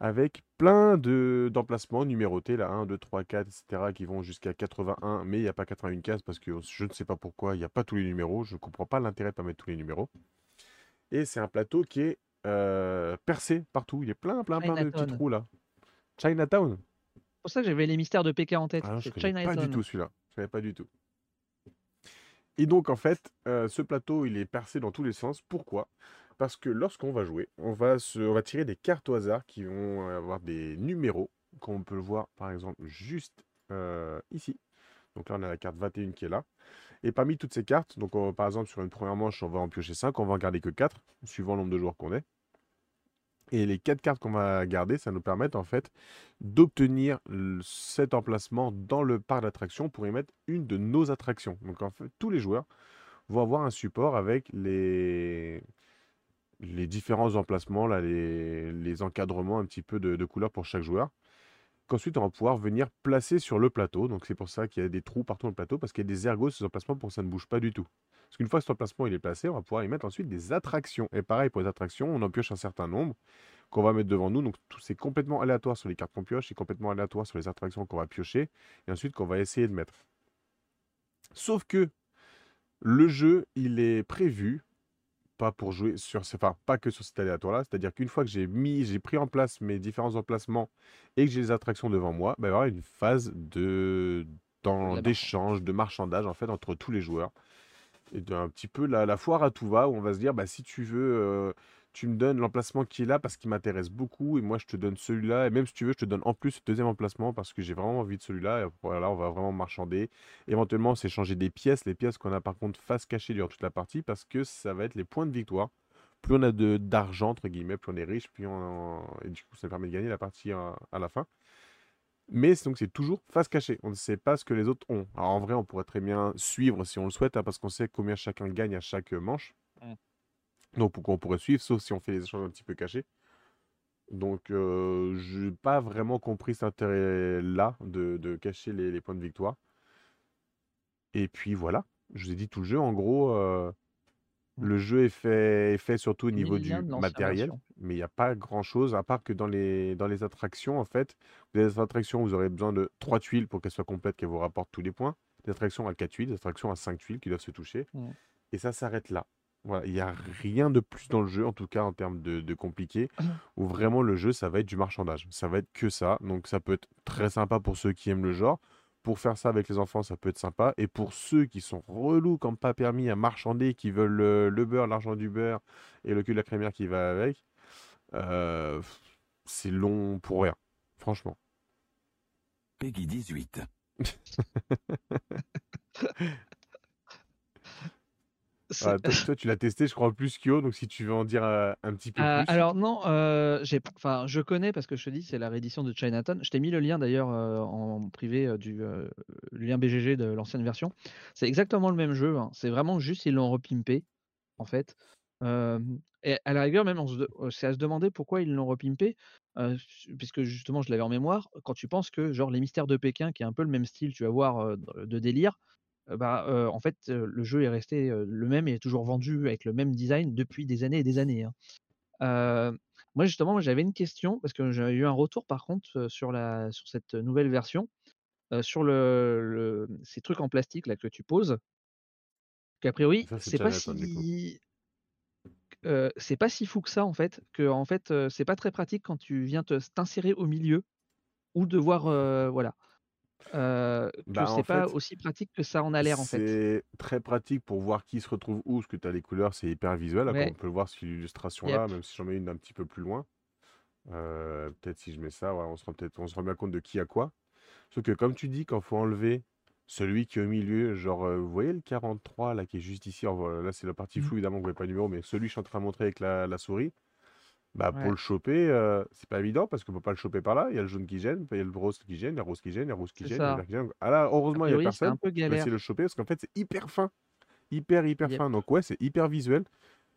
avec plein de d'emplacements numérotés, là, 1, 2, 3, 4, etc., qui vont jusqu'à 81, mais il n'y a pas 81 cases parce que je ne sais pas pourquoi, il n'y a pas tous les numéros, je ne comprends pas l'intérêt de pas mettre tous les numéros. Et c'est un plateau qui est euh, percé partout, il y a plein, plein, plein de petits trous là. Chinatown C'est pour ça que j'avais les mystères de Pékin en tête. Ah, je ne pas du tout celui-là, je savais pas du tout. Et donc en fait, euh, ce plateau, il est percé dans tous les sens. Pourquoi? Parce que lorsqu'on va jouer, on va, se, on va tirer des cartes au hasard qui vont avoir des numéros, qu'on peut voir par exemple juste euh, ici. Donc là, on a la carte 21 qui est là. Et parmi toutes ces cartes, donc par exemple sur une première manche, on va en piocher 5, on va en garder que 4, suivant le nombre de joueurs qu'on est. Et les 4 cartes qu'on va garder, ça nous permet en fait d'obtenir cet emplacement dans le parc d'attractions pour y mettre une de nos attractions. Donc en fait, tous les joueurs vont avoir un support avec les, les différents emplacements, là, les, encadrements un petit peu de, de couleurs pour chaque joueur. Qu'ensuite, on va pouvoir venir placer sur le plateau. Donc, c'est pour ça qu'il y a des trous partout dans le plateau, parce qu'il y a des ergots sur emplacements pour que ça ne bouge pas du tout. Parce qu'une fois que cet emplacement est placé, on va pouvoir y mettre ensuite des attractions. Et pareil, pour les attractions, on en pioche un certain nombre qu'on va mettre devant nous. Donc, tout c'est complètement aléatoire sur les cartes qu'on pioche, c'est complètement aléatoire sur les attractions qu'on va piocher, et ensuite qu'on va essayer de mettre. Sauf que le jeu, il est prévu pas pour jouer sur, enfin pas que sur cet aléatoire-là. C'est-à-dire qu'une fois que j'ai mis, j'ai pris en place mes différents emplacements et que j'ai les attractions devant moi, bah, il va y avoir une phase de d'échange, de marchandage en fait entre tous les joueurs et d'un petit peu la, la, foire à tout va où on va se dire bah si tu veux euh, tu me donnes l'emplacement qui est là parce qu'il m'intéresse beaucoup et moi je te donne celui-là et même si tu veux je te donne en plus le deuxième emplacement parce que j'ai vraiment envie de celui-là et voilà on va vraiment marchander éventuellement c'est changer des pièces les pièces qu'on a par contre face cachée durant toute la partie parce que ça va être les points de victoire plus on a de d'argent entre guillemets plus on est riche plus on et du coup ça permet de gagner la partie à, la fin mais donc c'est toujours face cachée. On ne sait pas ce que les autres ont. Alors en vrai, on pourrait très bien suivre si on le souhaite, hein, parce qu'on sait combien chacun gagne à chaque manche. Donc pourquoi on pourrait suivre, sauf si on fait des échanges un petit peu cachés. Donc euh, je n'ai pas vraiment compris cet intérêt-là de, cacher les, points de victoire. Et puis voilà, je vous ai dit tout le jeu. En gros, euh, le jeu est fait, est fait surtout au niveau du matériel, mais il n'y a pas grand-chose, à part que dans les, dans les attractions, en fait, les attractions, vous aurez besoin de 3 tuiles pour qu'elles soient complètes, qu'elles vous rapportent tous les points. Des attractions à 4 tuiles, des attractions à 5 tuiles qui doivent se toucher. Et ça s'arrête là. Voilà, il n'y a rien de plus dans le jeu, en tout cas en termes de, compliqué, où vraiment le jeu, ça va être du marchandage. Ça va être que ça. Donc ça peut être très sympa pour ceux qui aiment le genre. Pour faire ça avec les enfants, ça peut être sympa. Et pour ceux qui sont relous comme pas permis à marchander, qui veulent le, beurre, l'argent du beurre et le cul de la crémière qui va avec, euh, c'est long pour rien, franchement. Peggy 18. Ah, toi, tu l'as testé, je crois, plus qu'Io, donc si tu veux en dire euh, un petit peu euh, plus. alors non, euh, j'ai, enfin, je connais parce que je te dis, c'est la réédition de Chinatown. Je t'ai mis le lien d'ailleurs en privé du lien BGG de l'ancienne version. C'est exactement le même jeu. Hein. C'est vraiment juste ils l'ont repimpé, en fait. et à la rigueur, même, c'est à se demander pourquoi ils l'ont repimpé, puisque justement, je l'avais en mémoire. Quand tu penses que, genre, les mystères de Pékin, qui est un peu le même style, tu vas voir, de délire, bah, en fait, le jeu est resté le même et est toujours vendu avec le même design depuis des années et des années. Hein. moi, justement, j'avais une question parce que j'ai eu un retour par contre sur, la, sur cette nouvelle version, sur le, ces trucs en plastique là que tu poses. Qu'a priori, c'est pas si c'est pas si fou que ça en fait, que en fait c'est pas très pratique quand tu viens t'insérer au milieu ou de voir voilà. Euh, bah, c'est pas aussi pratique que ça en a l'air en fait. C'est très pratique pour voir qui se retrouve où, parce que tu as les couleurs, c'est hyper visuel. on peut le voir sur l'illustration là, même si j'en mets une un petit peu plus loin. Euh, peut-être si je mets ça, on se rend peut-être on se rend bien compte de qui a quoi. Sauf que comme tu dis, quand faut enlever celui qui est au milieu, genre, euh, vous voyez le 43 là qui est juste ici, là c'est la partie mmh. floue évidemment, vous voyez pas le numéro, mais celui que je suis en train de montrer avec la souris, bah, pour le choper, euh, c'est pas évident parce qu'on peut pas le choper par là. Il y a le jaune qui gêne, il y a le rose qui gêne, il y a le rose qui gêne, il y a le rouge qui gêne, il y a le qui gêne. Ah là, heureusement, il y a personne. Je vais essayer de le choper parce qu'en fait, c'est hyper fin. Hyper, hyper fin. Donc, ouais, c'est hyper visuel.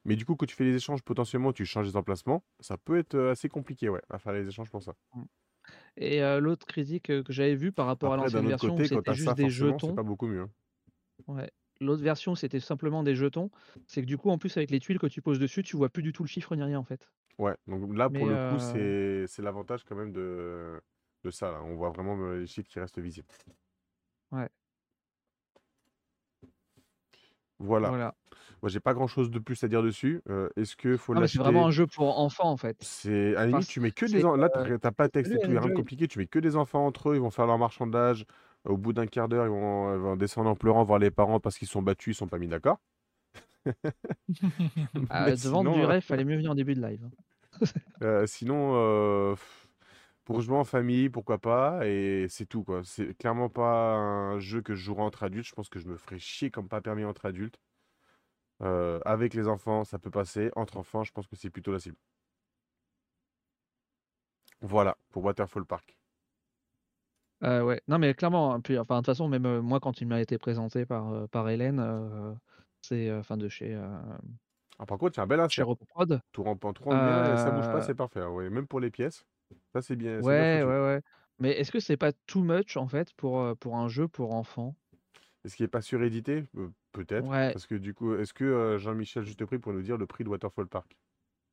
Mais du coup, quand tu fais les échanges, potentiellement, tu changes les emplacements. Ça peut être assez compliqué, ouais, à faire les échanges pour ça. Mmh. Et l'autre critique que j'avais vu par rapport à l'ancienne version, c'était juste des jetons. C'est pas beaucoup mieux. Hein. Ouais. L'autre version, c'était simplement des jetons. C'est que du coup, en plus, avec les tuiles que tu poses dessus, tu vois plus du tout le chiffre ni rien en fait. Ouais, donc là, pour le coup, c'est l'avantage quand même de, de ça. Là. On voit vraiment les chiffres qui restent visibles. Ouais. Voilà. Voilà. Moi, j'ai pas grand chose de plus à dire dessus. Est-ce que faut c'est vraiment un jeu pour enfants en fait. C'est à la limite, tu mets que des enfants. Là, t'as pas de texte et tout, rien de compliqué. Tu mets que des enfants entre eux, ils vont faire leur marchandage. Au bout d'un quart d'heure, ils vont, descendre en pleurant voir les parents parce qu'ils sont battus, ils sont pas mis d'accord. Ah, devant du rêve, fallait mieux venir en début de live. Hein. Euh, sinon, euh, pour jouer en famille, pourquoi pas, et c'est tout quoi. C'est clairement pas un jeu que je jouerai entre adultes. Je pense que je me ferais chier comme pas permis entre adultes. Euh, avec les enfants, ça peut passer. Entre enfants, je pense que c'est plutôt la cible. Voilà pour Waterfall Park. ouais, non mais clairement, hein, puis, enfin, de toute façon, même moi quand il m'a été présenté par, par Hélène, C'est enfin de chez. Ah, par contre, a un bel chez insert. Repoprod. Tout rentre en 3 et ça bouge pas, Euh, c'est parfait. hein, ouais, même pour les pièces. Ça, c'est bien, c'est bien ouais, ouais, ouais. Mais est-ce que c'est pas too much en fait pour, euh, pour un jeu pour enfants? Est-ce qu'il n'est pas surédité? Euh, peut-être. Ouais. Parce que du coup, est-ce que euh, Jean-Michel Justeprix pourrait nous dire le prix de Waterfall Park?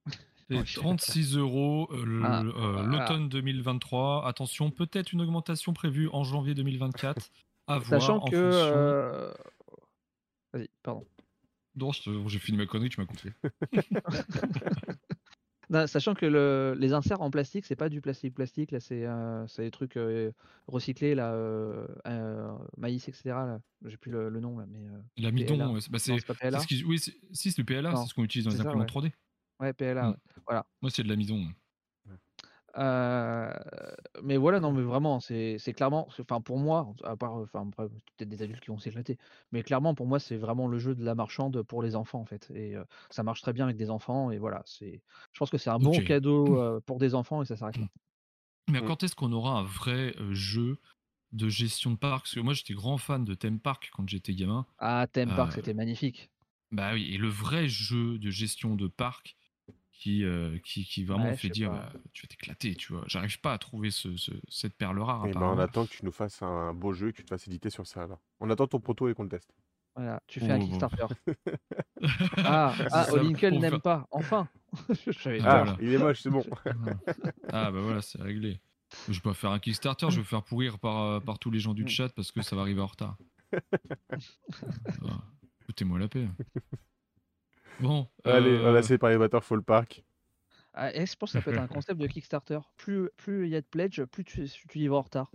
C'est Oh, shit. 36 euros euh, Ah, euh, l'automne 2023. Attention, peut-être une augmentation prévue en janvier 2024. À voir Sachant en que. fonction. euh, Vas-y, pardon. Non, j'ai fini ma connerie, tu m'as coupé. Non, sachant que le, les inserts en plastique, c'est pas du plastique plastique, là, c'est euh, des trucs euh, recyclés, là, euh, euh, maïs, etc. J'ai plus le, le nom, là, mais. euh, L'amidon, c'est bah, ce qui- oui, c'est- si c'est le PLA, c'est ce qu'on utilise dans les ça, imprimantes ouais. 3D. Ouais, PLA, Mm. ouais. Voilà. Moi, c'est de l'amidon. Euh, mais voilà, non, mais vraiment, c'est clairement, enfin pour moi, à part, enfin peut-être des adultes qui vont s'éclater, mais clairement pour moi c'est vraiment le jeu de la marchande pour les enfants en fait, et euh, ça marche très bien avec des enfants, et voilà, c'est, je pense que c'est un bon cadeau euh, pour des enfants et ça s'arrête là. Mais Mm. quand est-ce qu'on aura un vrai jeu de gestion de parc? Parce que moi, j'étais grand fan de Theme Park quand j'étais gamin. Ah, Theme Park c'était magnifique. Bah oui, et le vrai jeu de gestion de parc qui, euh, qui, qui vraiment Ouais, fait dire bah, tu vas t'éclater, tu vois. J'arrive pas à trouver ce, ce- cette perle rare. Et ben, on attend que tu nous fasses un beau jeu et que tu te fasses éditer sur ça alors. On attend ton proto et qu'on le teste. Voilà, tu fais un Oh, bon. Kickstarter. Ah, ah Olinkel n'aime faire- pas, enfin. Ah. Ah, voilà. il est moche, c'est bon. Ah bah voilà, c'est réglé. Je vais pas faire un Kickstarter, je vais faire pourrir par, euh, par tous les gens du chat parce que ça va arriver en retard. Foutez-moi la paix. Bon. Allez, euh, on a essayé de parler de Waterfall Park. Ah, et je pense que ça peut être un concept de Kickstarter. Plus plus il y a de pledge, plus tu, tu y vas en retard.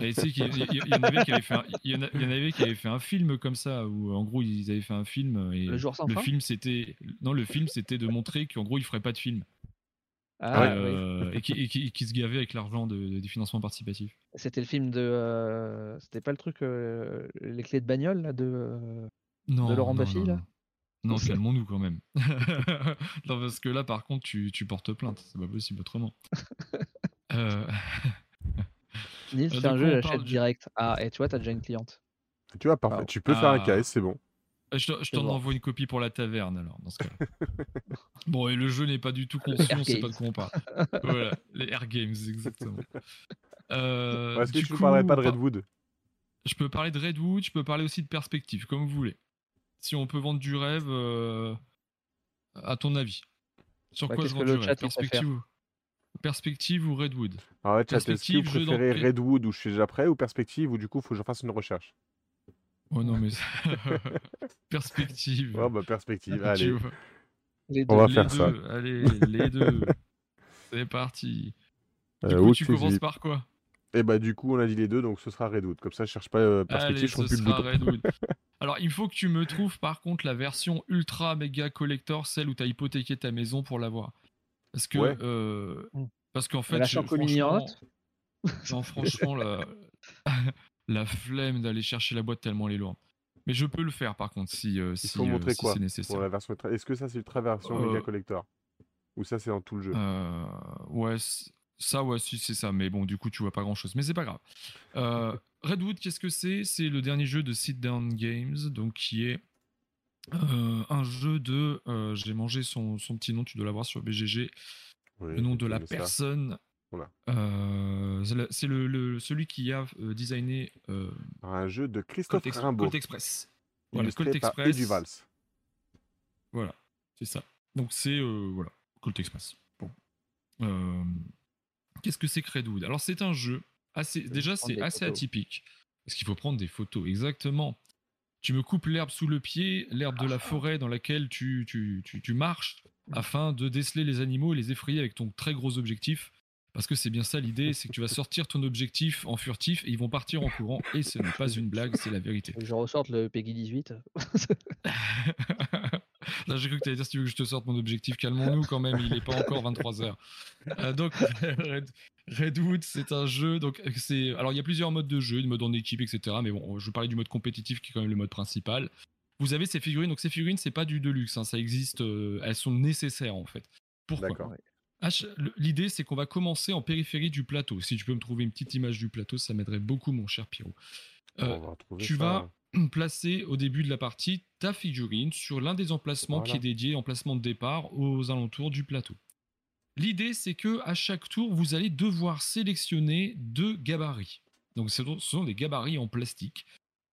Et tu sais qu'il y, il y- il y en avait qui fait un, il y en avait qui fait un film comme ça où en gros ils avaient fait un film et Le jour sans le fin film c'était non le film c'était de montrer qu'en gros ils feraient pas de film Ah, et, oui. euh, et qui, et qui- qui se gavaient avec l'argent de, des financements participatifs. C'était le film de. euh, C'était pas le truc. euh, les clés de bagnole, là, de. euh, Non, Laurent non, Baffy, non, là non. Calmons-nous quand même. non, parce que là, par contre, tu, tu portes plainte. C'est pas possible autrement. Euh, Nils, Ah, c'est du un jeu, on j'achète du- direct. Ah, et tu vois, t'as déjà une cliente. Tu vois, parfait. Alors. Tu peux faire un Ah. KS, c'est bon. je te- je t'en bon. envoie une copie pour la taverne, alors, dans ce cas Bon, et le jeu n'est pas du tout conscient, Air c'est pas de quoi on parle. voilà, les Air Games, exactement. Euh, Est-ce que du tu ne coup, parlerais pas de par- Redwood? Je peux parler de Redwood, je peux parler aussi de perspective, comme vous voulez. Si on peut vendre du rêve, euh, à ton avis? Sur Bah, quoi je qu'est-ce vends que du le rêve? Perspective ou... Perspective ou Redwood? Alors ouais, chat, est-ce que vous Perspective, jeu préférez Redwood où je suis déjà prêt ou Perspective où du coup il faut que je fasse une recherche? Oh non, mais. Perspective. Oh bah Perspective, allez. Les On va les faire ça. deux, Allez, les deux. C'est parti. Du Euh, coup, où tu commences par quoi? Et bah du coup on a dit les deux donc ce sera Redwood. Comme ça je cherche pas euh, Perspective, Allez, je trouve ce plus le bouton. Redwood. Alors, il faut que tu me trouves par contre la version ultra méga collector, celle où tu as hypothéqué ta maison pour l'avoir. Parce que. Ouais. euh, Mm. parce qu'en fait, a je- franchement, non, franchement, la, la flemme d'aller chercher la boîte tellement elle est lourde. Mais je peux le faire par contre si, euh, si, euh, si c'est pour nécessaire. la version Est-ce que ça c'est ultra version Euh, méga collector? Ou ça c'est dans tout le jeu? Euh, ouais, ça, ouais, si, c'est ça. Mais bon, du coup, tu vois pas grand chose. Mais c'est pas grave. Euh, Redwood, qu'est-ce que c'est? C'est le dernier jeu de Sit Down Games, donc qui est euh, un jeu de. euh, J'ai mangé son, son petit nom, tu dois l'avoir sur BGG. Oui, Le nom de la personne. Oula. euh, c'est le- celui qui a designé Un jeu de Christophe Colt, Rimbaud. Colt Express. Voilà, Colt Express. Edu Valls. Voilà, c'est ça. Donc c'est voilà, Colt Express. Bon. Euh, Qu'est-ce que c'est Redwood Alors c'est un jeu assez. Déjà c'est assez photos. atypique parce qu'il faut prendre des photos. Exactement. Tu me coupes l'herbe sous le pied, l'herbe de la forêt dans laquelle tu, tu, tu, tu marches, afin de déceler les animaux et les effrayer avec ton très gros objectif. Parce que c'est bien ça l'idée, c'est que tu vas sortir ton objectif en furtif et ils vont partir en courant. Et ce n'est pas une blague, c'est la vérité. Je ressorte le Peggy 18. Là, j'ai cru que tu allais dire si tu veux que je te sorte mon objectif. Calmons-nous quand même, il n'est pas encore 23h. donc, Red- Redwood, c'est un jeu. Donc, c'est. Alors, il y a plusieurs modes de jeu, le mode en équipe, etc. Mais bon, je parlais du mode compétitif qui est quand même le mode principal. Vous avez ces figurines. Donc, ces figurines, c'est pas du deluxe. hein, ça existe. euh, elles sont nécessaires en fait. Pourquoi D'accord. H- le- L'idée, c'est qu'on va commencer en périphérie du plateau. Si tu peux me trouver une petite image du plateau, ça m'aiderait beaucoup, mon cher Pierrot. Euh, tu ça. vas placer au début de la partie ta figurine sur l'un des emplacements qui est dédié, emplacement de départ, aux alentours du plateau. L'idée, c'est que à chaque tour, vous allez devoir sélectionner deux gabarits. Donc, ce sont des gabarits en plastique,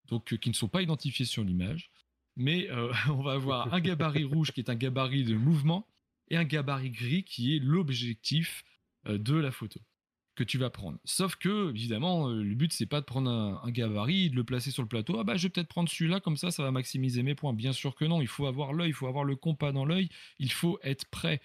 donc euh, qui ne sont pas identifiés sur l'image. Mais euh, on va avoir un gabarit rouge qui est un gabarit de mouvement et un gabarit gris qui est l'objectif euh, de la photo que tu vas prendre. Sauf que, évidemment, le but, c'est pas de prendre un, gabarit, de le placer sur le plateau. Ah bah, je vais peut-être prendre celui-là, comme ça, ça va maximiser mes points. Bien sûr que non, il faut avoir l'œil, il faut avoir le compas dans l'œil, il faut être prêt.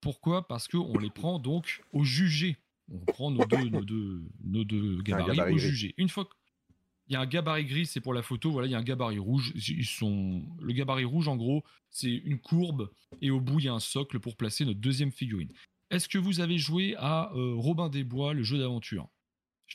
Pourquoi? Parce qu'on les prend donc au jugé. On prend nos deux, nos deux, nos deux gabarits au jugé. Une fois qu'il y a un gabarit gris, c'est pour la photo. Voilà, il y a un gabarit rouge. Ils sont le gabarit rouge, en gros, c'est une courbe et au bout il y a un socle pour placer notre deuxième figurine. Est-ce que vous avez joué à euh, Robin des Bois, le jeu d'aventure?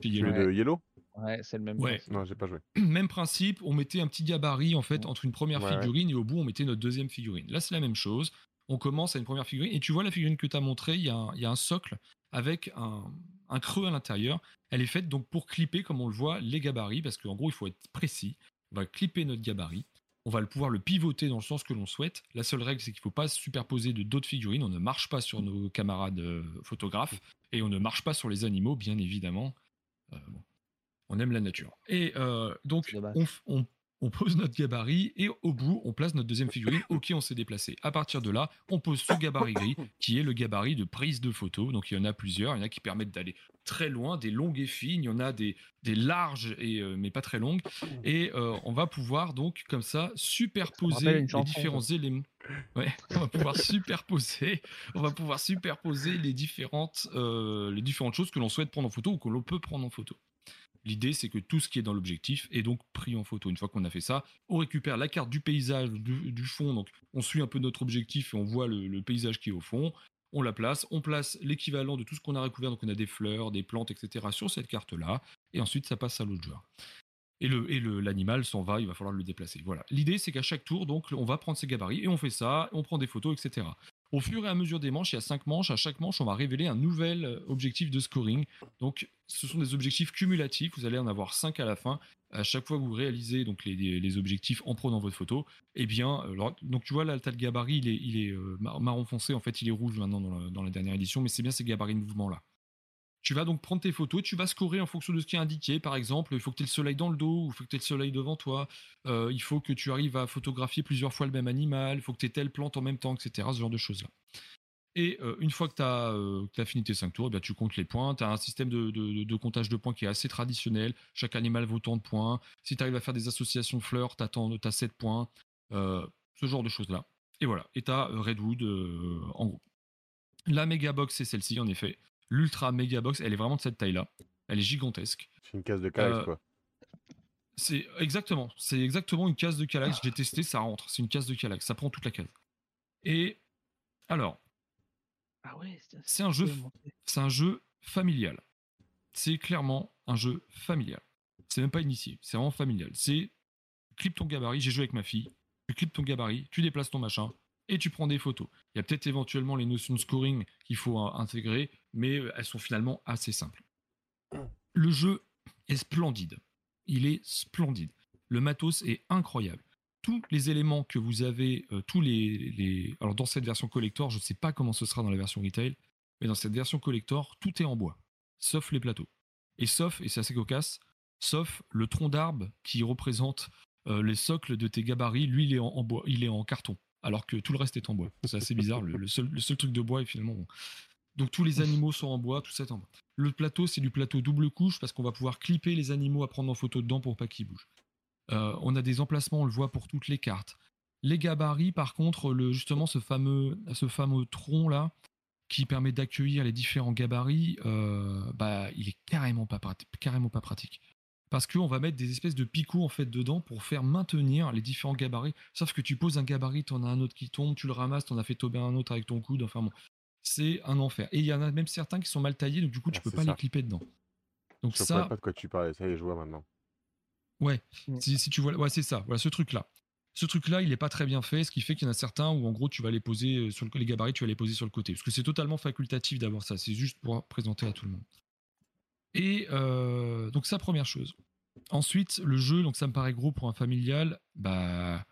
Yellow. Le Yellow? Ouais, c'est le même. Ouais. Non, j'ai pas joué. Même principe. On mettait un petit gabarit en fait entre une première figurine et au bout on mettait notre deuxième figurine. Là, c'est la même chose on commence à une première figurine et tu vois la figurine que tu as montrée, il y, a un socle avec un, creux à l'intérieur. Elle est faite donc pour clipper, comme on le voit, les gabarits, parce qu'en gros, il faut être précis. On va clipper notre gabarit. On va pouvoir le pivoter dans le sens que l'on souhaite. La seule règle, c'est qu'il ne faut pas superposer de d'autres figurines. On ne marche pas sur nos camarades euh, photographes et on ne marche pas sur les animaux, bien évidemment. Euh, on aime la nature. Et euh, donc, on, on pose notre gabarit et au bout, on place notre deuxième figurine. Ok, on s'est déplacé. À partir de là, on pose ce gabarit gris qui est le gabarit de prise de photo. Donc il y en a plusieurs. Il y en a qui permettent d'aller très loin, des longues et fines. Il y en a des, des larges et euh, mais pas très longues. Et euh, on va pouvoir donc comme ça superposer les différents éléments. Ouais, on va pouvoir superposer, on va pouvoir superposer les différentes, euh, les différentes choses que l'on souhaite prendre en photo ou que l'on peut prendre en photo. L'idée, c'est que tout ce qui est dans l'objectif est donc pris en photo. Une fois qu'on a fait ça, on récupère la carte du paysage, du, fond. Donc, on suit un peu notre objectif et on voit le, paysage qui est au fond. On la place, on place l'équivalent de tout ce qu'on a recouvert. Donc, on a des fleurs, des plantes, etc. sur cette carte-là. Et ensuite, ça passe à l'autre joueur. Et l'animal s'en va, il va falloir le déplacer. Voilà. L'idée, c'est qu'à chaque tour, donc, on va prendre ses gabarits et on fait ça, on prend des photos, etc. Au fur et à mesure des manches, il y a cinq manches. À chaque manche, on va révéler un nouvel euh, objectif de scoring. Donc, ce sont des objectifs cumulatifs. Vous allez en avoir cinq à la fin. À chaque fois que vous réalisez donc les, objectifs en prenant votre photo, eh bien, euh, donc tu vois là, le gabarit, il est, euh, marron foncé. En fait, il est rouge maintenant dans la dernière édition, mais c'est bien ces gabarits de mouvement là. Tu vas donc prendre tes photos, tu vas scorer en fonction de ce qui est indiqué. Par exemple, il faut que tu aies le soleil dans le dos, ou il faut que tu aies le soleil devant toi. Euh, il faut que tu arrives à photographier plusieurs fois le même animal. Il faut que tu aies telle plante en même temps, etc. Ce genre de choses-là. Et euh, une fois que tu as, euh, fini tes 5 tours, eh tu comptes les points. Tu as un système de, comptage de points qui est assez traditionnel. Chaque animal vaut tant de points. Si tu arrives à faire des associations fleurs, tu as, 7 points. ce genre de choses-là. Et voilà. Et tu as Redwood en gros. La méga box, c'est celle-ci, en effet l'ultra méga box, elle est vraiment de cette taille-là. Elle est gigantesque. C'est une case de Calax, euh, quoi. C'est exactement, c'est exactement une case de Calax. J'ai testé, ça rentre. C'est une case de Calax, ça prend toute la case. Et alors, ah ouais, c'est un jeu, c'est un jeu familial. C'est clairement un jeu familial. C'est même pas initié, c'est vraiment familial. C'est clip ton gabarit. J'ai joué avec ma fille. Tu clips ton gabarit, tu déplaces ton machin, et tu prends des photos. Il y a peut-être éventuellement les notions de scoring qu'il faut intégrer, mais euh, elles sont finalement assez simples. Le jeu est splendide. Il est splendide. Le matos est incroyable. Tous les éléments que vous avez, euh, tous les, Alors dans cette version collector, je ne sais pas comment ce sera dans la version retail, mais dans cette version collector, tout est en bois, sauf les plateaux. Et sauf, et c'est assez cocasse, sauf le tronc d'arbre qui représente euh, les socles de tes gabarits, lui il est en bois, il est en carton alors que tout le reste est en bois. C'est assez bizarre. Le, seul, truc de bois est finalement. Donc tous les animaux sont en bois, tout ça est en bois. Le plateau, c'est du plateau double couche parce qu'on va pouvoir clipper les animaux à prendre en photo dedans pour pas qu'ils bougent. Euh, on a des emplacements, on le voit pour toutes les cartes. Les gabarits, par contre, justement, ce fameux, ce fameux tronc là, qui permet d'accueillir les différents gabarits, euh, bah, il est carrément pas, carrément pas pratique parce qu'on va mettre des espèces de picots en fait dedans pour faire maintenir les différents gabarits. Sauf que tu poses un gabarit, t'en as un autre qui tombe, tu le ramasses, t'en as fait tomber un autre avec ton coude. Enfin bon, c'est un enfer. Et il y en a même certains qui sont mal taillés, donc du coup tu ah, peux pas les clipper dedans. Donc Je ça. pas de quoi tu parlais. Ça y est, je vois maintenant. Ouais. Si, tu vois, ouais, c'est ça. Voilà, ce truc là. Ce truc-là, il n'est pas très bien fait, ce qui fait qu'il y en a certains où en gros tu vas les poser euh, sur le, les gabarits, tu vas les poser sur le côté, parce que c'est totalement facultatif d'avoir ça. C'est juste pour présenter à tout le monde. Et euh, donc ça, première chose. ensuite, le jeu, donc ça me paraît gros pour un familial, bah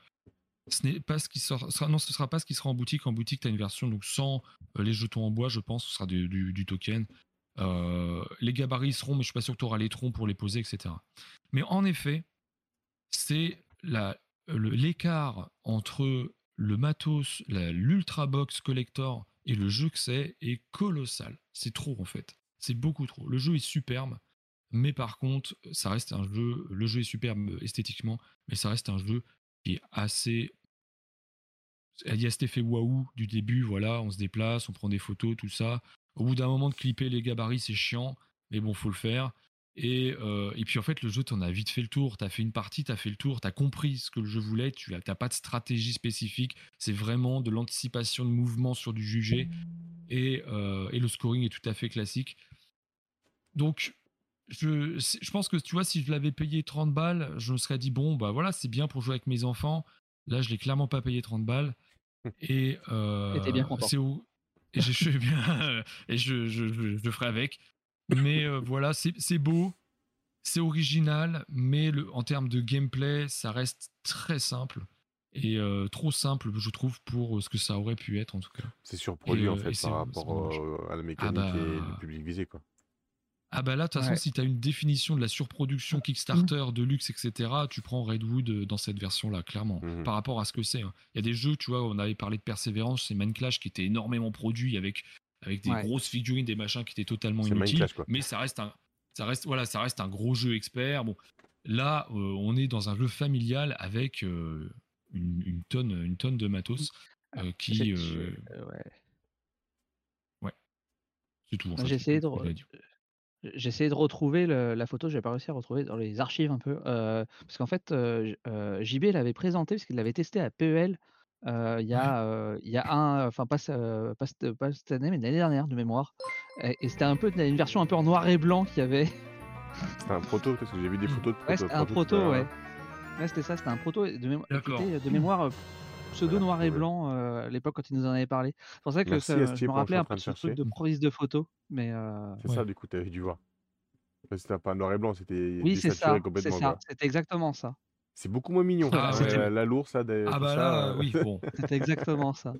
ce n'est pas ce qui sort, non, ce sera pas ce qui sera en boutique. En boutique, tu as une version donc sans euh, les jetons en bois, je pense, ce sera du, token. Euh, les gabarits seront, mais je suis pas sûr que tu auras les troncs pour les poser, etc. Mais en effet, c'est l'écart entre le matos, l'ultra box collector et le jeu que c'est est colossal. C'est trop en fait. C'est beaucoup trop. Le jeu est superbe, mais par contre, ça reste un jeu. Le jeu est superbe esthétiquement, mais ça reste un jeu qui est assez. Il y a cet effet waouh du début, voilà, on se déplace, on prend des photos, tout ça. Au bout d'un moment de clipper les gabarits, c'est chiant, mais bon, faut le faire. Et, euh, et puis en fait, le jeu, tu en as vite fait le tour. Tu as fait une partie, tu as fait le tour, tu as compris ce que le jeu voulait. Tu n'as pas de stratégie spécifique. C'est vraiment de l'anticipation de mouvement sur du jugé. Et, euh, et, le scoring est tout à fait classique. Donc, je, je, pense que tu vois, si je l'avais payé 30 balles, je me serais dit, bon, bah voilà, c'est bien pour jouer avec mes enfants. Là, je l'ai clairement pas payé 30 balles. Et euh, bien content. C'est où et je, bien, et je, je, je, ferai avec. Mais euh, voilà, c'est beau, c'est original, mais le, en termes de gameplay, ça reste très simple. Et euh, trop simple, je trouve, pour ce que ça aurait pu être en tout cas. C'est surproduit en fait par rapport à la mécanique ah et le bah public visé. Quoi. Ah bah là, de toute façon, si tu as une définition de la surproduction Kickstarter, de luxe, etc., tu prends Redwood euh, dans cette version-là, clairement, mmh par rapport à ce que c'est. Hein. Il y a des jeux, tu vois, on avait parlé de Persévérance, c'est Minecraft qui était énormément produit avec, avec des grosses figurines, des machins qui étaient totalement inutiles. Mais ça reste, un, ça, reste, voilà, ça reste un gros jeu expert. Bon, là, euh, on est dans un jeu familial avec euh, une, tonne, une tonne de matos ah, qui. ouais. ouais. C'est tout. J'ai essayé de. J'ai essayé de retrouver la photo, j'ai pas réussi à retrouver dans les archives un peu, parce qu'en fait, JB l'avait présenté parce qu'il l'avait testé à PEL, il y a, il y a un enfin pas pas cette année, mais l'année dernière de mémoire et c'était un peu une version un peu en noir et blanc qu'il y avait. C'était un proto parce que j'ai vu des photos de Ouais, c'était un proto, ouais. Ouais, c'était ça, c'était un proto de de mémoire, pseudo noir et blanc, à l'époque quand il nous en avait parlé. C'est pour ça que je me rappelais un peu ce truc de prise de photos, mais C'est ça, du coup, tu avais dû voir. c'était pas noir et blanc, c'était Oui, c'est ça, c'est ça, c'était exactement ça. C'est beaucoup moins mignon. Ah la lourde, ça, Ah bah là, oui, bon. C'était exactement ça.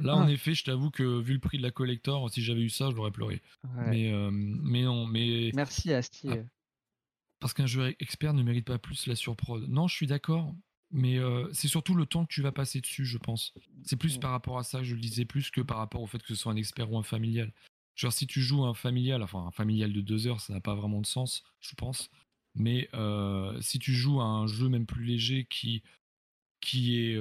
Là, en effet, je t'avoue que vu le prix de la collector, si j'avais eu ça, j'aurais pleuré. Mais, mais non, mais. Merci Asti. Ah, parce qu'un jeu expert ne mérite pas plus la surprod. Non, je suis d'accord, mais c'est surtout le temps que tu vas passer dessus, je pense. C'est plus par rapport à ça que je le disais, plus que par rapport au fait que ce soit un expert ou un familial. Genre, si tu joues un familial, enfin un familial de deux heures, ça n'a pas vraiment de sens, je pense. Mais si tu joues à un jeu même plus léger qui, qui, est,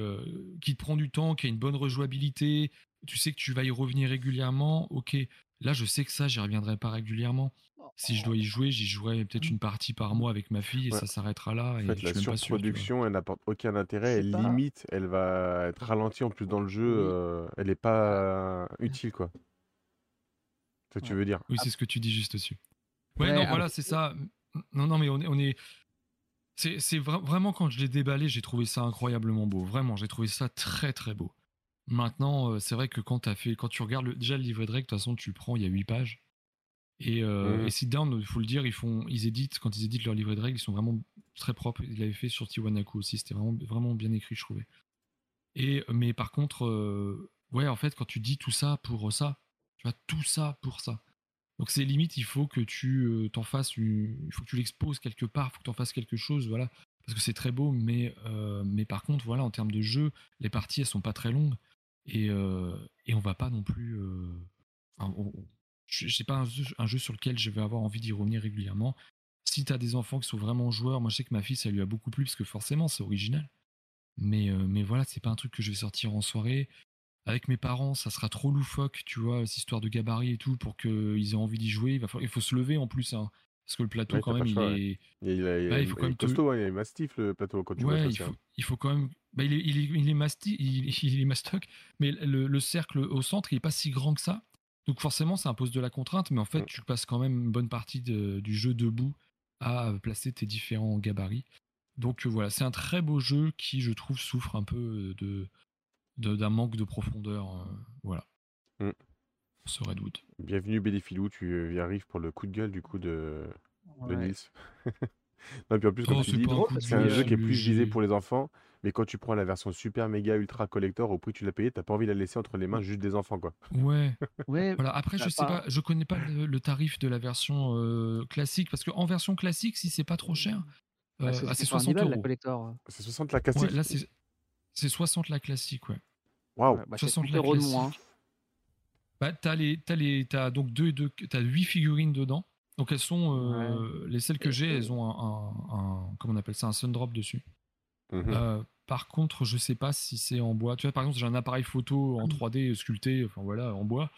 qui te prend du temps, qui a une bonne rejouabilité, tu sais que tu vas y revenir régulièrement, ok. Là, je sais que ça, j'y reviendrai pas régulièrement. Si je dois y jouer, j'y jouerai peut-être une partie par mois avec ma fille et ça s'arrêtera là. En fait, la surproduction, elle n'apporte aucun intérêt. Elle limite, elle va être ralentie en plus dans le jeu. Euh, elle n'est pas utile, quoi. C'est ce que tu veux dire. Oui, c'est ce que tu dis juste dessus. Ouais, non, voilà, c'est ça. Non, non, mais on est. On est... C'est vraiment quand je l'ai déballé, j'ai trouvé ça incroyablement beau. Vraiment, j'ai trouvé ça très très beau. Maintenant, euh, c'est vrai que quand, as fait, quand tu regardes le, déjà le livret de règles, de toute façon, tu prends, il y a 8 pages. Et, euh, mmh. Sit Down, il faut le dire, ils font, ils éditent, quand ils éditent leur livret de règles, ils sont vraiment très propres. Ils l'avaient fait sur Tiwanaku aussi, c'était vraiment, vraiment bien écrit, je trouvais. Et, mais par contre, euh, ouais, en fait, quand tu dis tout ça pour ça, tu vois, tout ça pour ça. Donc c'est limite, il faut que tu euh, t'en fasses, il faut que tu l'exposes quelque part, il faut que tu en fasses quelque chose, voilà. Parce que c'est très beau, mais, euh, mais par contre, voilà, en termes de jeu, les parties, elles sont pas très longues. Et, et on va pas non plus. Enfin, c'est pas un jeu, sur lequel je vais avoir envie d'y revenir régulièrement. Si tu as des enfants qui sont vraiment joueurs, moi je sais que ma fille ça lui a beaucoup plu parce que forcément c'est original. Mais, euh, mais voilà, c'est pas un truc que je vais sortir en soirée. Avec mes parents, ça sera trop loufoque, tu vois, cette histoire de gabarit et tout, pour qu'ils aient envie d'y jouer. Il, va il faut se lever en plus, hein, parce que le plateau, quand même, il est. Il, faut quand même. costaud, il est mastif le plateau quand tu ouais, il, faut, il faut quand même. Bah, il, est, il, est, il, est masti, il, est mastoc, mais le, le, cercle au centre, il est pas si grand que ça. Donc forcément, ça impose de la contrainte, mais en fait, tu passes quand même une bonne partie du jeu debout à placer tes différents gabarits. Donc euh, voilà, c'est un très beau jeu qui, je trouve, souffre un peu de d'un manque de profondeur. Euh, voilà. Mm. Ce Redwood. Bienvenue Bédéfilou, tu y arrives pour le coup de gueule du coup de, de Nils. Non, puis en plus, comme tu dis, c'est un jeu qui est plus visé pour les enfants, mais quand tu prends la version super méga ultra collector au prix que tu l'as payé, t'as pas envie de la laisser entre les mains juste des enfants, quoi. Ouais. ouais. Voilà. Après, je sais pas, je connais pas le, tarif de la version euh, classique parce qu'en version classique, si c'est pas trop cher, ah, euh, c'est 60 euros. La collector. C'est 60 la classique? là, c'est 60 la classique, ouais. Waouh. 60 la classique. Bah, t'as les, as les, as donc deux, deux, as 8 figurines dedans. Donc elles sont euh, les celles que j'ai, elles ont un, un, comment on appelle ça, un sun drop dessus. Mmh euh, par contre, je sais pas si c'est en bois. Tu vois, par exemple, j'ai un appareil photo en 3D mmh. sculpté, enfin voilà, en bois.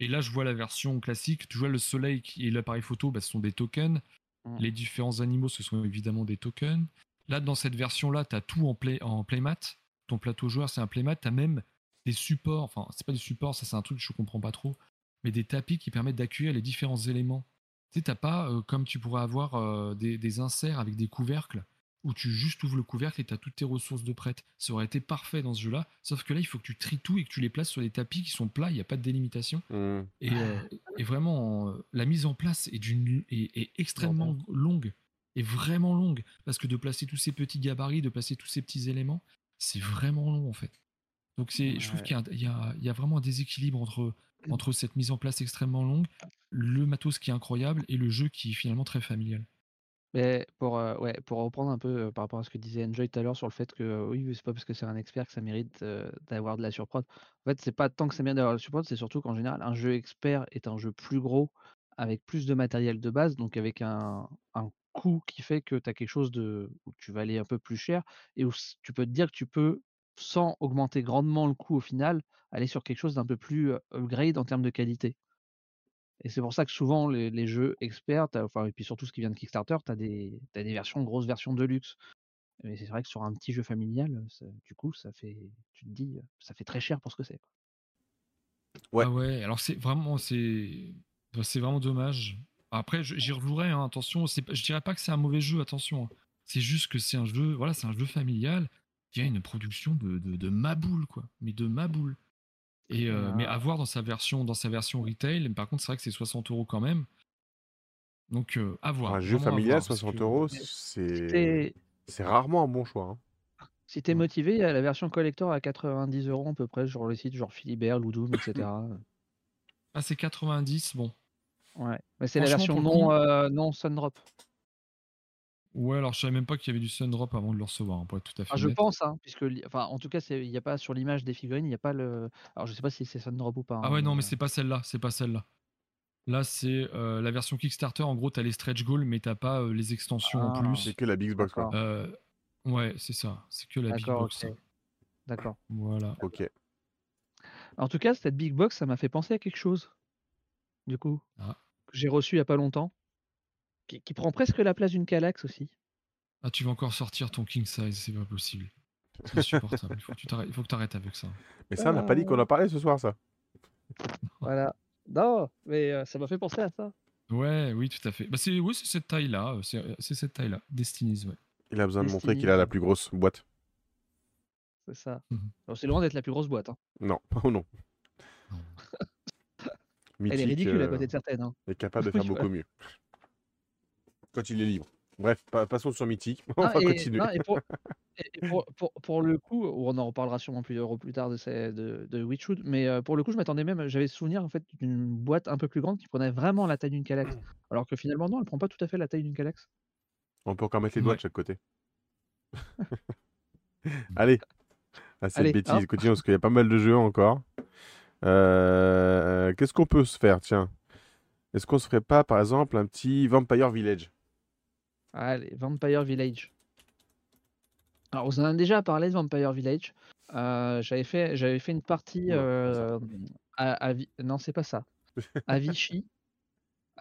Et là, je vois la version classique. Tu vois, le soleil et l'appareil photo, bah, ce sont des tokens. Mmh. Les différents animaux, ce sont évidemment des tokens. Là, dans cette version-là, tu as tout en, play, en playmat. Ton plateau joueur, c'est un playmat. Tu as même des supports. Enfin, c'est pas des supports, ça, c'est un truc que je comprends pas trop. Mais des tapis qui permettent d'accueillir les différents éléments. Tu sais, t'as pas, euh, comme tu pourrais avoir euh, des, inserts avec des couvercles, où tu juste ouvres le couvercle et tu as toutes tes ressources de prête. Ça aurait été parfait dans ce jeu-là, sauf que là, il faut que tu tries tout et que tu les places sur des tapis qui sont plats, il n'y a pas de délimitation. Mmh. Euh, et, vraiment, la mise en place est, d'une, est, extrêmement longue, et vraiment longue, parce que de placer tous ces petits gabarits, de placer tous ces petits éléments, c'est vraiment long en fait. Donc c'est, je trouve qu'il y a, y a, vraiment un déséquilibre entre entre cette mise en place extrêmement longue, le matos qui est incroyable et le jeu qui est finalement très familial. Mais pour, euh, ouais, pour reprendre un peu euh, par rapport à ce que disait Enjoy tout à l'heure sur le fait que euh, oui, c'est pas parce que c'est un expert que ça mérite d'avoir de la surprod. En fait, c'est pas tant que ça mérite d'avoir de la surprod, c'est surtout qu'en général, un jeu expert est un jeu plus gros, avec plus de matériel de base, donc avec un, un coût qui fait que tu as quelque chose de où tu vas aller un peu plus cher et où tu peux te dire que tu peux, sans augmenter grandement le coût au final, aller sur quelque chose d'un peu plus upgrade en termes de qualité. Et c'est pour ça que souvent les, jeux experts, enfin, et puis surtout ce qui vient de Kickstarter, tu as des, des versions, grosses versions de luxe. Mais c'est vrai que sur un petit jeu familial, du coup, ça fait, tu te dis, ça fait très cher pour ce que c'est. Ouais. Ah ouais, alors c'est vraiment, c'est, bah, c'est vraiment dommage. Après, j'y rejouerai, hein, attention, je dirais pas que c'est un mauvais jeu, attention. Hein. C'est juste que c'est un jeu, voilà, c'est un jeu familial qui a une production de, de, de maboule, quoi. Mais de maboule. Et, euh, Mais à voir dans sa version, dans sa version retail, par contre, c'est vrai que c'est 60 euros quand même. Donc, euh, à voir. Un jeu familial, 60 euros, c'est rarement un bon choix. Hein. Si t'es motivé, il y a la version collector à 90 euros à peu près sur le site, genre Philibert, Ludum, etc. ah, c'est 90, bon. Ouais, mais c'est la version non, euh, non Sundrop. Ouais, alors je savais même pas qu'il y avait du Sundrop avant de le recevoir, hein, pour être tout à fait Ah, je pense, hein, puisque enfin, en tout cas, il n'y a pas sur l'image des figurines, il n'y a pas le. Alors, je sais pas si c'est Sundrop ou pas. Ah ouais, non, mais c'est pas celle-là, c'est pas celle-là. Là, c'est euh, la version Kickstarter. En gros, tu as les stretch goals, mais t'as pas euh, les extensions en ah. plus. C'est que la Big Box, quoi. Euh, ouais, c'est ça. C'est que la Big Box. D'accord. Voilà. Ok. En tout cas, cette Big Box, ça m'a fait penser à quelque chose. Du coup, ah. que j'ai reçu il y a pas longtemps qui, prend presque la place d'une Calax aussi. Ah, tu vas encore sortir ton king size, c'est pas possible. C'est insupportable. il, faut que tu arrêtes avec ça. Mais ça, on n'a pas dit qu'on en parlait ce soir, ça. voilà. Non, mais euh, ça m'a fait penser à ça. Ouais, oui, tout à fait. Bah, c'est, oui, c'est cette taille-là. Euh, euh, c'est, cette taille-là. Destiny's, ouais. Il a besoin de montrer qu'il a la plus grosse boîte. C'est ça. Mhm. c'est loin d'être la plus grosse boîte. Hein. Non, oh non. Elle est ridicule à côté de certaines. Hein. est capable de faire beaucoup mieux quand il est libre. Bref, passons sur Mythique. On va continuer. pour, le coup, on en reparlera sûrement plus, plus tard de, ces, de, de Witchwood, mais euh, pour le coup, je m'attendais même, j'avais souvenir en fait d'une boîte un peu plus grande qui prenait vraiment la taille d'une Calax. Alors que finalement, non, elle prend pas tout à fait la taille d'une Calax. On peut encore mettre les doigts de chaque côté. Allez, assez de bêtises, continuons parce qu'il y a pas mal de jeux encore. Euh, qu'est-ce qu'on peut se faire? Tiens, est-ce qu'on se ferait pas par exemple un petit Vampire Village? Allez, Vampire Village. Alors, on en a déjà parlé de Vampire Village. Euh, j'avais fait, j'avais fait une partie euh, à, non, c'est pas ça. À Vichy.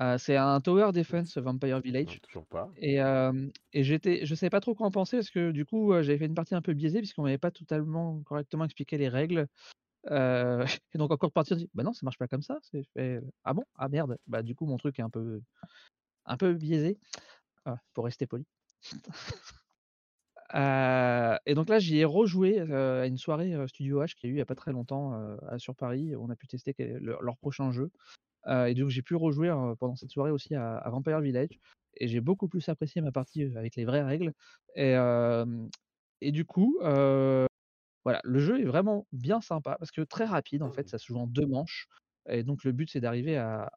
Euh, c'est un tower defense Vampire Village. toujours pas. Et, et j'étais, je savais pas trop quoi en penser parce que du coup, j'avais fait une partie un peu biaisée puisqu'on m'avait pas totalement correctement expliqué les règles. et donc encore partir, bah non, ça marche pas comme ça. Ah bon, ah merde. Bah du coup, mon truc est un peu, un peu biaisé. Ah, pour rester poli. et donc là, j'y ai rejoué à une soirée Studio H qui a eu il n'y a pas très longtemps sur Paris. On a pu tester leur, prochain jeu. et donc j'ai pu rejouer pendant cette soirée aussi à, Vampire Village. et j'ai beaucoup plus apprécié ma partie avec les vraies règles. Et, du coup, voilà, le jeu est vraiment bien sympa parce que très rapide en fait, ça se joue en deux manches. Et donc le but c'est d'arriver à,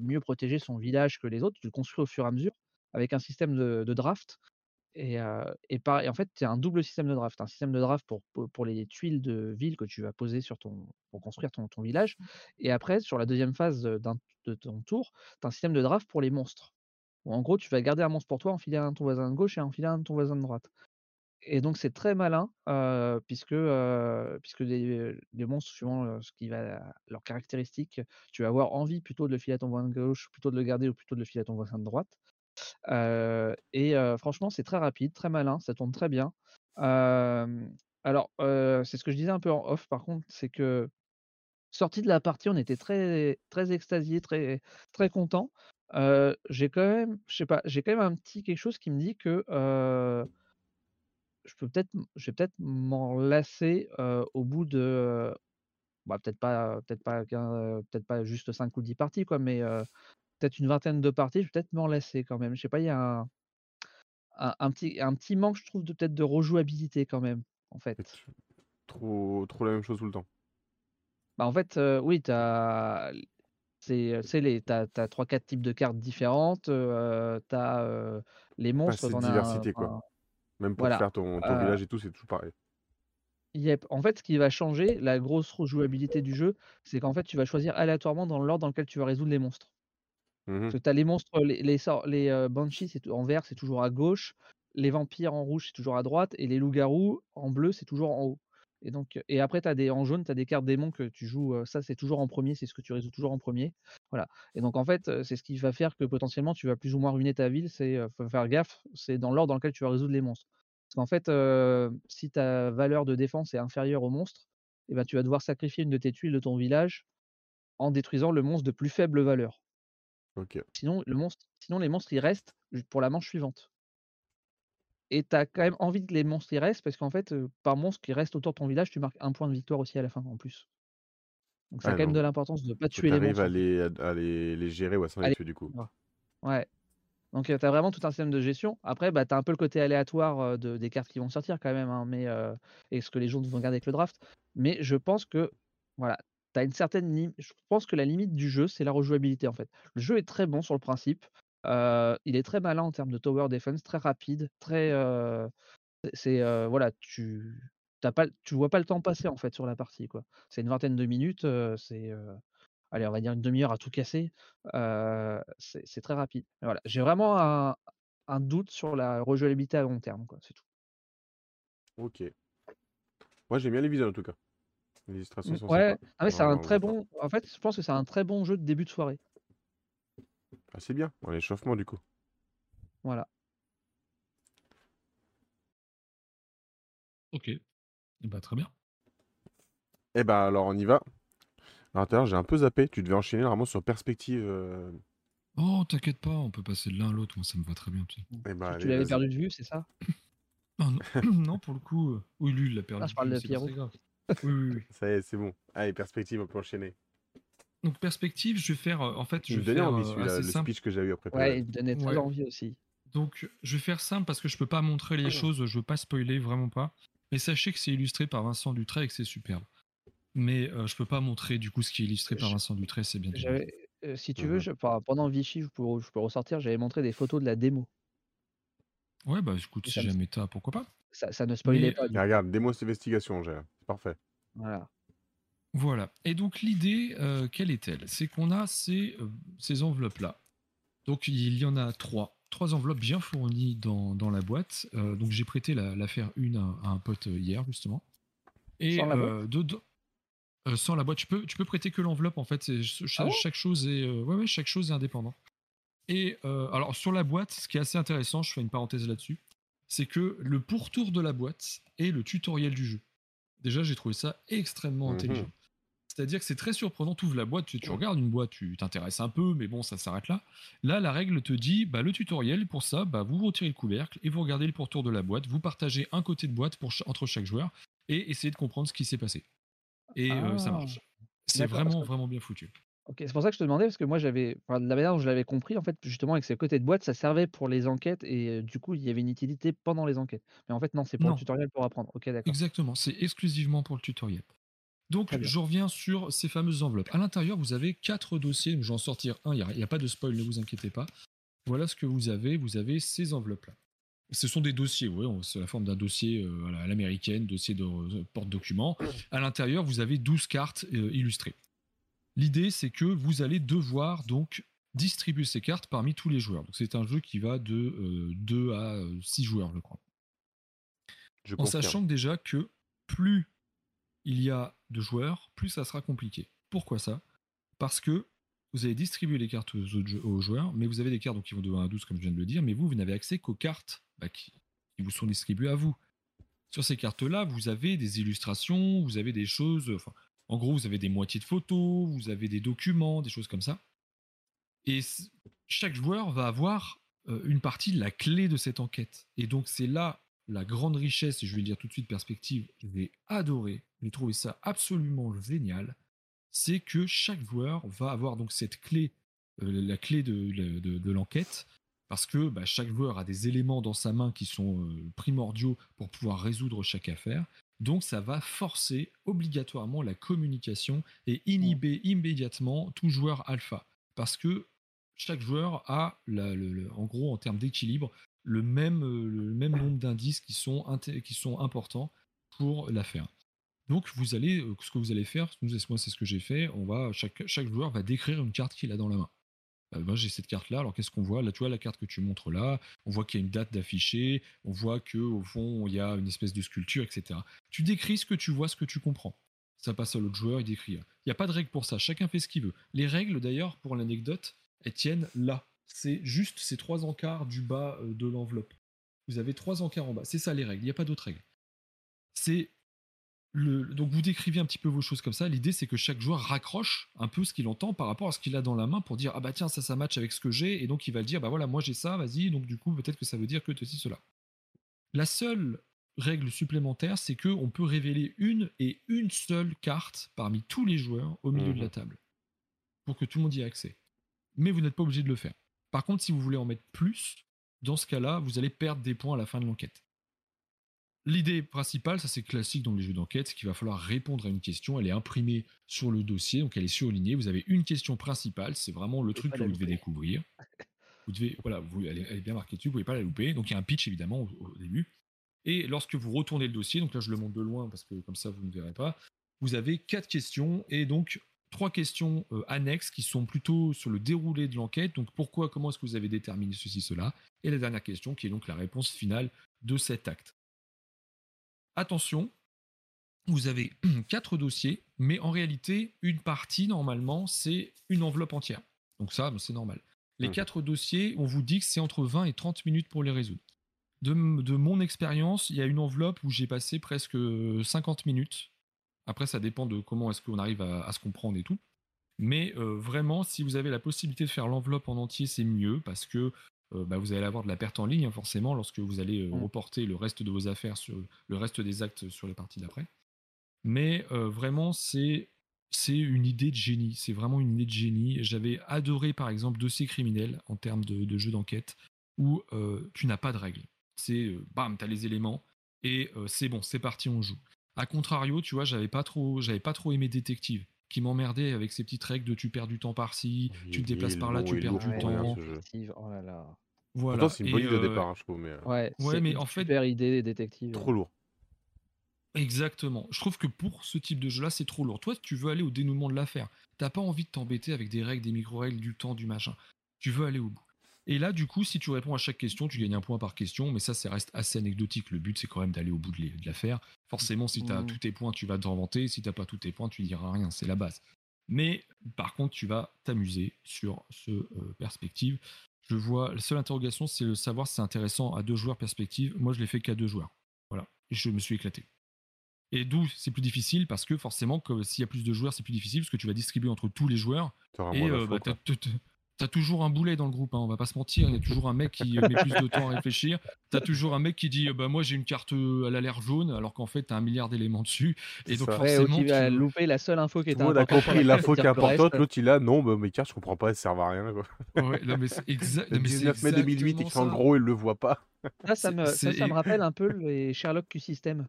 mieux protéger son village que les autres. Tu le construis au fur et à mesure avec un système de, draft. Et, et, en fait, tu as un double système de draft. Un système de draft pour, pour, les tuiles de ville que tu vas poser sur ton, pour construire ton, ton village. Et après, sur la deuxième phase de ton tour, tu as un système de draft pour les monstres. en gros, tu vas garder un monstre pour toi, enfiler un de ton voisin de gauche et enfiler un de ton voisin de droite. Et donc c'est très malin, puisque, puisque les, monstres, suivant ce qui va, leurs caractéristiques, tu vas avoir envie plutôt de le filer à ton voisin de gauche, plutôt de le garder ou plutôt de le filer à ton voisin de droite. et franchement, c'est très rapide, très malin, ça tourne très bien. alors, c'est ce que je disais un peu en off, par contre, c'est que sorti de la partie, on était très, très extasié, très, très content. j'ai quand même, je sais pas, j'ai quand même un petit quelque chose qui me dit que je peux peut-être, je vais peut-être m'en lasser au bout de, bah, peut-être pas, peut-être pas, peut-être pas juste 5 ou 10 parties quoi, mais peut-être une vingtaine de parties, je vais peut-être m'en lasser quand même. Je sais pas, il y a un, un, petit, un petit manque, je trouve, de peut-être de rejouabilité quand même, en fait. Trop, trop la même chose tout le temps. Bah en fait, oui, tu as c'est les t'as as 3-4 types de cartes différentes, tu as les monstres dans diversité, quoi. Même pour faire ton, ton village et tout, c'est toujours pareil. Yep. En fait, ce qui va changer, la grosse rejouabilité du jeu, c'est qu'en fait, tu vas choisir aléatoirement dans l'ordre dans lequel tu vas résoudre les monstres. Mmh Parce que tu as les monstres, les, les, les Banshees en vert, c'est toujours à gauche, les vampires en rouge, c'est toujours à droite, et les loups-garous en bleu, c'est toujours en haut. Et, donc, et après, as des, en jaune, tu as des cartes démons que tu joues, ça c'est toujours en premier, c'est ce que tu résous toujours en premier. Voilà. Et donc en fait, c'est ce qui va faire que potentiellement tu vas plus ou moins ruiner ta ville, c'est faut faire gaffe, c'est dans l'ordre dans lequel tu vas résoudre les monstres. Parce qu'en fait, si ta valeur de défense est inférieure au monstre, eh ben, tu vas devoir sacrifier une de tes tuiles de ton village en détruisant le monstre de plus faible valeur. Sinon, le monstre, sinon les monstres ils restent pour la manche suivante. Et tu as quand même envie que les monstres y restent parce qu'en fait, par monstre qui reste autour de ton village, tu marques un point de victoire aussi à la fin en plus. Donc ça a quand même de l'importance de ne pas tuer les monstres. à les, à les, les gérer ou à s'en tuer du coup. Ouais. Donc tu as vraiment tout un système de gestion. Après, bah, tu as un peu le côté aléatoire de, des cartes qui vont sortir quand même, hein, mais, et ce que les gens vont garder avec le draft. Mais je pense que voilà, tu as une certaine Je pense que la limite du jeu, c'est la rejouabilité en fait. Le jeu est très bon sur le principe il est très malin en termes de tower defense, très rapide, très. c'est voilà, tu t'as pas, tu vois pas le temps passer en fait sur la partie quoi. C'est une vingtaine de minutes, c'est allez on va dire une demi-heure à tout casser. c'est très rapide. voilà, j'ai vraiment un, un, doute sur la rejouabilité à long terme quoi, c'est tout. Ok. Moi j'aime bien les visuels en tout cas. Les illustrations mmh, sont ouais, ah c'est un très bon. En fait, je pense que c'est un très bon jeu de début de soirée. Ah, c'est bien, on l'échauffement du coup. Voilà. Ok. Et eh bah, très bien. Eh bah, alors on y va. Alors, j'ai un peu zappé. Tu devais enchaîner vraiment sur perspective. Euh. Oh, t'inquiète pas, on peut passer de l'un à l'autre. Moi, ça me va très bien. Tu, eh bah, tu l'avais perdu de vue, c'est ça? Non, pour le coup. Euh, oui, lui, il l'a perdu. Ah, je parle de Pierrot. oui, oui, oui. Ça y est, c'est bon. Allez, perspective, on peut enchaîner. Donc perspective, je vais faire, euh, en fait, je vais faire envie, euh, le speech que j'ai eu après. Ouais, il me donnait très envie aussi. Donc je vais faire simple parce que je peux pas montrer les ah choses, je veux pas spoiler vraiment pas. Mais sachez que c'est illustré par Vincent Dutray et que c'est superbe. Mais euh, je peux pas montrer du coup ce qui est illustré par Vincent Dutray, c'est bien. si tu veux, je, pendant Vichy, je peux, je peux ressortir, j'avais montré des photos de la démo. Ouais, bah écoute, si jamais t'as, pourquoi pas. Ça, ne spoilait pas. regarde, démo investigation, j'ai. C'est parfait. Voilà. Voilà. Et donc l'idée, euh, quelle est-elle? C'est qu'on a ces, euh, ces enveloppes-là. Donc il y en a trois. Trois enveloppes bien fournies dans, dans la boîte. Euh, donc j'ai prêté la, la, faire une à, un pote hier, justement. Et sans la boîte, sans la boîte tu, peux, tu peux prêter que l'enveloppe, en fait. Chaque, ah chaque, chose est, ouais, ouais, chaque chose est indépendante. Et alors sur la boîte, ce qui est assez intéressant, je fais une parenthèse là-dessus, c'est que le pourtour de la boîte est le tutoriel du jeu. Déjà, j'ai trouvé ça extrêmement mhm. intelligent. C'est-à-dire que c'est très surprenant, tu ouvres la boîte, tu, regardes une boîte, tu t'intéresses un peu, mais bon, ça s'arrête là. Là, la règle te dit, bah, le tutoriel, pour ça, bah, vous retirez le couvercle et vous regardez le pourtour de la boîte, vous partagez un côté de boîte pour entre chaque joueur et essayez de comprendre ce qui s'est passé. Et euh, ça ah. marche. C'est vraiment, vraiment bien foutu. OK, c'est pour ça que je te demandais parce que moi j'avais enfin, de la manière dont je l'avais compris en fait, justement avec ce côté de boîte, ça servait pour les enquêtes et du coup, il y avait une utilité pendant les enquêtes. Mais en fait non, c'est pour le tutoriel pour apprendre. OK, d'accord. Exactement, c'est exclusivement pour le tutoriel. Donc, je reviens sur ces fameuses enveloppes. À l'intérieur, vous avez quatre dossiers. Je vais en sortir un. Il n'y a, pas de spoil, ne vous inquiétez pas. Voilà ce que vous avez. Vous avez ces enveloppes-là. Ce sont des dossiers, oui, c'est la forme d'un dossier euh, à l'américaine, dossier de euh, porte-document. À l'intérieur, vous avez 12 cartes euh, illustrées. L'idée, c'est que vous allez devoir donc distribuer ces cartes parmi tous les joueurs. Donc c'est un jeu qui va de 2 euh, à 6 joueurs, je crois. en sachant déjà que plus il y a de joueurs, plus ça sera compliqué. Pourquoi ça? Parce que vous allez distribuer les cartes aux, joueurs, mais vous avez des cartes qui vont de 1 à 12, comme je viens de le dire, mais vous, vous n'avez accès qu'aux cartes bah, qui, vous sont distribuées à vous. Sur ces cartes-là, vous avez des illustrations, vous avez des choses. En gros, vous avez des moitiés de photos, vous avez des documents, des choses comme ça. Et chaque joueur va avoir euh, une partie de la clé de cette enquête. Et donc, c'est là la grande richesse, et je vais le dire tout de suite, perspective, j'ai adoré, j'ai trouvé ça absolument génial, c'est que chaque joueur va avoir donc cette clé, euh, la clé de, l'enquête, parce que bah, chaque joueur a des éléments dans sa main qui sont euh, primordiaux pour pouvoir résoudre chaque affaire. Donc ça va forcer obligatoirement la communication et inhiber immédiatement tout joueur alpha. Parce que chaque joueur a, en gros, en termes d'équilibre, le même, le même nombre d'indices qui sont, qui sont importants pour l'affaire. Donc vous allez, euh, ce que vous allez faire, c'est ce que j'ai fait, on va, chaque, joueur va décrire une carte qu'il a dans la main. Bah, moi j'ai cette carte là alors qu'est-ce qu'on voit? Là tu vois la carte que tu montres là on voit qu'il y a une date d'affiché on voit que au fond il y a une espèce de sculpture etc tu décris ce que tu vois ce que tu comprends. Ça passe à l'autre joueur il décrit. Il n'y a pas de règle pour ça chacun fait ce qu'il veut. Les règles d'ailleurs pour l'anecdote elles tiennent là c'est juste ces trois encarts du bas euh, de l'enveloppe vous avez trois encarts en bas c'est ça les règles il n'y a pas d'autres règles c'est donc vous décrivez un petit peu vos choses comme ça. L'idée c'est que chaque joueur raccroche un peu ce qu'il entend par rapport à ce qu'il a dans la main pour dire ah bah tiens ça ça match avec ce que j'ai et donc il va le dire bah voilà moi j'ai ça vas-y donc du coup peut-être que ça veut dire que ceci cela. La seule règle supplémentaire c'est que on peut révéler une et une seule carte parmi tous les joueurs au milieu de la mmh table pour que tout le monde y ait accès. Mais vous n'êtes pas obligé de le faire. Par contre si vous voulez en mettre plus dans ce cas-là vous allez perdre des points à la fin de l'enquête. L'idée principale, ça c'est classique dans les jeux d'enquête, c'est qu'il va falloir répondre à une question. Elle est imprimée sur le dossier, donc elle est surlignée. Vous avez une question principale, c'est vraiment le truc que vous devez découvrir. Vous devez, voilà, vous, elle, est, bien marquée dessus, vous ne pouvez pas la louper. Donc il y a un pitch évidemment au, début. Et lorsque vous retournez le dossier, donc là je le montre de loin parce que comme ça vous ne verrez pas, vous avez quatre questions et donc trois questions euh, annexes qui sont plutôt sur le déroulé de l'enquête. Donc pourquoi, comment est-ce que vous avez déterminé ceci, cela? Et la dernière question qui est donc la réponse finale de cet acte. Attention, vous avez quatre dossiers, mais en réalité, une partie, normalement, c'est une enveloppe entière. Donc ça, c'est normal. Les mmh. quatre dossiers, on vous dit que c'est entre 20 et 30 minutes pour les résoudre. De, mon expérience, il y a une enveloppe où j'ai passé presque 50 minutes. Après, ça dépend de comment est-ce qu'on arrive à, se comprendre et tout. Mais euh, vraiment, si vous avez la possibilité de faire l'enveloppe en entier, c'est mieux parce que euh, bah, vous allez avoir de la perte en ligne hein, forcément lorsque vous allez euh, mmh. reporter le reste de vos affaires sur le reste des actes sur les parties d'après. Mais vraiment, c'est c'est une idée de génie. C'est vraiment une idée de génie. J'avais adoré par exemple Dossier criminel en termes de, jeu d'enquête où tu n'as pas de règles. C'est bam, tu as les éléments et c'est bon, c'est parti, on joue. A contrario, tu vois, j'avais pas trop, j'avais pas trop aimé Détective qui m'emmerdait avec ces petites règles de tu perds du temps par-ci, tu te déplaces par là, tu perds du temps. Oh là là. Voilà. c'est une bonne idée au départ, hein, je trouve. Mais... Euh, ouais, ouais mais en fait. Super idée, détective. Trop lourd. Exactement. Je trouve que pour ce type de jeu-là, c'est trop lourd. Toi, tu veux aller au dénouement de l'affaire. T'as pas envie de t'embêter avec des règles, des micro-règles, du temps, du machin. Tu veux aller au bout. Et là, du coup, si tu réponds à chaque question, tu gagnes un point par question, mais ça, ça reste assez anecdotique. Le but, c'est quand même d'aller au bout de l'affaire. Forcément, si tu as mmh. tous tes points, tu vas t'en vanter. Si tu pas tous tes points, tu diras rien. C'est la base. Mais par contre, tu vas t'amuser sur ce euh, perspective. Je vois, la seule interrogation, c'est de savoir si c'est intéressant à deux joueurs perspective. Moi, je l'ai fait qu'à deux joueurs. Voilà. Et je me suis éclaté. Et d'où c'est plus difficile parce que forcément, s'il y a plus de joueurs, c'est plus difficile parce que tu vas distribuer entre tous les joueurs. Et euh, bah, T'as toujours un boulet dans le groupe, hein, on va pas se mentir. Il y a toujours un mec qui met plus de temps à réfléchir. T'as toujours un mec qui dit bah moi j'ai une carte, elle a l'air jaune, alors qu'en fait t'as un milliard d'éléments dessus. Et donc forcément, tu vas louper la seule info qui est importante. Monde a compris l'info qui est importante. L'autre il a non, bah, mes cartes je comprends pas, elles servent à rien. Quoi. Ouais, non, mais c'est exact. Le 19 mai 2008 et en gros il le voit pas. Ça, ça me, ça, me rappelle un peu les Sherlock Q-System.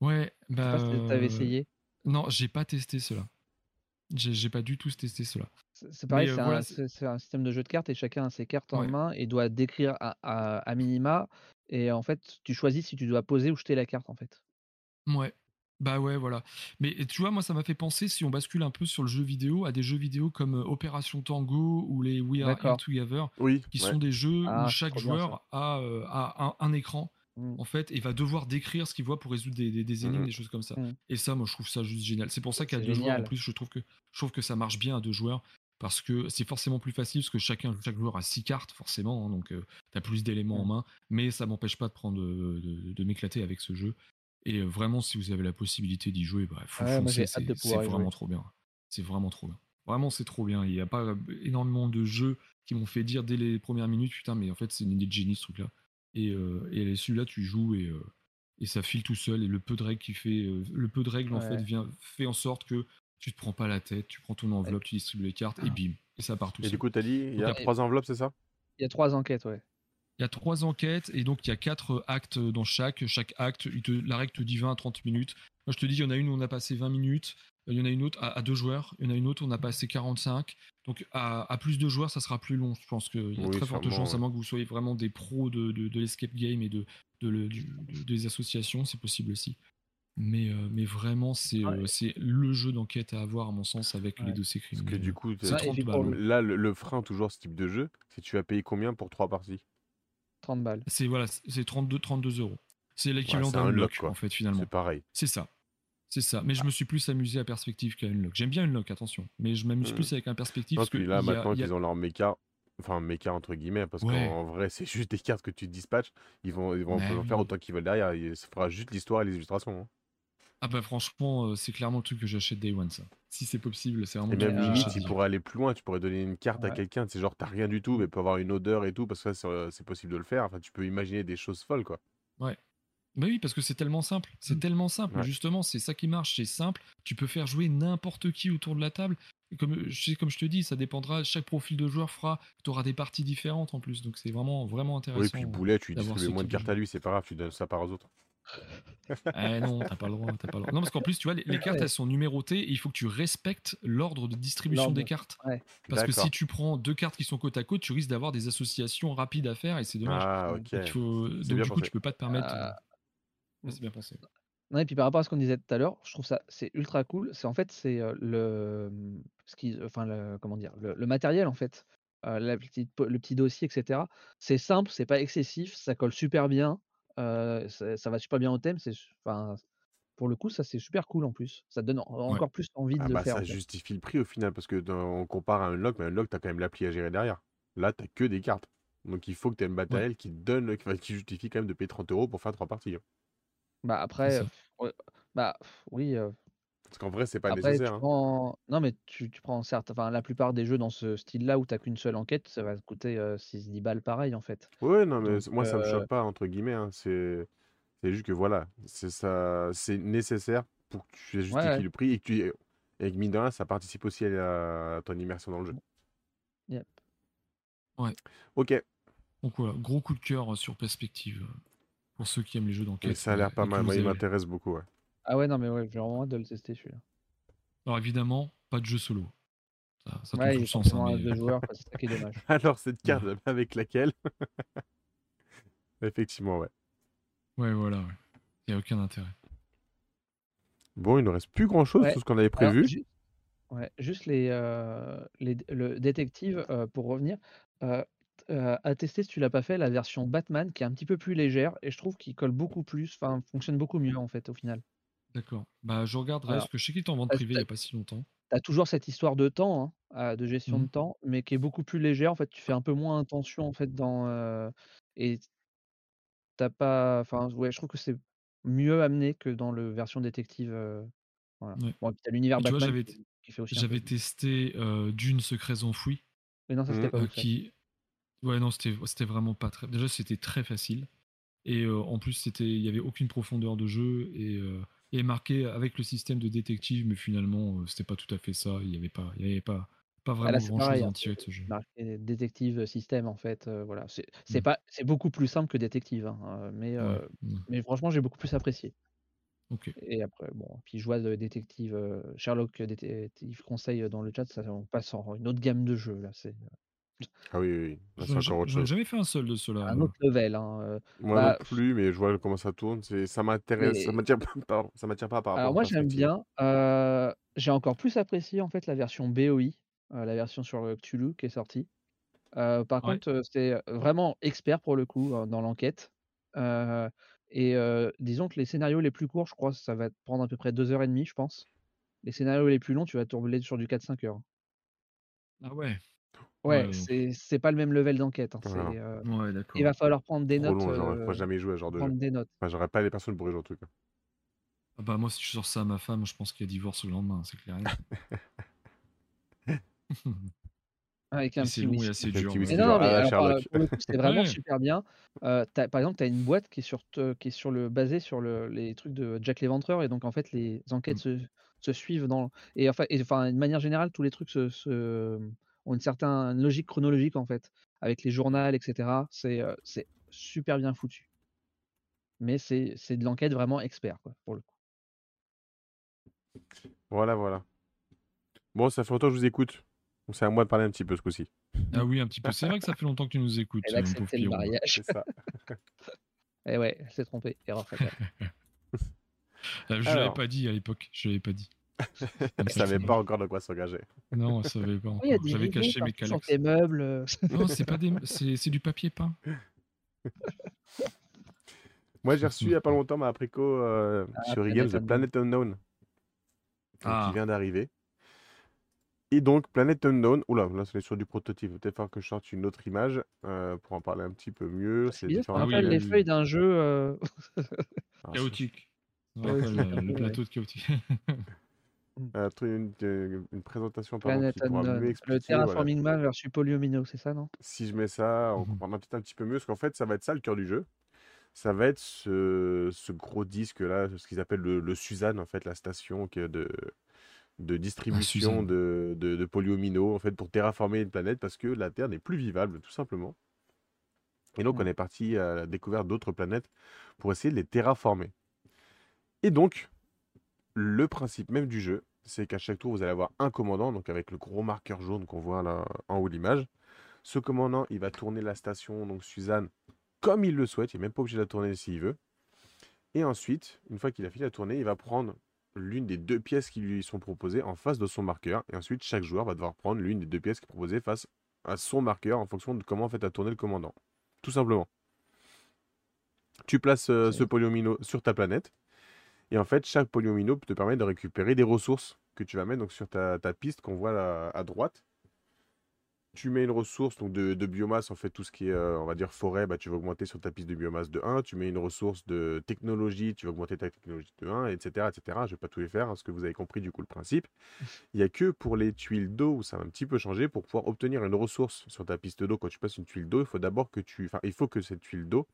Ouais, bah. Je sais pas si t'avais essayé. Non, j'ai pas testé cela. J'ai pas du tout testé cela. C'est pareil, c'est un, système de jeu de cartes et chacun a ses cartes en main et doit décrire à, minima. Et en fait, tu choisis si tu dois poser ou jeter la carte en fait. Ouais. Bah ouais, voilà. Mais tu vois, moi, ça m'a fait penser, si on bascule un peu sur le jeu vidéo, à des jeux vidéo comme Opération Tango ou les We Are In Together, qui sont des jeux où ah, chaque joueur a, a un, écran Mmh. en fait, et va devoir décrire ce qu'il voit pour résoudre des, des, énigmes, mmh. des choses comme ça. Mmh. Et ça, moi, je trouve ça juste génial. C'est pour ça qu'à deux joueurs, en plus, je trouve, que, je trouve que ça marche bien à deux joueurs, parce que c'est forcément plus facile, parce que chacun, chaque joueur a six cartes, forcément, hein, donc tu as plus d'éléments en main, mais ça m'empêche pas de prendre de, m'éclater avec ce jeu. Et vraiment, si vous avez la possibilité d'y jouer, bah, faut c'est vraiment trop bien. C'est vraiment trop bien. Vraiment, c'est trop bien. Il n'y a pas énormément de jeux qui m'ont fait dire dès les premières minutes, putain, mais en fait, c'est une idée de génie ce truc-là. Et, euh, et celui-là, tu joues et, euh, et ça file tout seul. Et le peu de règles qui fait, euh, le peu de règles en fait vient fait en sorte que tu te prends pas la tête, tu prends ton enveloppe, tu distribues les cartes et ah. bim, et ça part tout seul. Et du coup, tu as dit, il y a trois enveloppes, c'est ça? Il y a trois enquêtes, ouais. Il y a trois enquêtes et donc il y a quatre actes dans chaque. Chaque acte, il te, la règle te dit 20 à 30 minutes. Moi, je te dis, il y en a une où on a passé 20 minutes. Il y en a une autre à, deux joueurs. Il y en a une autre où on a passé 45. Donc à, plus de joueurs, ça sera plus long. Je pense qu'il y a très forte chance, à moins que vous soyez vraiment des pros de, de, l'escape game et de, de, des associations, c'est possible aussi. Mais, euh, mais vraiment, c'est euh, c'est le jeu d'enquête à avoir, à mon sens, avec les dossiers criminels. Parce que du coup, là, le, frein, toujours ce type de jeu, c'est tu vas payer combien pour trois parties? 30 balles. C'est voilà, c'est 32, 32 euros. C'est l'équivalent d'un lock, en fait, finalement. C'est pareil. C'est ça. C'est ça. Mais je me suis plus amusé à perspective qu'à Unlock. J'aime bien Unlock, attention. Mais je m'amuse mmh. plus avec un perspective. Parce que là, maintenant qu'ils ont leur méca, enfin méca entre guillemets, parce qu'en vrai, c'est juste des cartes que tu dispatches. Ils vont, ils vont en faire autant qu'ils veulent derrière. Ça fera juste l'histoire et les illustrations. Hein. Ah bah franchement, euh, c'est clairement le truc que j'achète Day One, ça. Si c'est possible, c'est vraiment. Et même limite, il pourrait aller plus loin. Tu pourrais donner une carte à quelqu'un. C'est genre, t'as rien du tout, mais peut avoir une odeur et tout, parce que ça, c'est possible de le faire. Enfin, tu peux imaginer des choses folles, quoi. Ouais. Bah oui, parce que c'est tellement simple. C'est mmh. tellement simple. Justement, c'est ça qui marche. C'est simple. Tu peux faire jouer n'importe qui autour de la table. Et comme, je, comme je te dis, ça dépendra. Chaque profil de joueur fera. Tu auras des parties différentes en plus. Donc c'est vraiment, vraiment intéressant. Oui, puis le boulet, tu distribues moins de cartes à lui. C'est pas grave. Tu donnes ça par aux autres. Eh non, t'as pas le droit, pas le droit. Non, parce qu'en plus, tu vois, les, cartes, elles sont numérotées et il faut que tu respectes l'ordre de distribution des cartes. Parce que si tu prends deux cartes qui sont côte à côte, tu risques d'avoir des associations rapides à faire et c'est dommage. Ah, ok. Donc, du coup, tu peux pas te permettre. Ah. C'est bien pensé. Non, et puis par rapport à ce qu'on disait tout à l'heure, je trouve ça c'est ultra cool. C'est en fait c'est le ce qui, enfin le, comment dire, le, matériel en fait, la petite, le petit dossier, etc. C'est simple, c'est pas excessif, ça colle super bien, ça, va super bien au thème. C'est, enfin, pour le coup, ça c'est super cool en plus. Ça donne encore plus envie de ah le bah, faire. Ça justifie le prix au final parce que on compare à un log, mais un log t'as quand même l'appli à gérer derrière. Là t'as que des cartes, donc il faut que tu aies un matériel qui donne, qui justifie quand même de payer 30 euros pour faire trois parties. Hein. Bah, après, bah, oui, Parce qu'en vrai, c'est pas nécessaire. Hein. Non, mais tu, tu prends certes, enfin, la plupart des jeux dans ce style-là où tu qu'une seule enquête, ça va te coûter 6-10 balles pareil, en fait. Ouais, non, mais moi, ça me choque pas, entre guillemets. Hein, c'est c'est juste que voilà, c'est ça, c'est nécessaire pour que tu justifies le prix et que tu et que mine de rien, ça participe aussi à, ton immersion dans le jeu. Yep. Ouais. Ok. Donc voilà, gros coup de cœur sur perspective pour ceux qui aiment les jeux d'enquête. ça a l'air pas mal, moi il m'intéresse beaucoup. Ouais. Ah ouais, non, mais ouais, j'ai vraiment hâte de le tester celui-là. Alors évidemment, pas de jeu solo. Ça, ça ouais, il sens. Hein, mais... joueurs, c'est ça qui est dommage. Alors cette carte avec laquelle? Effectivement, ouais. Ouais, voilà, ouais. Il n'y a aucun intérêt. Bon, il ne reste plus grand chose, tout ce qu'on avait prévu. ouais, juste les, euh, les, le détective, euh, pour revenir. Euh, à tester si tu l'as pas fait, la version Batman qui est un petit peu plus légère et je trouve qu'il colle beaucoup plus, enfin fonctionne beaucoup mieux en fait au final. D'accord. Bah, je regarderai parce que je sais qu'il est en vente privée il y a pas si longtemps. Tu as toujours cette histoire de temps, hein, de gestion de mmh. temps, mais qui est beaucoup plus légère. En fait, tu fais un peu moins attention en fait dans et t'as pas, enfin ouais, je trouve que c'est mieux amené que dans le version détective. voilà. Bon, l'univers Batman qui, J'avais testé Dune Secrets Enfouis. Mais non, ça c'était pas qui... Ouais, non, c'était vraiment pas très. Déjà, c'était très facile. Et en plus, c'était il y avait aucune profondeur de jeu et, et marqué avec le système de détective, mais finalement, c'était pas tout à fait ça. Il y avait pas, il y avait pas, pas ah, vraiment grand chose à en tirer de ce jeu. Marqué détective système en fait, voilà. C'est mmh. pas, c'est beaucoup plus simple que détective, hein, mais mmh. mais franchement, j'ai beaucoup plus apprécié. Ok. Et après, bon, puis je vois de détective Sherlock détective conseil dans le chat, ça, on passe en une autre gamme de jeux là. C'est ah oui, oui, oui. J'en jamais fait un seul de ceux-là. Un autre level. Hein, moi bah, non plus, mais je vois comment ça tourne. Ça m'intéresse, ça m'attire pas, ça m'attire pas par rapport Alors moi j'aime bien. J'ai encore plus apprécié en fait la version BOI, la version sur Cthulhu qui est sortie. par contre, c'est vraiment expert pour le coup dans l'enquête. et disons que les scénarios les plus courts, je crois, ça va prendre à peu près 2 heures et demie, je pense. Les scénarios les plus longs, tu vas tourner sur du 4-5 heures. Ah ouais. Ouais, c'est pas le même level d'enquête, hein, euh, il va falloir prendre des notes, j'aurais jamais joué à ce genre de jeu. des notes. j'aurais pas les personnes pour jouer au truc, hein. Ah bah, moi, si je sors ça à ma femme, je pense qu'il y a divorce le lendemain, c'est clair Avec un c'est long et assez dur, non, mais c'est vraiment super bien. par exemple, tu as une boîte qui est sur qui est sur le basée sur le les trucs de Jack l'Éventreur et donc en fait les enquêtes mmh. se se suivent dans et enfin et enfin, de manière générale, tous les trucs se se ont une certaine logique chronologique en fait, avec les journaux, etc. C'est c'est super bien foutu. Mais c'est de l'enquête vraiment expert, quoi, pour le coup. Voilà, voilà. Bon, ça fait longtemps que je vous écoute. C'est à moi de parler un petit peu ce coup-ci. Ah oui, un petit peu. C'est vrai que ça fait longtemps que tu nous écoutes. Elle a accepté le mariage. C'est ça. Et eh ouais, elle s'est trompée. Erreur fatale. je ne l'avais pas dit à l'époque. Je l'avais pas dit. Elle ne savait pas encore de quoi s'engager. Non, elle savait pas encore. J'avais caché mes calex. tes meubles. non, c'est pas des... c'est du papier peint. Moi, j'ai reçu il n'y a pas longtemps ma aprico euh, ah, sur e-games de Planet Unknown ah. qui vient d'arriver. Et donc, Planet Unknown, oula, là c'est sur du prototype. Peut-être falloir que je sorte une autre image euh, pour en parler un petit peu mieux. C'est différent. rappelle les feuilles d'un jeu euh... Ah, chaotique. le, le, plateau de chaotique. Mmh. une, une, présentation qui pourra mieux expliquer. Le Terraforming voilà. versus Polyomino, c'est ça, non? Si je mets ça, on mmh comprendra peut-être un petit peu mieux, parce qu'en fait, ça va être ça le cœur du jeu. Ça va être ce, ce gros disque là, ce qu'ils appellent le, le, Suzanne, en fait, la station de, de ah, distribution de, de, de, polyomino, en fait, pour terraformer une planète, parce que la Terre n'est plus vivable, tout simplement. Et donc, on mmh. est parti à la découverte d'autres planètes pour essayer de les terraformer. Et donc, le principe même du jeu, c'est qu'à chaque tour, vous allez avoir un commandant, donc avec le gros marqueur jaune qu'on voit là en haut de l'image. Ce commandant, il va tourner la station, donc Suzanne, comme il le souhaite. Il n'est même pas obligé de la tourner s'il veut. Et ensuite, une fois qu'il a fini la tourner, il va prendre l'une des deux pièces qui lui sont proposées en face de son marqueur. Et ensuite, chaque joueur va devoir prendre l'une des deux pièces qui est proposée face à son marqueur en fonction de comment en fait a tourné le commandant. Tout simplement. Tu places euh, ce polyomino sur ta planète. Et en fait, chaque polyomino te permet de récupérer des ressources que tu vas mettre donc, sur ta, piste qu'on voit à, droite. Tu mets une ressource donc de, biomasse, en fait, tout ce qui est, euh, on va dire, forêt, bah, tu vas augmenter sur ta piste de biomasse de 1. Tu mets une ressource de technologie, tu vas augmenter ta technologie de 1, etc. etc. Je ne vais pas tout les faire, parce que vous avez compris du coup le principe. Il n'y a que pour les tuiles d'eau où ça va un petit peu changer. Pour pouvoir obtenir une ressource sur ta piste d'eau, quand tu passes une tuile d'eau, il faut d'abord que tu. Enfin, il faut que cette tuile d'eau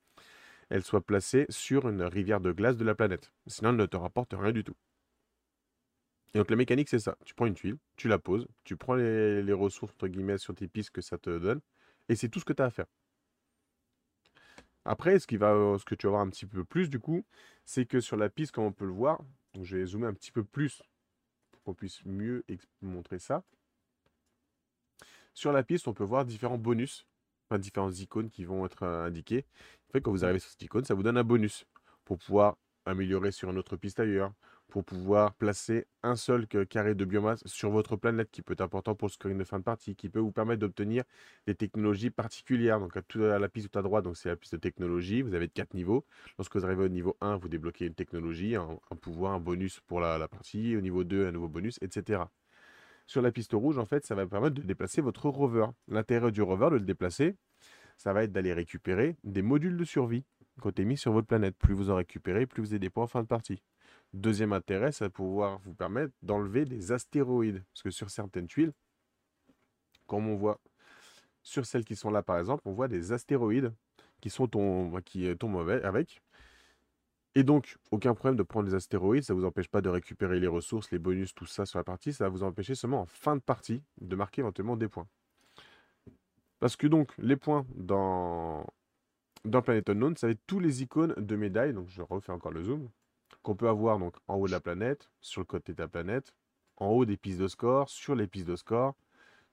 elle soit placée sur une rivière de glace de la planète. Sinon, elle ne te rapporte rien du tout. Et donc la mécanique, c'est ça. Tu prends une tuile, tu la poses, tu prends les, ressources, entre guillemets, sur tes pistes que ça te donne, et c'est tout ce que tu as à faire. Après, ce, qui va, ce que tu vas voir un petit peu plus, du coup, c'est que sur la piste, comme on peut le voir, donc je vais zoomer un petit peu plus pour qu'on puisse mieux montrer ça. Sur la piste, on peut voir différents bonus différentes icônes qui vont être indiquées. Fait, quand vous arrivez sur cette icône, ça vous donne un bonus pour pouvoir améliorer sur une autre piste ailleurs, pour pouvoir placer un seul carré de biomasse sur votre planète qui peut être important pour le scoring de fin de partie, qui peut vous permettre d'obtenir des technologies particulières. Donc à, la piste tout à droite, donc c'est la piste de technologie, vous avez quatre niveaux. Lorsque vous arrivez au niveau 1, vous débloquez une technologie, un, pouvoir, un bonus pour la, la, partie. Au niveau 2, un nouveau bonus, etc. Sur la piste rouge, en fait, ça va permettre de déplacer votre rover. L'intérêt du rover, de le déplacer, ça va être d'aller récupérer des modules de survie est mis sur votre planète. Plus vous en récupérez, plus vous avez des points en fin de partie. Deuxième intérêt, ça va pouvoir vous permettre d'enlever des astéroïdes. Parce que sur certaines tuiles, comme on voit sur celles qui sont là par exemple, on voit des astéroïdes qui, sont qui tombent avec. Et donc, aucun problème de prendre les astéroïdes, ça ne vous empêche pas de récupérer les ressources, les bonus, tout ça sur la partie, ça va vous empêcher seulement en fin de partie de marquer éventuellement des points. Parce que donc, les points dans, dans Planet Unknown, ça va être tous les icônes de médailles, donc je refais encore le zoom, qu'on peut avoir donc en haut de la planète, sur le côté de la planète, en haut des pistes de score, sur les pistes de score,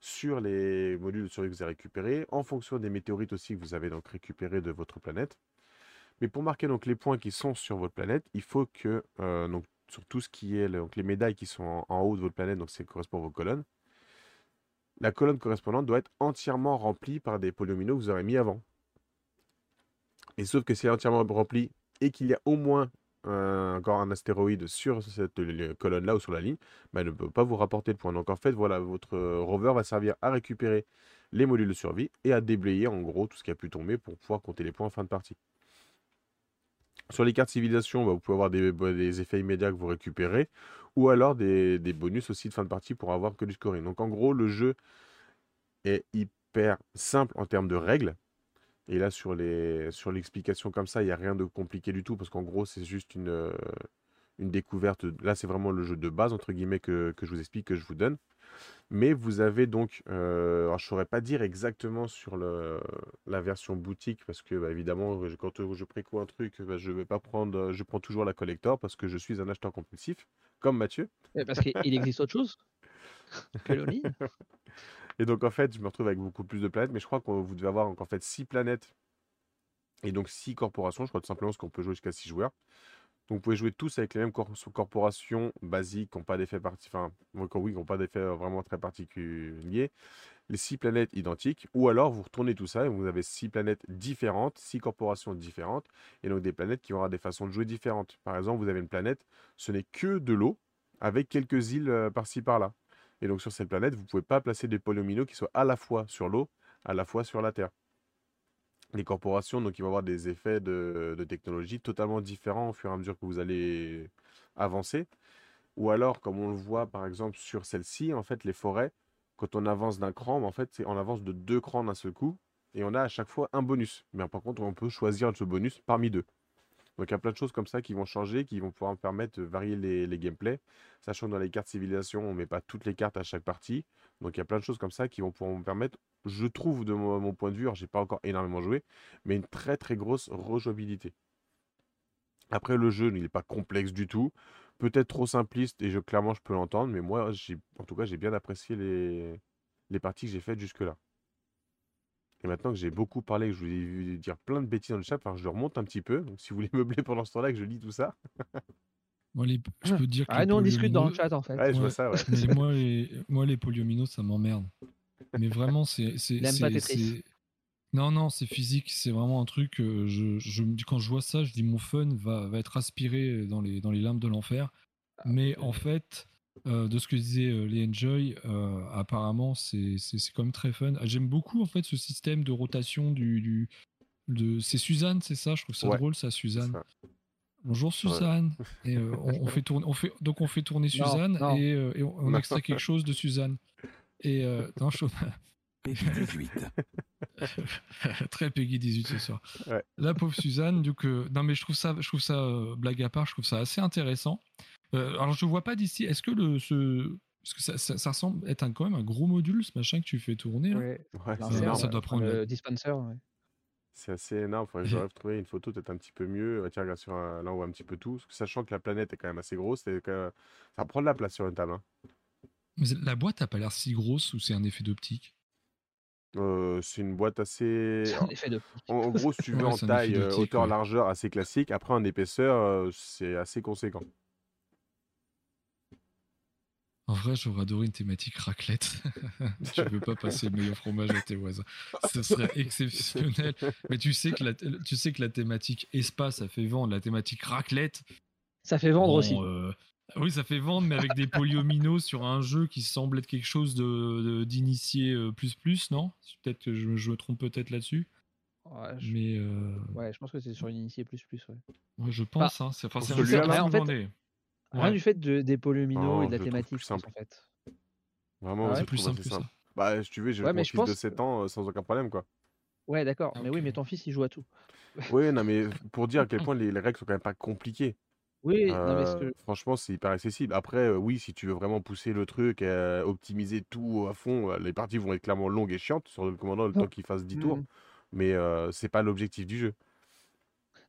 sur les modules de survie que vous avez récupérés, en fonction des météorites aussi que vous avez donc récupérés de votre planète. Mais pour marquer donc les points qui sont sur votre planète, il faut que euh, donc, sur tout ce qui est donc les médailles qui sont en, haut de votre planète, donc c'est correspond à vos colonnes, la colonne correspondante doit être entièrement remplie par des polyomino que vous aurez mis avant. Et sauf que c'est entièrement rempli et qu'il y a au moins encore un astéroïde sur cette colonne-là ou sur la ligne, bah, elle ne peut pas vous rapporter de points. Donc en fait, voilà, votre rover va servir à récupérer les modules de survie et à déblayer en gros tout ce qui a pu tomber pour pouvoir compter les points en fin de partie. Sur les cartes civilisation, bah, vous pouvez avoir bah, des, effets immédiats que vous récupérez, ou alors des, bonus aussi de fin de partie pour avoir que du scoring. Donc en gros, le jeu est hyper simple en termes de règles. Et là, sur l'explication comme ça, il n'y a rien de compliqué du tout, parce qu'en gros, c'est juste une, euh, une découverte. Là, c'est vraiment le jeu de base, entre guillemets, que, que je vous explique, que je vous donne. Mais vous avez donc, euh, alors je ne saurais pas dire exactement sur le, la version boutique parce que bah, évidemment, quand je préco un truc, bah, je vais pas prendre, je prends toujours la collector parce que je suis un acheteur compulsif, comme Mathieu. parce qu'il existe autre chose que le Et donc en fait, je me retrouve avec beaucoup plus de planètes, mais je crois que vous devez avoir en fait 6 planètes et donc 6 corporations. Je crois tout simplement parce qu'on peut jouer jusqu'à 6 joueurs. Donc vous pouvez jouer tous avec les mêmes corporations basiques, qui n'ont pas d'effet enfin, oui, qui n'ont pas d'effet euh, vraiment très particulier. Les six planètes identiques, ou alors vous retournez tout ça et vous avez six planètes différentes, six corporations différentes, et donc des planètes qui aura des façons de jouer différentes. Par exemple, vous avez une planète, ce n'est que de l'eau, avec quelques îles euh, par-ci par-là. Et donc sur cette planète, vous ne pouvez pas placer des polyomino qui soient à la fois sur l'eau, à la fois sur la Terre les corporations, donc ils vont avoir des effets de, technologie totalement différents au fur et à mesure que vous allez avancer. Ou alors, comme on le voit par exemple sur celle-ci, en fait, les forêts, quand on avance d'un cran, en fait, on avance de deux crans d'un seul coup, et on a à chaque fois un bonus. Mais par contre, on peut choisir ce bonus parmi deux. Donc il y a plein de choses comme ça qui vont changer, qui vont pouvoir me permettre de varier les, les gameplays. Sachant que dans les cartes civilisation, on ne met pas toutes les cartes à chaque partie. Donc il y a plein de choses comme ça qui vont pouvoir me permettre je trouve de mon, point de vue, alors j'ai pas encore énormément joué, mais une très très grosse rejouabilité. Après le jeu, il n'est pas complexe du tout, peut-être trop simpliste et clairement je peux l'entendre, mais moi en tout cas j'ai bien apprécié les, les parties que j'ai faites jusque-là. Et maintenant que j'ai beaucoup parlé, que je vous ai vu dire plein de bêtises dans le chat, enfin, je remonte un petit peu. Donc si vous voulez meubler pendant ce temps-là que je lis tout ça. moi, je peux dire que ah, nous on discute dans le chat en fait. Ouais, je vois ça, ouais. Mais moi, les, moi, les polyomino, ça m'emmerde. Mais vraiment, c'est. Non, non, c'est physique. C'est vraiment un truc. Euh, je, je, quand je vois ça, je dis mon fun va, va être aspiré dans les, dans les limbes de l'enfer. Ah, Mais en fait, euh, de ce que disait euh, les Enjoy, apparemment, c'est quand même très fun. J'aime beaucoup en fait ce système de rotation du. du de... C'est Suzanne, c'est ça? Je trouve ça drôle, ça, Suzanne. Bonjour Suzanne. Et on, fait tourner, on fait, donc on fait tourner Suzanne Et, et, on, on extrait quelque chose de Suzanne. Et euh, non, je... Peggy 18. Très Peggy 18 ce soir. La pauvre Suzanne, donc euh, non mais je trouve ça, je trouve ça euh, blague à part, je trouve ça assez intéressant. Alors je vois pas d'ici. Est-ce que le ce parce que ça, ça, ressemble être un, quand même un gros module ce machin que tu fais tourner. Hein. Ouais. ça, doit prendre le dispenser. C'est assez énorme. Faudrait que j'aurais trouvé une photo peut-être un petit peu mieux. Tiens, regarde sur un... là on voit un petit peu tout. Sachant que la planète est quand même assez grosse, que... ça prend de la place sur une table. Hein. Mais la boîte n'a pas l'air si grosse ou c'est un effet d'optique? Euh, c'est une boîte assez. En, gros, si tu veux, en taille, euh, hauteur, largeur, assez classique. Après, en épaisseur, euh, c'est assez conséquent. En vrai, j'aurais adoré une thématique raclette. tu veux pas passer le meilleur fromage à tes voisins. Ce serait exceptionnel. Mais tu sais que la, tu sais que la thématique espace, ça fait vendre. La thématique raclette. Ça fait vendre aussi. Oui, ça fait vendre, mais avec des polyomino sur un jeu qui semble être quelque chose de, d'initié euh, plus plus, non? Peut-être que je, me trompe peut-être là-dessus. Ouais, je... Mais euh, ouais, je pense que c'est sur une initié plus plus. Ouais. ouais je pense. hein, c'est, enfin, c'est, en fait, Rien du fait de, des polyomino et Oh, de la thématique, simple. en fait. Vraiment, Ah ouais le plus simple que ça. Bah, si tu veux, j'ai Ouais, mon fils de pense. 7 ans euh, sans aucun problème, quoi. Ouais, d'accord. Ah, Mais oui, mais ton fils, il joue à tout. Oui, non, mais pour dire à quel point les, les règles sont quand même pas compliquées. Oui, non, mais ce Euh, que. franchement, c'est hyper accessible. Après, euh, oui, si tu veux vraiment pousser le truc, euh, optimiser tout à fond, euh, les parties vont être clairement longues et chiantes sur le commandant le temps qu'il fasse 10 tours. Mhm. Mais euh, c'est pas l'objectif du jeu.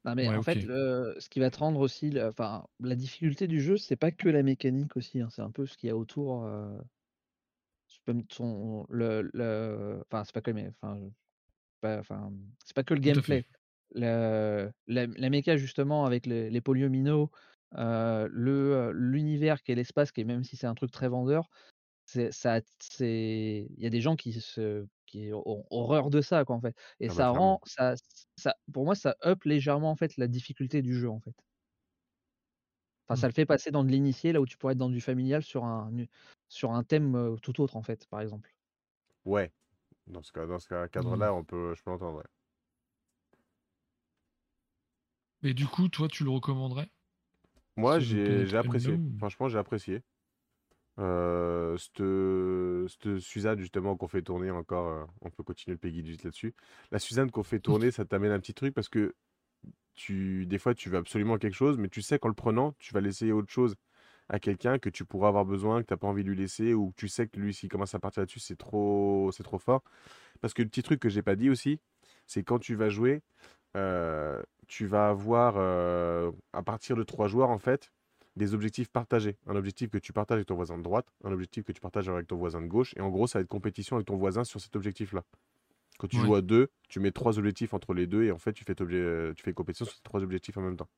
Non, mais Ouais, en fait, le- ce qui va te rendre aussi, le- enfin, la difficulté du jeu, c'est pas que la mécanique aussi, hein, c'est un peu ce qu'il y a autour. euh, son, le, le, enfin, c'est pas que, mais, enfin, pas, enfin, c'est pas que le gameplay. la, la méca justement avec les, les polyomino, euh, le, l'univers qui est l'espace, qui est même si c'est un truc très vendeur, ça, c'est, il y a des gens qui se, qui ont horreur de ça, quoi, en fait. Et Ah bah ça rend, ça, ça, pour moi, ça up légèrement en fait la difficulté du jeu, en fait. Enfin, ça Hmm. le fait passer dans de l'initié, là où tu pourrais être dans du familial sur un, sur un thème tout autre, en fait, par exemple. Ouais, dans ce cas, dans ce cadre-là, on peut, je peux l'entendre. ouais. Mais du coup, toi, tu le recommanderais? Moi, j'ai apprécié. Franchement, j'ai apprécié. Euh, cette, cette Suzanne, justement, qu'on fait tourner encore, euh, on peut continuer le Peggy 18 là-dessus. La Suzanne qu'on fait tourner, ça t'amène un petit truc parce que tu, des fois, tu veux absolument quelque chose, mais tu sais qu'en le prenant, tu vas laisser autre chose à quelqu'un que tu pourras avoir besoin, que tu n'as pas envie de lui laisser, ou que tu sais que lui, s'il commence à partir là-dessus, c'est trop, c'est trop fort. Parce que le petit truc que j'ai pas dit aussi, c'est quand tu vas jouer, euh, tu vas avoir, euh, à partir de trois joueurs, en fait, des objectifs partagés. Un objectif que tu partages avec ton voisin de droite, un objectif que tu partages avec ton voisin de gauche, et en gros, ça va être compétition avec ton voisin sur cet objectif-là. Quand tu joues à deux, tu mets trois objectifs entre les deux, et en fait, tu fais, euh, tu fais compétition sur ces trois objectifs en même temps.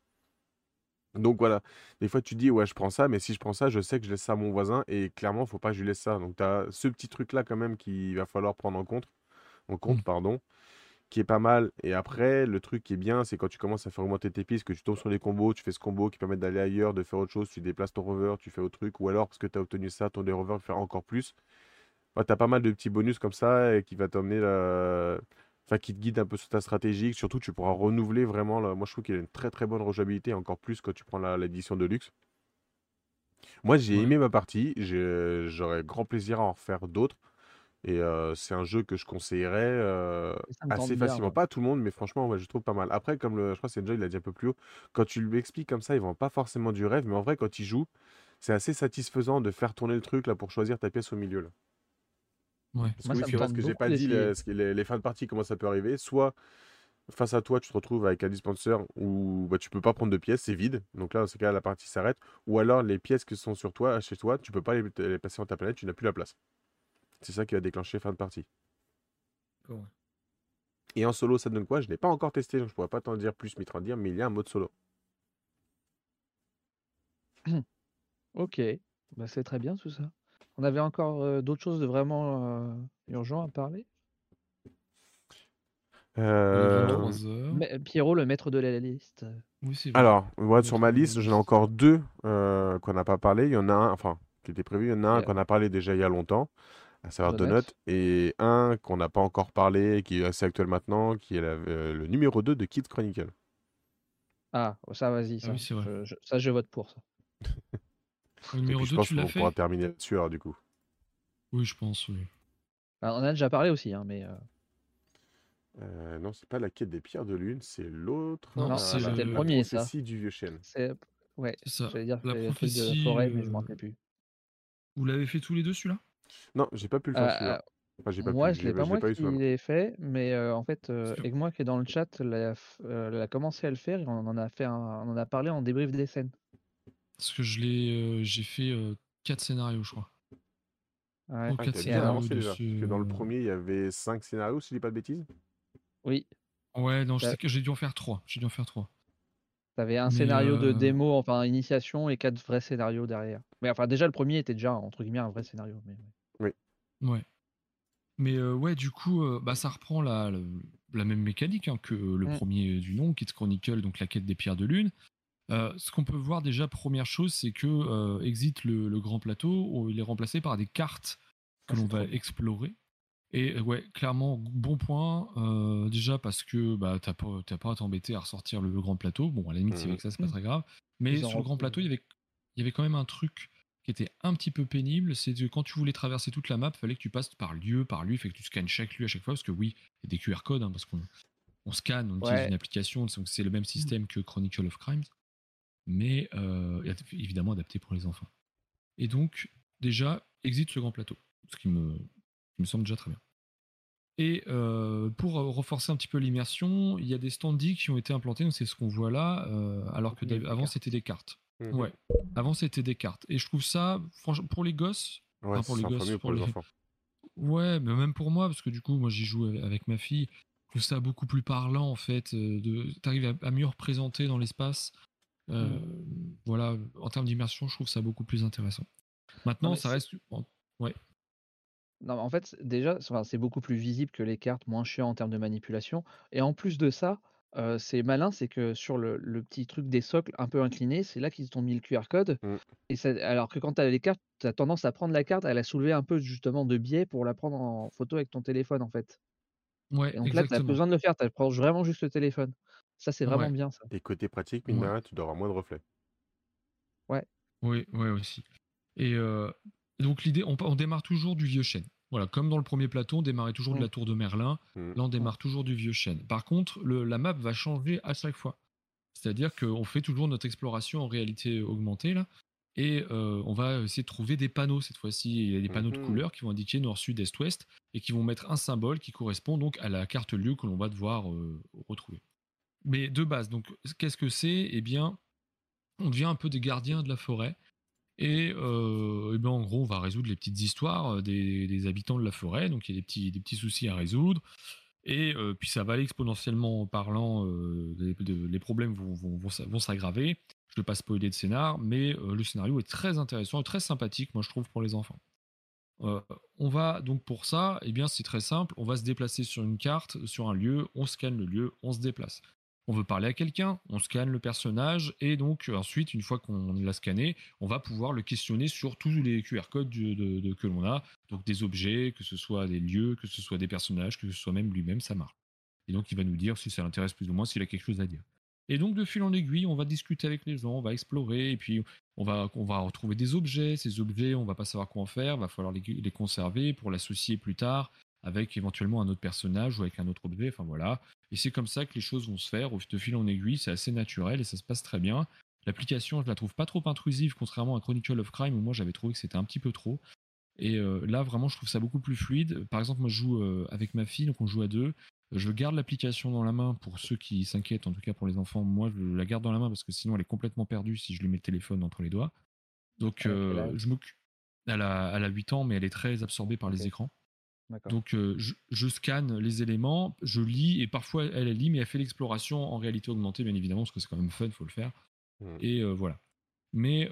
Donc voilà, des fois tu dis ouais je prends ça, mais si je prends ça, je sais que je laisse ça à mon voisin et clairement faut pas que je lui laisse ça. Donc tu as ce petit truc là quand même qu'il va falloir prendre en compte, en compte Mm. pardon, qui est pas mal. Et après le truc qui est bien, c'est quand tu commences à faire augmenter tes pistes, que tu tombes sur les combos, tu fais ce combo qui permet d'aller ailleurs, de faire autre chose, tu déplaces ton rover, tu fais autre truc, ou alors parce que tu as obtenu ça, ton rover faire encore plus. tu as pas mal de petits bonus comme ça et qui va t'emmener la- Enfin, qui te guide un peu sur ta stratégie. Surtout, tu pourras renouveler vraiment. Moi, je trouve qu'il a une très très bonne rejouabilité, encore plus quand tu prends la- l'édition de luxe. Moi, j'ai Ouais. aimé ma partie. J'aurais grand plaisir à en refaire d'autres. Et euh, c'est un jeu que je conseillerais euh, assez bien, facilement. ouais. Pas à tout le monde, mais franchement, ouais, je trouve pas mal. Après, comme le, je crois que c'est Joy, il l'a dit un peu plus haut, quand tu lui expliques comme ça, il vend pas forcément du rêve, mais en vrai, quand il joue, c'est assez satisfaisant de faire tourner le truc là pour choisir ta pièce au milieu. Là. Ouais. Parce Moi, que oui, ce que j'ai pas dit, les, les fins de partie, comment ça peut arriver. Soit face à toi, tu te retrouves avec un dispenser où bah, tu peux pas prendre de pièces, c'est vide. Donc là, dans ce cas, la partie s'arrête. Ou alors les pièces qui sont sur toi, chez toi, tu peux pas les, les passer en ta planète, tu n'as plus la place. C'est ça qui va déclencher fin de partie. Et en solo, ça donne quoi? Je n'ai pas encore testé, donc je pourrais pas t'en dire plus, dire, mais il y a un mode solo. Ok, bah, c'est très bien tout ça. On avait encore euh, d'autres choses de vraiment euh, urgent à parler? Euh, 23 heures. Mais- Pierrot, le maître de la liste. Oui, vrai. Alors, sur ma liste, j'en ai encore deux euh, qu'on n'a pas parlé. Il y en a un, enfin, qui était prévu. Il y en a un qu'on a parlé déjà il y a longtemps, à savoir Donut. Donut, et un qu'on n'a pas encore parlé, qui est assez actuel maintenant, qui est la- euh, le numéro 2 de Kids Chronicle. Ah, ça, vas-y, ça. oui, c'est vrai. Je- je- ça, je vote pour ça. Le Et numéro puis, je 2, pense tu l'as qu'on pourra terminer là-dessus, alors, du coup. Oui, je pense, oui. Ah, on en a déjà parlé aussi, hein, mais euh, Euh, non, c'est pas la quête des pierres de lune, c'est l'autre. Non, Non, c'est c'était le premier, ça. prophétie du vieux chêne. c'est. Ouais, C'est ça. j'allais dire La truc de prophétie, forêt, mais je m'en euh, rappelais plus. Vous l'avez fait tous les deux, celui-là? Non, j'ai pas pu le faire, Euh, celui-là. Enfin, j'ai pas moi, pu, je l'ai pas je moi pas eu qui l'ai fait, mais euh, en fait, euh. Egmoi qui est dans le chat l'a euh, commencé à le faire et on en a fait un- on en a parlé en débrief des scènes. Parce que je l'ai, euh, j'ai fait 4 scénarios, je crois. Ouais. Ou Ah, quatre avancé déjà. dessus, Parce que dans le premier, il y avait 5 scénarios, si je dis pas de bêtises. Oui, Ouais, non, je sais que j'ai dû en faire 3. J'ai dû en faire 3. t'avais un Mais, scénario de démo, enfin initiation et quatre vrais scénarios derrière. Mais enfin, déjà le premier était déjà entre guillemets un vrai scénario. Mais... Ouais. Mais euh, ouais, du coup, euh, bah, ça reprend la, la, la même mécanique hein, que le Mm. premier du nom, Kids Chronicle, donc la quête des pierres de lune. Euh, ce qu'on peut voir déjà, première chose, c'est que Exit le, le grand plateau, où il est remplacé par des cartes que Ah, l'on c'est trop va explorer. Et ouais, clairement, bon point. euh, déjà parce que bah, t'as pas, pas à t'embêter à ressortir le, le grand plateau. Bon, à la limite, c'est Mhm. avec ça, c'est pas très grave. Mais Ils sur le grand plateau, il y avait, il y avait quand même un truc qui était un petit peu pénible, c'est que quand tu voulais traverser toute la map, il fallait que tu passes par lieu, par lieu, fait que tu scannes chaque lieu à chaque fois, parce que oui, il y a des QR codes, hein, parce qu'on on scanne, on utilise une application, donc c'est le même système que Chronicle of Crimes, mais euh, évidemment adapté pour les enfants. Et donc, déjà, exit ce grand plateau, ce qui me, me semble déjà très bien. Et euh, pour renforcer un petit peu l'immersion, il y a des standees qui ont été implantés, donc c'est ce qu'on voit là, euh, alors que avant c'était des cartes. Mhm. Ouais, avant c'était des cartes. Et je trouve ça, franchement, pour les gosses, pour les gosses, pour, les, enfants. Ouais, mais même pour moi, parce que du coup, moi j'y joue avec ma fille, je trouve ça beaucoup plus parlant en fait. Euh, de, t'arrives à, mieux représenter dans l'espace. Mhm. Voilà, en termes d'immersion, je trouve ça beaucoup plus intéressant. Maintenant, ça reste. Ouais. Non, en fait, déjà, c'est beaucoup plus visible que les cartes, moins chiant en termes de manipulation. Et en plus de ça, c'est malin, c'est que sur le, petit truc des socles un peu inclinés, c'est là qu'ils t'ont mis le QR code. Mmh. Et alors que quand tu as les cartes, tu as tendance à prendre la carte, à la soulever un peu justement de biais pour la prendre en photo avec ton téléphone, en fait. Ouais, Et donc là, tu as besoin de le faire, tu approches vraiment juste le téléphone. Ça, c'est vraiment bien, ça. Et côté pratique, mine tu dois avoir moins de reflets. Ouais. Oui, ouais, aussi. Et donc l'idée, on, démarre toujours du vieux chêne. Voilà, comme dans le premier plateau, on démarrait toujours de la mmh. tour de Merlin. Mmh. Là, on démarre toujours du vieux chêne. Par contre, la map va changer à chaque fois. C'est-à-dire qu'on fait toujours notre exploration en réalité augmentée là, et on va essayer de trouver des panneaux cette fois-ci. Il y a des panneaux de mmh couleurs qui vont indiquer nord, sud, est, ouest, et qui vont mettre un symbole qui correspond donc à la carte lieu que l'on va devoir retrouver. Mais de base, donc qu'est-ce que c'est? Eh bien, on devient un peu des gardiens de la forêt. Et, euh, ben en gros, on va résoudre les petites histoires euh, des, habitants de la forêt. Donc il y a des petits, des petits soucis à résoudre. Et euh, puis ça va aller exponentiellement en parlant, les, problèmes vont, vont, vont, s'aggraver. Je ne vais pas spoiler de scénar, mais le scénario est très intéressant et très sympathique, moi je trouve, pour les enfants. on va donc pour ça, eh bien c'est très simple, on va se déplacer sur une carte, sur un lieu, on scanne le lieu, on se déplace on veut parler à quelqu'un, on scanne le personnage et donc ensuite, une fois qu'on l'a scanné, on va pouvoir le questionner sur tous les QR codes de, que l'on a, donc des objets, que ce soit des lieux, que ce soit des personnages, que ce soit même lui-même, ça marche. Et donc il va nous dire si ça l'intéresse plus ou moins, s'il a quelque chose à dire. Et donc de fil en aiguille, on va discuter avec les gens, on va explorer, et puis on va, retrouver des objets. Ces objets, on va pas savoir quoi en faire, va falloir les conserver pour l'associer plus tard avec éventuellement un autre personnage ou avec un autre objet. Enfin voilà. Et c'est comme ça que les choses vont se faire de fil en aiguille. C'est assez naturel et ça se passe très bien. L'application, je la trouve pas trop intrusive, contrairement à Chronicle of Crime où moi j'avais trouvé que c'était un petit peu trop. Et euh, là, vraiment, je trouve ça beaucoup plus fluide. Par exemple, moi je joue euh, avec ma fille, donc on joue à deux. Je garde l'application dans la main pour ceux qui s'inquiètent, en tout cas pour les enfants. Moi, je la garde dans la main parce que sinon elle est complètement perdue si je lui mets le téléphone entre les doigts. Donc, euh, je m'occupe. Elle a, elle a 8 ans, mais elle est très absorbée par les écrans. Donc je, scanne les éléments, je lis et parfois elle, lit, mais elle fait l'exploration en réalité augmentée, bien évidemment, parce que c'est quand même fun, il faut le faire. Mmh. Et voilà. Mais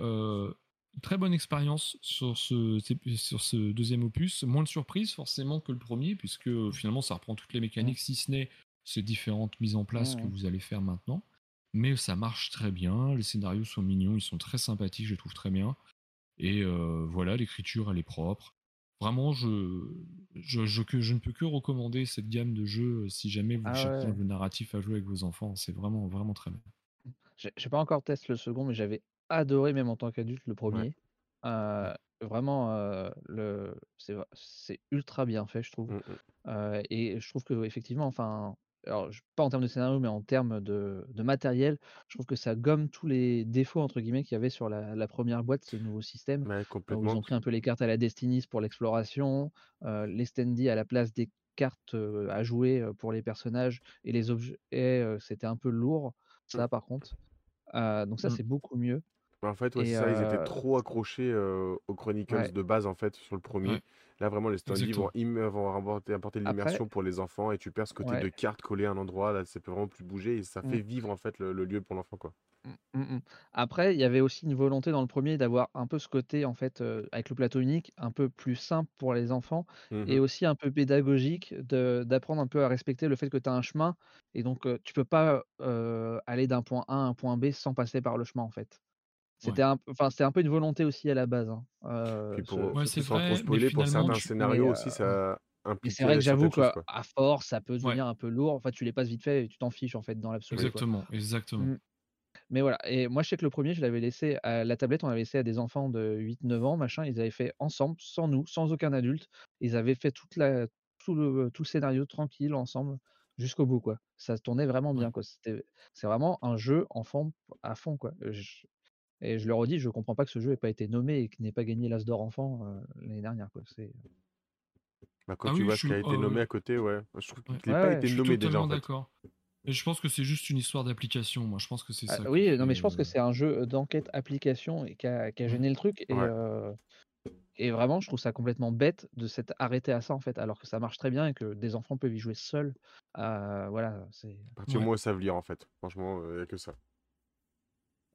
très bonne expérience sur ce, sur ce deuxième opus. Moins de surprises forcément que le premier, puisque finalement ça reprend toutes les mécaniques, mmh. si ce n'est ces différentes mises en place que mmh. vous allez faire maintenant. Mais ça marche très bien, les scénarios sont mignons, ils sont très sympathiques, je trouve très bien. Et voilà, l'écriture elle est propre. Vraiment, je, je, je, ne peux que recommander cette gamme de jeux euh, si jamais vous ah cherchez un narratif à jouer avec vos enfants. C'est vraiment, vraiment très bien. Je n'ai pas encore testé le second, mais j'avais adoré, même en tant qu'adulte, le premier. Euh, vraiment, euh, le, c'est, ultra bien fait, je trouve. Mmh, mmh. et je trouve que effectivement, enfin, alors pas en termes de scénario, mais en termes de, matériel, je trouve que ça gomme tous les défauts entre guillemets qu'il y avait sur la, première boîte, ce nouveau système. ils ont pris un peu les cartes à la Destiny's pour l'exploration, euh, les standees à la place des cartes euh, à jouer euh, pour les personnages et les objets, c'était un peu lourd. Ça, mmh. par contre. donc ça, mmh. c'est beaucoup mieux. Bah, en fait, ça, ils étaient trop accrochés aux Chronicles de base en fait sur le premier. Là, vraiment, les standees vont, vont apporter, de l'immersion pour les enfants et tu perds ce côté de carte collée à un endroit. Là, ça peut vraiment plus bouger et ça fait mmh. vivre en fait le, lieu pour l'enfant, quoi. Mmh, mmh, Après, il y avait aussi une volonté dans le premier d'avoir un peu ce côté, en fait, avec le plateau unique, un peu plus simple pour les enfants et aussi un peu pédagogique d'apprendre un peu à respecter le fait que tu as un chemin et donc tu peux pas aller d'un point A à un point B sans passer par le chemin, en fait. C'était un, enfin, c'était un peu une volonté aussi à la base. Hein. Euh, pour, ouais, c'est vrai, trop spoiler, pour certains scénarios aussi, ça implique. C'est vrai que j'avoue qu'à force, ça peut devenir un peu lourd. En fait, tu les passes vite fait et tu t'en fiches en fait dans l'absolu. Exactement, exactement. Mmh. Mais voilà, et moi je sais que le premier je l'avais laissé à la tablette, on l'avait laissé à des enfants de 8-9 ans, machin, ils avaient fait ensemble, sans nous, sans aucun adulte. Ils avaient fait toute la tout le tout le scénario tranquille ensemble jusqu'au bout, quoi. Ça se tournait vraiment bien, quoi. C'était c'est vraiment un jeu enfant à fond, quoi. Et je le redis, je comprends pas que ce jeu ait pas été nommé et qu'il n'ait pas gagné l'As d'or enfant, l'année dernière, quoi. C'est bah, quand ah tu vois ce qui a été nommé à côté, ouais. Je trouve qu'il n'a pas été nommé déjà. En fait. d'accord. Mais je pense que c'est juste une histoire d'application. Moi, je pense que c'est ah, ça. oui, non, mais je pense que c'est un jeu d'enquête application et qui a, qui a gêné le truc. Et, et vraiment, je trouve ça complètement bête de s'être arrêté à ça en fait, alors que ça marche très bien et que des enfants peuvent y jouer seuls. voilà, c'est. À partir du moment où ils savent lire en fait, franchement, il n'y a que ça.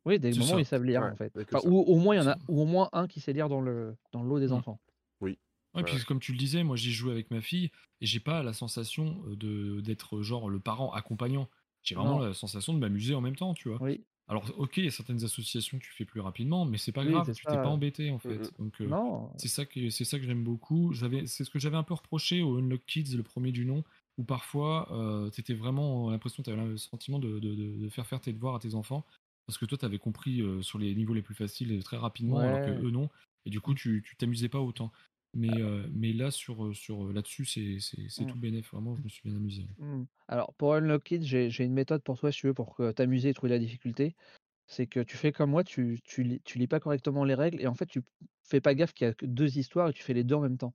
Oui, dès le moment où ils savent lire en fait. ou au moins il y en a, ou au moins un qui sait lire dans le dans l'eau des mmh. enfants. Oui. Ouais, puis comme tu le disais, moi j'y joue avec ma fille et j'ai pas la sensation de d'être genre le parent accompagnant. J'ai vraiment la sensation de m'amuser en même temps, tu vois. Oui. Alors, ok, il y a certaines associations que tu fais plus rapidement, mais c'est pas grave, tu t'es pas embêté en mmh fait. Donc, c'est ça que c'est ça que j'aime beaucoup. J'avais, c'est ce que j'avais un peu reproché au Unlock Kids, le premier du nom, où parfois euh, t'étais vraiment l'impression, tu avais le sentiment de, de, de, faire faire tes devoirs à tes enfants, parce que toi t'avais compris sur les niveaux les plus faciles très rapidement, alors que eux non, et du coup tu t'amusais pas autant. Mais, ah. mais là, sur, sur là-dessus, c'est tout mmh. bénéf. Vraiment, je me suis bien amusé. Mmh. Alors, pour Unlock It, j'ai une méthode pour toi, si tu veux, pour t'amuser et trouver la difficulté. C'est que tu fais comme moi, tu, tu, lis, tu lis pas correctement les règles et en fait, tu fais pas gaffe qu'il y a que deux histoires et tu fais les deux en même temps.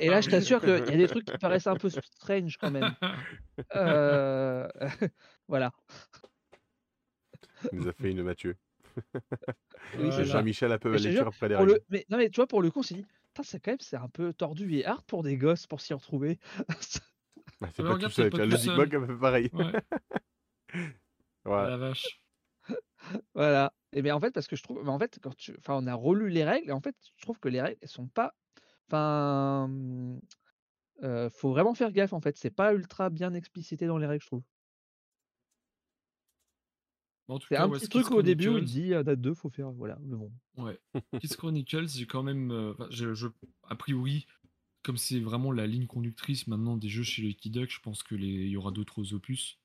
et là, je t'assure qu'il y a des trucs qui paraissent un peu strange quand même. Euh, voilà. Il nous a fait une Mathieu. Oui, Jean-Michel un peu la lecture après les le... mais, non, mais tu vois, pour le coup, on s'est dit, c'est quand même c'est un peu tordu et hard pour des gosses pour s'y retrouver. bah, c'est pas tout seul, tu as Logic Bug un peu pareil. Ouais. ouais. La vache. voilà. Et bien en fait, parce que je trouve, mais en fait, quand tu, enfin, on a relu les règles, et en fait, je trouve que les règles, elles sont pas, enfin, euh, faut vraiment faire gaffe en fait. C'est pas ultra bien explicité dans les règles, je trouve. C'est un petit truc au début où il dit à date 2, faut faire. Voilà, mais bon. Ouais. Kids Chronicles, j'ai quand même. Euh, je, je, a priori, comme c'est vraiment la ligne conductrice maintenant des jeux chez Lucky Duck, je pense qu'il y aura d'autres opus.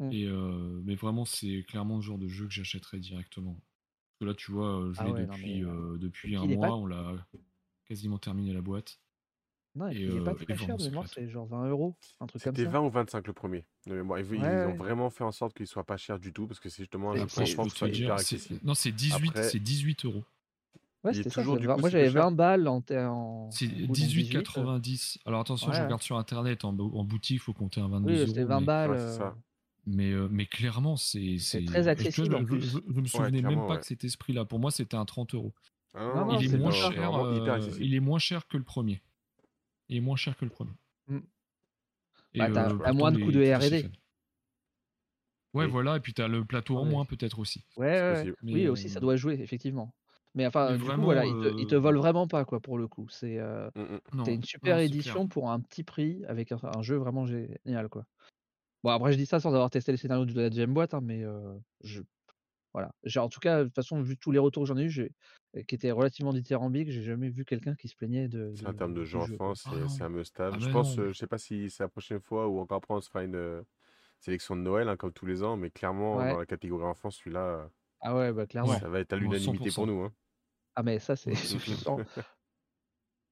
Mmh. Et, euh, mais vraiment, c'est clairement le genre de jeu que j'achèterais directement. Parce que là, tu vois, euh, je ah l'ai depuis, depuis un mois, on l'a quasiment terminé la boîte. Non, il est pas très cher de mémoire, c'est genre 20 euros, un truc comme ça. C'était 20 ou 25 le premier. Ils, ont vraiment fait en sorte qu'il soit pas cher du tout parce que c'est justement un franchement soit hyper accessible. Non, c'est 18, c'est 18 euros. Ouais, c'était ça. moi, j'avais 20 balles en. en... C'est 18,90. Alors attention, je regarde sur internet, en, boutique, il faut compter un 22 oui, c'était 20 balles. Euh, mais, euh, mais clairement, c'est. C'est très accessible. Je, je, je, me souvenais même pas que c'était ce prix-là. Pour moi, c'était un 30 euros. Ah il, est moins cher, euh, il est moins cher que le premier. Il est moins cher que le premier. Mmh. Bah, t'as moins de coûts de R&D. Ouais, voilà, et puis t'as le plateau en moins peut-être aussi. Ouais, oui, aussi, ça doit jouer, effectivement. Mais enfin, du coup, voilà, ils te, volent vraiment pas, quoi, pour le coup. C'est euh, mmh, une super édition pour un petit prix avec un, jeu vraiment génial, quoi. Bon, après, je dis ça sans avoir testé les scénarios de la deuxième boîte, hein, mais je, voilà. En tout cas, de toute façon, vu tous les retours que j'en ai eu, qui étaient relativement dithyrambiques, j'ai jamais vu quelqu'un qui se plaignait de. En termes de jeu enfant, ah c'est un must-have. Ah je pense, je sais pas si c'est la prochaine fois ou encore après on se fera une sélection de Noël, hein, comme tous les ans, mais clairement, dans la catégorie enfant, celui-là, Ah ouais, bah clairement. ça va être à l'unanimité pour nous. Hein. Ah mais ça, c'est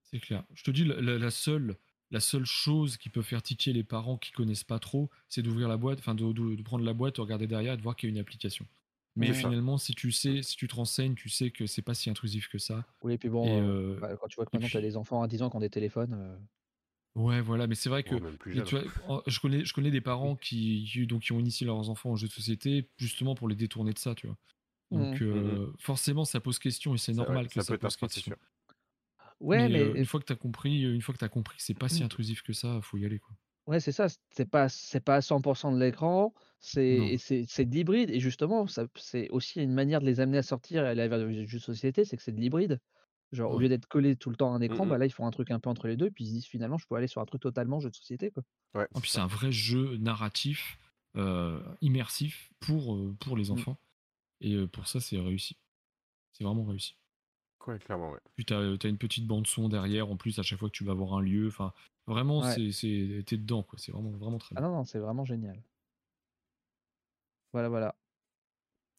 C'est clair. Je te dis, la, seule, la seule chose qui peut faire titiller les parents qui connaissent pas trop, c'est d'ouvrir la boîte, enfin de, de, prendre la boîte, de regarder derrière et de voir qu'il y a une application. Mais finalement, si tu sais, si tu te renseignes, tu sais que c'est pas si intrusif que ça. Oui, et puis bon, euh, bah, quand tu vois que maintenant tu as des enfants à 10 ans qui ont des téléphones. Euh. Ouais, voilà, mais c'est vrai que je, connais, je connais des parents qui, donc, qui ont initié leurs enfants en jeu de société justement pour les détourner de ça, tu vois. Donc mmh. Euh, mmh forcément, ça pose question et c'est normal que ça, pose question. Ouais, mais, une fois que tu as compris, une fois que tu compris que c'est pas si mmh. intrusif que ça, faut y aller quoi. Ouais, c'est ça, c'est pas c'est pas à 100% de l'écran, c'est c'est de l'hybride et justement, ça c'est aussi une manière de les amener à sortir et aller vers le jeu de société, c'est que c'est de l'hybride. Genre au lieu d'être collé tout le temps à un mmh écran, bah là, ils font un truc un peu entre les deux, puis ils se disent finalement, je peux aller sur un truc totalement jeu de société, quoi. Ouais, puis c'est un vrai jeu narratif, immersif pour, pour les mmh. enfants et pour ça, c'est réussi. C'est vraiment réussi. Ouais, clairement, ouais. Puis tu as une petite bande son derrière en plus à chaque fois que tu vas voir un lieu, enfin Vraiment, c'est, t'es dedans, quoi. C'est vraiment, vraiment très Ah non, non, c'est vraiment génial. Voilà, voilà.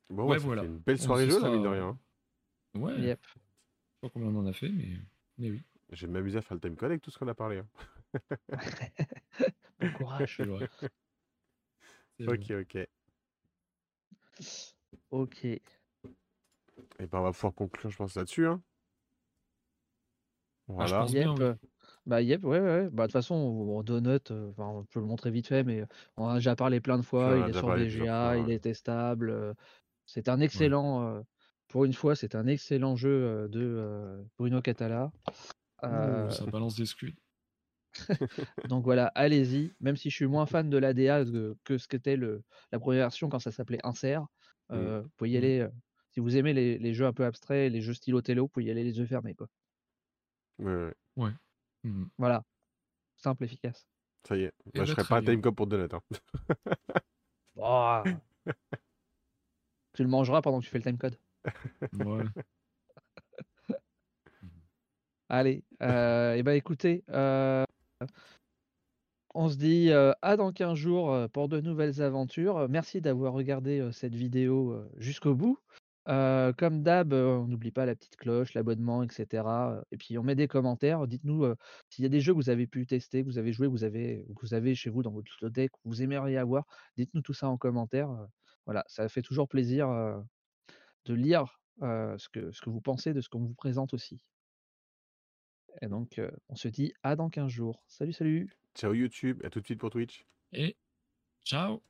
Bon, ouais, voilà. une belle soirée jeu, là, mine de rien. Ouais. Yep. Je sais pas combien on en a fait, mais, mais oui. J'ai m'amusé à faire le timecode avec tout ce qu'on a parlé. Hein. bon courage. ok, ok. Ok. Et ben, on va pouvoir conclure, je pense, là-dessus. Hein. Ah, voilà. yep. Bah, yep, ouais, ouais. Bah, de toute façon, on, Donut, euh, on peut le montrer vite fait, mais on a déjà parlé plein de fois. il est sur VGA, il est testable. Euh, c'est un excellent, euh, pour une fois, c'est un excellent jeu de Bruno Catala. ça balance des scuds. Donc voilà, allez-y. Même si je suis moins fan de l'ADA que, ce qu'était la première version quand ça s'appelait Insert, mmh. vous pouvez y mmh. aller. si vous aimez les, jeux un peu abstraits, les jeux stylo télo, vous pouvez y aller les yeux fermés. Quoi. Ouais, ouais. Mmh. Voilà. Simple, efficace. Ça y est. Moi, je ferai pas un timecode pour Donut. Hein. Oh. tu le mangeras pendant que tu fais le timecode. Ouais. Allez, euh, et ben écoutez, euh, on se dit euh, à dans 15 jours pour de nouvelles aventures. Merci d'avoir regardé cette vidéo jusqu'au bout. Euh, comme d'hab, on n'oublie pas la petite cloche, l'abonnement, etc. Et puis on met des commentaires. Dites-nous s'il y a des jeux que vous avez pu tester, que vous avez joué, vous avez, que vous avez chez vous dans votre deck, que vous aimeriez avoir. Dites-nous tout ça en commentaire. Voilà, ça fait toujours plaisir de lire ce, que, ce que vous pensez de ce qu'on vous présente aussi. Et donc, on se dit à dans 15 jours. Salut, salut. Ciao YouTube, à tout de suite pour Twitch. Et ciao.